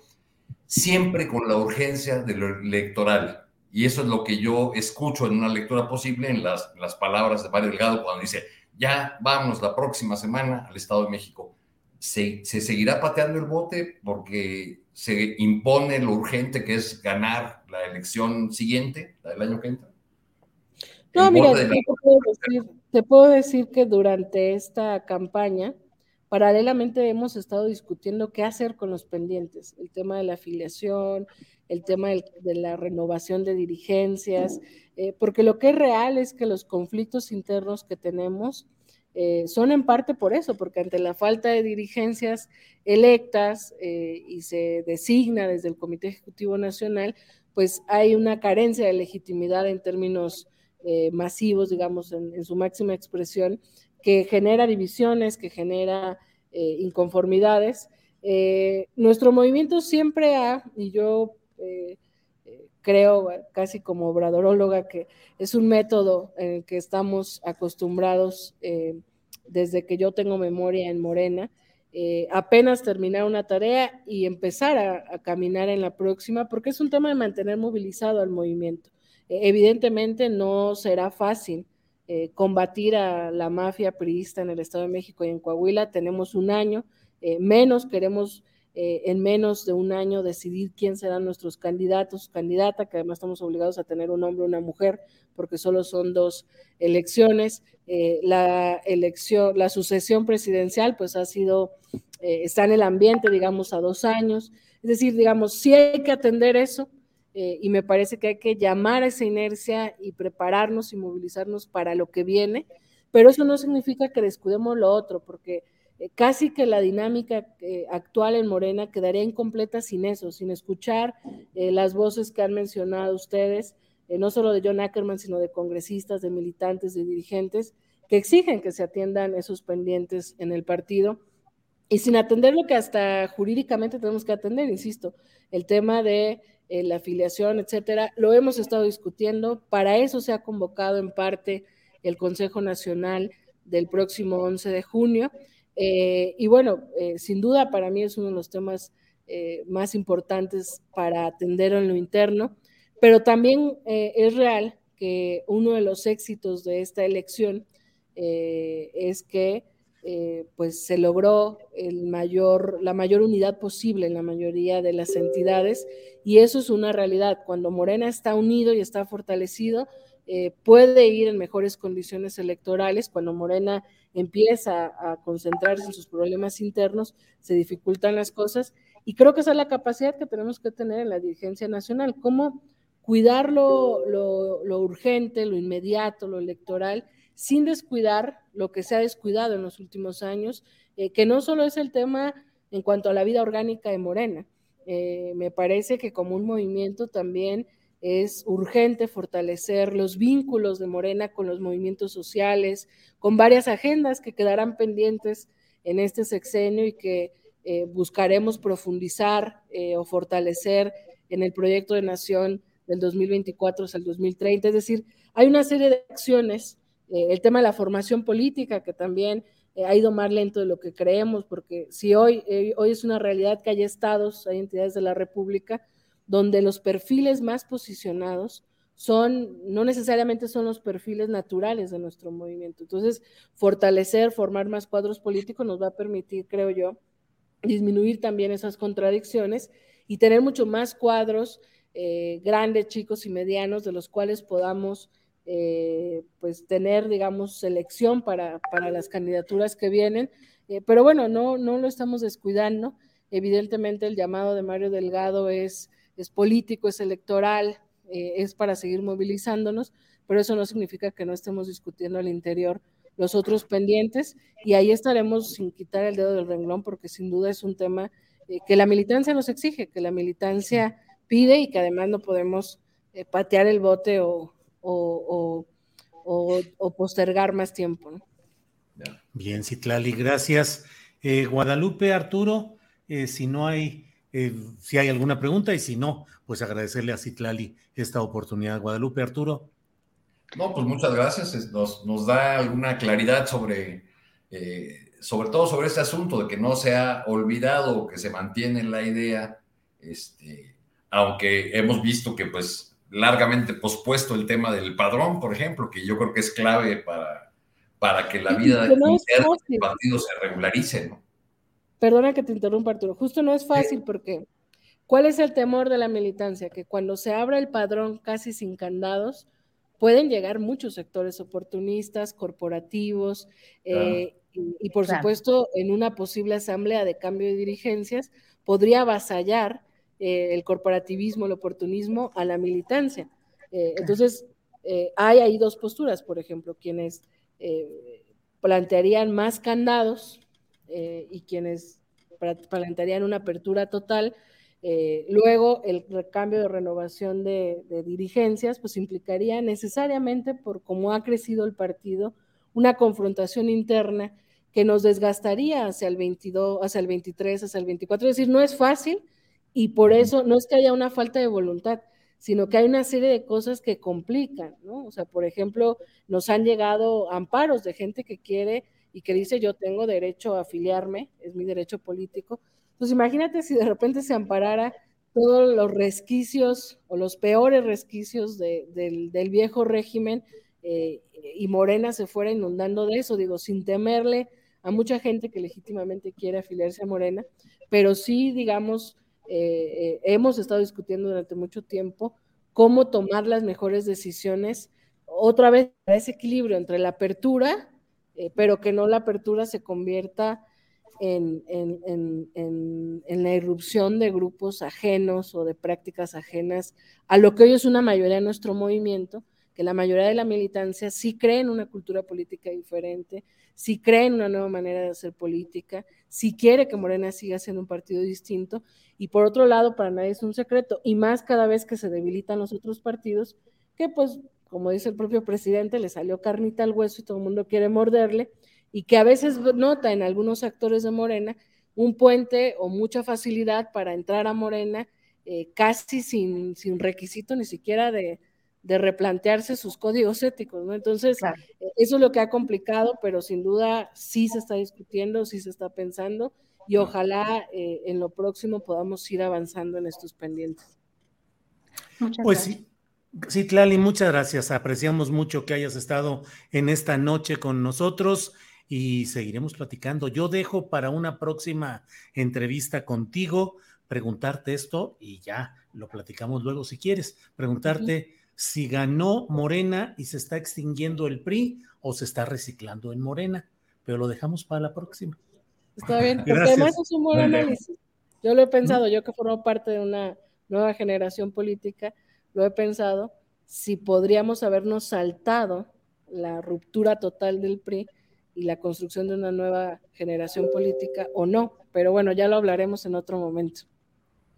siempre con la urgencia de lo electoral. Y eso es lo que yo escucho en una lectura posible en las, las palabras de Mario Delgado cuando dice, ya vamos la próxima semana al Estado de México. Se, se, seguirá pateando el bote porque se impone lo urgente que es ganar la elección siguiente, la del año que entra. No, mira, te puedo decir que durante esta campaña, paralelamente hemos estado discutiendo qué hacer con los pendientes, el tema de la afiliación, el tema de la renovación de dirigencias, eh, porque lo que es real es que los conflictos internos que tenemos eh, son en parte por eso, porque ante la falta de dirigencias electas eh, y se designa desde el Comité Ejecutivo Nacional, pues hay una carencia de legitimidad en términos masivos, digamos, en, su máxima expresión, que genera divisiones, que genera inconformidades. Nuestro movimiento siempre ha, y yo creo casi como obradoróloga, que es un método en el que estamos acostumbrados desde que yo tengo memoria en Morena, apenas terminar una tarea y empezar a, caminar en la próxima, porque es un tema de mantener movilizado al movimiento. Evidentemente no será fácil eh, combatir a la mafia priista en el Estado de México y en Coahuila. Tenemos un año, eh, menos queremos eh, en menos de un año decidir quién serán nuestros candidatos, candidata, que además estamos obligados a tener un hombre o una mujer, porque solo son dos elecciones. la elección, la sucesión presidencial, pues ha sido eh, está en el ambiente, digamos, a dos años. Es decir, digamos, sí hay que atender eso eh, y me parece que hay que llamar a esa inercia y prepararnos y movilizarnos para lo que viene, pero eso no significa que descuidemos lo otro, porque eh, casi que la dinámica actual en Morena quedaría incompleta sin eso, sin escuchar las voces que han mencionado ustedes, no solo de John Ackerman, sino de congresistas, de militantes, de dirigentes, que exigen que se atiendan esos pendientes en el partido. Y sin atender lo que hasta jurídicamente tenemos que atender, insisto, el tema de eh, la afiliación, etcétera, lo hemos estado discutiendo, para eso se ha convocado en parte el Consejo Nacional del próximo 11 de junio, eh, y bueno, eh, sin duda para mí es uno de los temas más importantes para atender en lo interno, pero también es real que uno de los éxitos de esta elección es que eh, pues se logró el mayor, la mayor unidad posible en la mayoría de las entidades y eso es una realidad. Cuando Morena está unido y está fortalecido, eh, puede ir en mejores condiciones electorales. Cuando Morena empieza a concentrarse en sus problemas internos, se dificultan las cosas y creo que esa es la capacidad que tenemos que tener en la dirigencia nacional, cómo cuidar lo, urgente, lo inmediato, lo electoral sin descuidar lo que se ha descuidado en los últimos años, eh, que no solo es el tema en cuanto a la vida orgánica de Morena, eh, me parece que como un movimiento también es urgente fortalecer los vínculos de Morena con los movimientos sociales, con varias agendas que quedarán pendientes en este sexenio y que eh, buscaremos profundizar o fortalecer en el proyecto de nación del 2024 hasta el 2030. Es decir, hay una serie de acciones eh, el tema de la formación política, que también eh, ha ido más lento de lo que creemos, porque si hoy, eh, hoy es una realidad que hay estados, hay entidades de la República, donde los perfiles más posicionados son, no necesariamente son los perfiles naturales de nuestro movimiento. Entonces, fortalecer, formar más cuadros políticos nos va a permitir, creo yo, disminuir también esas contradicciones y tener mucho más cuadros grandes, chicos y medianos de los cuales podamos eh, pues tener, digamos, selección para, para las candidaturas que vienen. Eh, pero bueno, no, no lo estamos descuidando. Evidentemente el llamado de Mario Delgado es, es político, es electoral, eh, es para seguir movilizándonos, pero eso no significa que no estemos discutiendo al interior los otros pendientes y ahí estaremos sin quitar el dedo del renglón porque sin duda es un tema que la militancia nos exige, que la militancia pide y que además no podemos patear el bote o, o, postergar más tiempo. Bien, Citlali, gracias. Eh, Guadalupe, Arturo, eh, si no hay, eh, si hay alguna pregunta y si no, pues agradecerle a Citlali esta oportunidad. Guadalupe, Arturo. No, pues muchas gracias. Nos, nos da alguna claridad sobre, sobre todo sobre este asunto de que no se ha olvidado que se mantiene la idea, este, aunque hemos visto que pues largamente pospuesto el tema del padrón, por ejemplo, que yo creo que es clave para, para que la vida del partido se regularice, ¿no? Perdona que te interrumpa, Arturo. Justo no es fácil porque ¿cuál es el temor de la militancia? Que cuando se abra el padrón casi sin candados, pueden llegar muchos sectores oportunistas, corporativos, eh, y, por supuesto en una posible asamblea de cambio de dirigencias podría avasallar eh, el corporativismo, el oportunismo a la militancia. Eh, entonces, eh, hay ahí dos posturas, por ejemplo, quienes plantearían más candados y quienes plantearían una apertura total. luego, el cambio de renovación de, de, dirigencias, pues implicaría necesariamente, por cómo ha crecido el partido, una confrontación interna que nos desgastaría hacia el 22, hacia el 23, hacia el 24. Es decir, no es fácil, y por eso no es que haya una falta de voluntad, sino que hay una serie de cosas que complican, ¿no? O sea, por ejemplo, nos han llegado amparos de gente que quiere y que dice yo tengo derecho a afiliarme, es mi derecho político. Pues imagínate si de repente se amparara todos los resquicios o los peores resquicios del, viejo régimen eh, y Morena se fuera inundando de eso, digo, sin temerle a mucha gente que legítimamente quiere afiliarse a Morena, pero sí, digamos, eh, eh, hemos estado discutiendo durante mucho tiempo cómo tomar las mejores decisiones, otra vez ese equilibrio entre la apertura, eh, pero que no la apertura se convierta en, en, la irrupción de grupos ajenos o de prácticas ajenas a lo que hoy es una mayoría de nuestro movimiento, que la mayoría de la militancia sí cree en una cultura política diferente, sí cree en una nueva manera de hacer política, sí quiere que Morena siga siendo un partido distinto, y por otro lado, para nadie es un secreto, y más cada vez que se debilitan los otros partidos, que pues, como dice el propio presidente, le salió carnita al hueso y todo el mundo quiere morderle, y que a veces nota en algunos actores de Morena un puente o mucha facilidad para entrar a Morena eh, casi sin, sin requisito ni siquiera de, de, replantearse sus códigos éticos, ¿no? Entonces, eh, eso es lo que ha complicado, pero sin duda sí se está discutiendo, sí se está pensando y ojalá eh, en lo próximo podamos ir avanzando en estos pendientes. Muchas pues sí. Sí, Tlali, muchas gracias. Apreciamos mucho que hayas estado en esta noche con nosotros y seguiremos platicando. Yo dejo para una próxima entrevista contigo preguntarte esto y ya lo platicamos luego si quieres. Preguntarte si ganó Morena y se está extinguiendo el PRI o se está reciclando en Morena, pero lo dejamos para la próxima. Está bien, porque además es un buen análisis. Yo lo he pensado, yo que formo parte de una nueva generación política, lo he pensado, si podríamos habernos saltado la ruptura total del PRI y la construcción de una nueva generación política o no. Pero bueno, ya lo hablaremos en otro momento.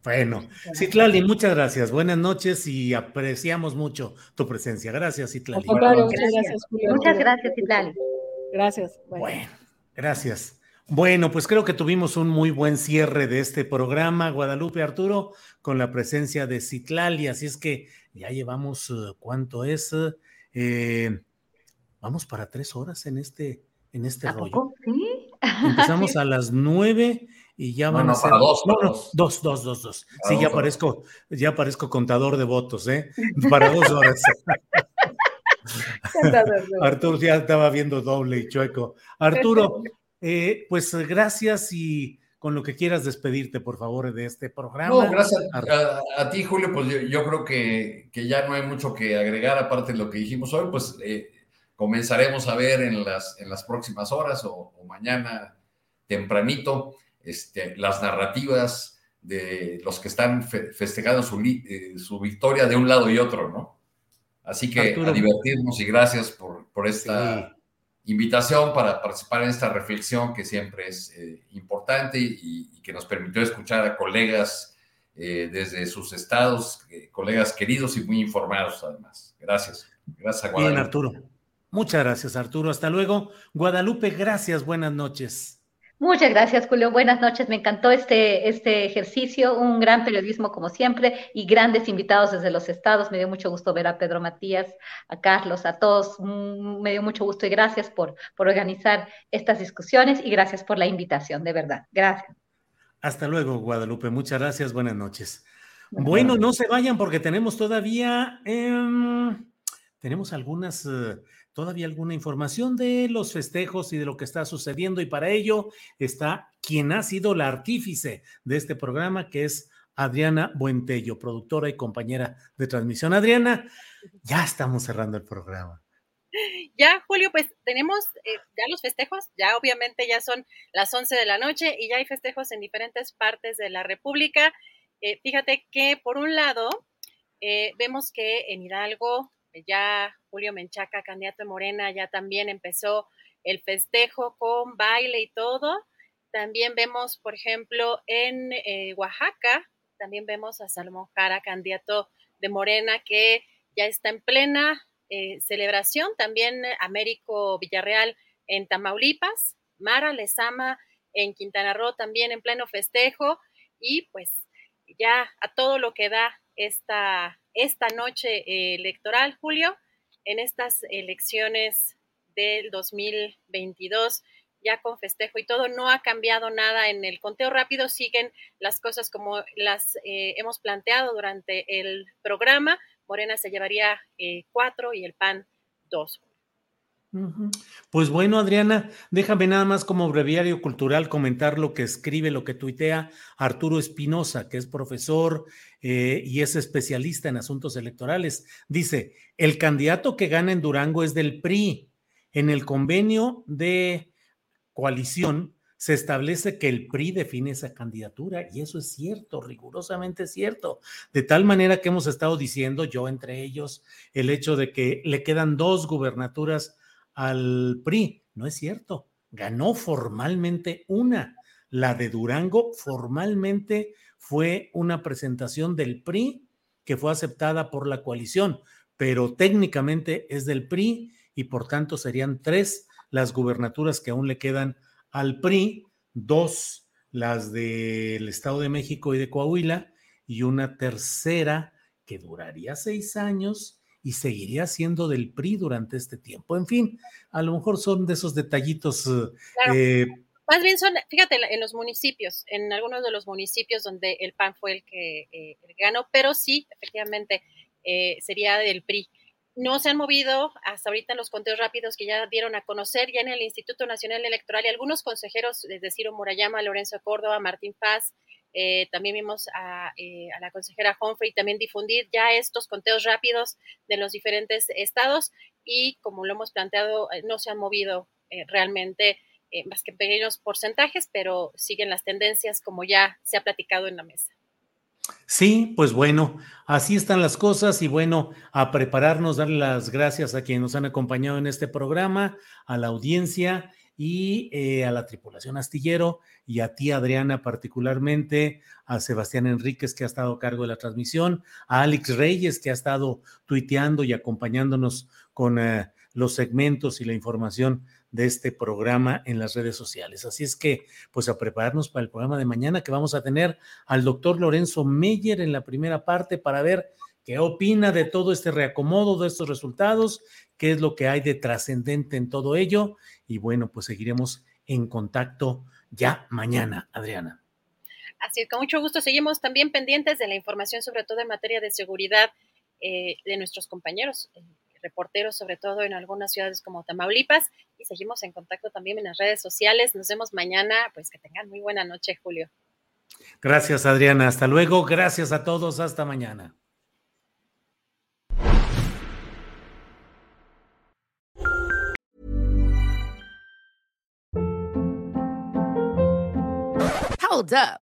Bueno, Citlali, muchas gracias. Buenas noches y apreciamos mucho tu presencia. Gracias, Citlali. muchas gracias, Muchas gracias, Citlali. Gracias. Bueno, gracias. Bueno, pues creo que tuvimos un muy buen cierre de este programa, Guadalupe Arturo, con la presencia de Citlali. Así es que ya llevamos, eh, ¿cuánto es? Eh, vamos para tres horas en este en este rollo. ¿Sí? Empezamos a las nueve y ya van a ser. dos, no, no, dos, dos, dos, dos. sí, ya parezco, ya parezco contador de votos, ¿eh? Para dos horas. Arturo ya estaba viendo doble y chueco. Arturo, eh, pues gracias y con lo que quieras despedirte, por favor, de este programa. No, gracias a, ti, Julio. Pues yo, creo que, que, ya no hay mucho que agregar, aparte de lo que dijimos hoy, pues eh, comenzaremos a ver en las, en las próximas horas o, mañana tempranito este, las narrativas de los que están festejando su, eh, su, victoria de un lado y otro, ¿no? Así que a divertirnos y gracias por, por esta invitación para participar en esta reflexión que siempre es eh, importante y, que nos permitió escuchar a colegas eh, desde sus estados, colegas queridos y muy informados además. Gracias. Gracias a Bien, Arturo. Muchas gracias, Arturo. Hasta luego. Guadalupe, gracias. Buenas noches. Muchas gracias, Julio. Buenas noches. Me encantó este, este ejercicio, un gran periodismo como siempre y grandes invitados desde los estados. Me dio mucho gusto ver a Pedro Matías, a Carlos, a todos. Mm, me dio mucho gusto y gracias por, por organizar estas discusiones y gracias por la invitación, de verdad. Gracias. Hasta luego, Guadalupe. Muchas gracias. Buenas noches. Bueno, no se vayan porque tenemos todavía, em, tenemos algunas... Eh, todavía alguna información de los festejos y de lo que está sucediendo y para ello está quien ha sido la artífice de este programa, que es Adriana Buentello, productora y compañera de transmisión. Adriana, ya estamos cerrando el programa. Ya, Julio, pues tenemos eh, ya los festejos, ya obviamente ya son las 11 de la noche y ya hay festejos en diferentes partes de la República. Eh, fíjate que por un lado, eh, vemos que en Hidalgo ya Julio Menchaca, candidato de Morena, ya también empezó el festejo con baile y todo. También vemos, por ejemplo, en eh, Oaxaca, también vemos a Salomón Jara, candidato de Morena, que ya está en plena eh, celebración. También Américo Villarreal en Tamaulipas, Mara Lezama en Quintana Roo también en pleno festejo y pues ya a todo lo que da esta, esta noche electoral, Julio, en estas elecciones del 2022, ya con festejo y todo, no ha cambiado nada en el conteo rápido, siguen las cosas como las eh, hemos planteado durante el programa. Morena se llevaría eh, cuatro y el PAN dos. Pues bueno, Adriana, déjame nada más como breviario cultural comentar lo que escribe, lo que tuitea Arturo Espinosa, que es profesor eh, y es especialista en asuntos electorales. Dice, el candidato que gana en Durango es del PRI. En el convenio de coalición se establece que el PRI define esa candidatura y eso es cierto, rigurosamente cierto. De tal manera que hemos estado diciendo, yo entre ellos, el hecho de que le quedan dos gubernaturas al PRI. No es cierto, ganó formalmente una. La de Durango formalmente fue una presentación del PRI que fue aceptada por la coalición, pero técnicamente es del PRI y por tanto serían tres las gubernaturas que aún le quedan al PRI, dos las del Estado de México y de Coahuila y una tercera que duraría seis años y seguiría siendo del PRI durante este tiempo. En fin, a lo mejor son de esos detallitos eh, más bien son, fíjate, en los municipios, en algunos de los municipios donde el PAN fue el que, eh, ganó, pero sí, efectivamente, eh, sería del PRI. No se han movido hasta ahorita los conteos rápidos que ya dieron a conocer ya en el Instituto Nacional Electoral y algunos consejeros, desde Ciro Murayama, Lorenzo Córdoba, Martín Paz, eh, también vimos a, a, la consejera Humphrey también difundir ya estos conteos rápidos de los diferentes estados y como lo hemos planteado, no se han movido realmente eh, más que pequeños porcentajes, pero siguen las tendencias como ya se ha platicado en la mesa. Sí, pues bueno, así están las cosas y bueno, a prepararnos, darle las gracias a quienes nos han acompañado en este programa, a la audiencia y eh, a la tripulación astillero y a ti, Adriana, particularmente, a Sebastián Enríquez, que ha estado a cargo de la transmisión, a Alex Reyes, que ha estado tuiteando y acompañándonos con eh, los segmentos y la información de este programa en las redes sociales. Así es que, pues a prepararnos para el programa de mañana que vamos a tener al doctor Lorenzo Meyer en la primera parte para ver qué opina de todo este reacomodo, de estos resultados, qué es lo que hay de trascendente en todo ello. Y bueno, pues seguiremos en contacto ya mañana, Adriana. Así es, con mucho gusto seguimos también pendientes de la información, sobre todo en materia de seguridad eh, de nuestros compañeros reporteros, sobre todo en algunas ciudades como Tamaulipas. Y seguimos en contacto también en las redes sociales. Nos vemos mañana. Pues que tengan muy buena noche, Julio. Gracias, Adriana. Hasta luego. Gracias a todos. Hasta mañana. Hold up.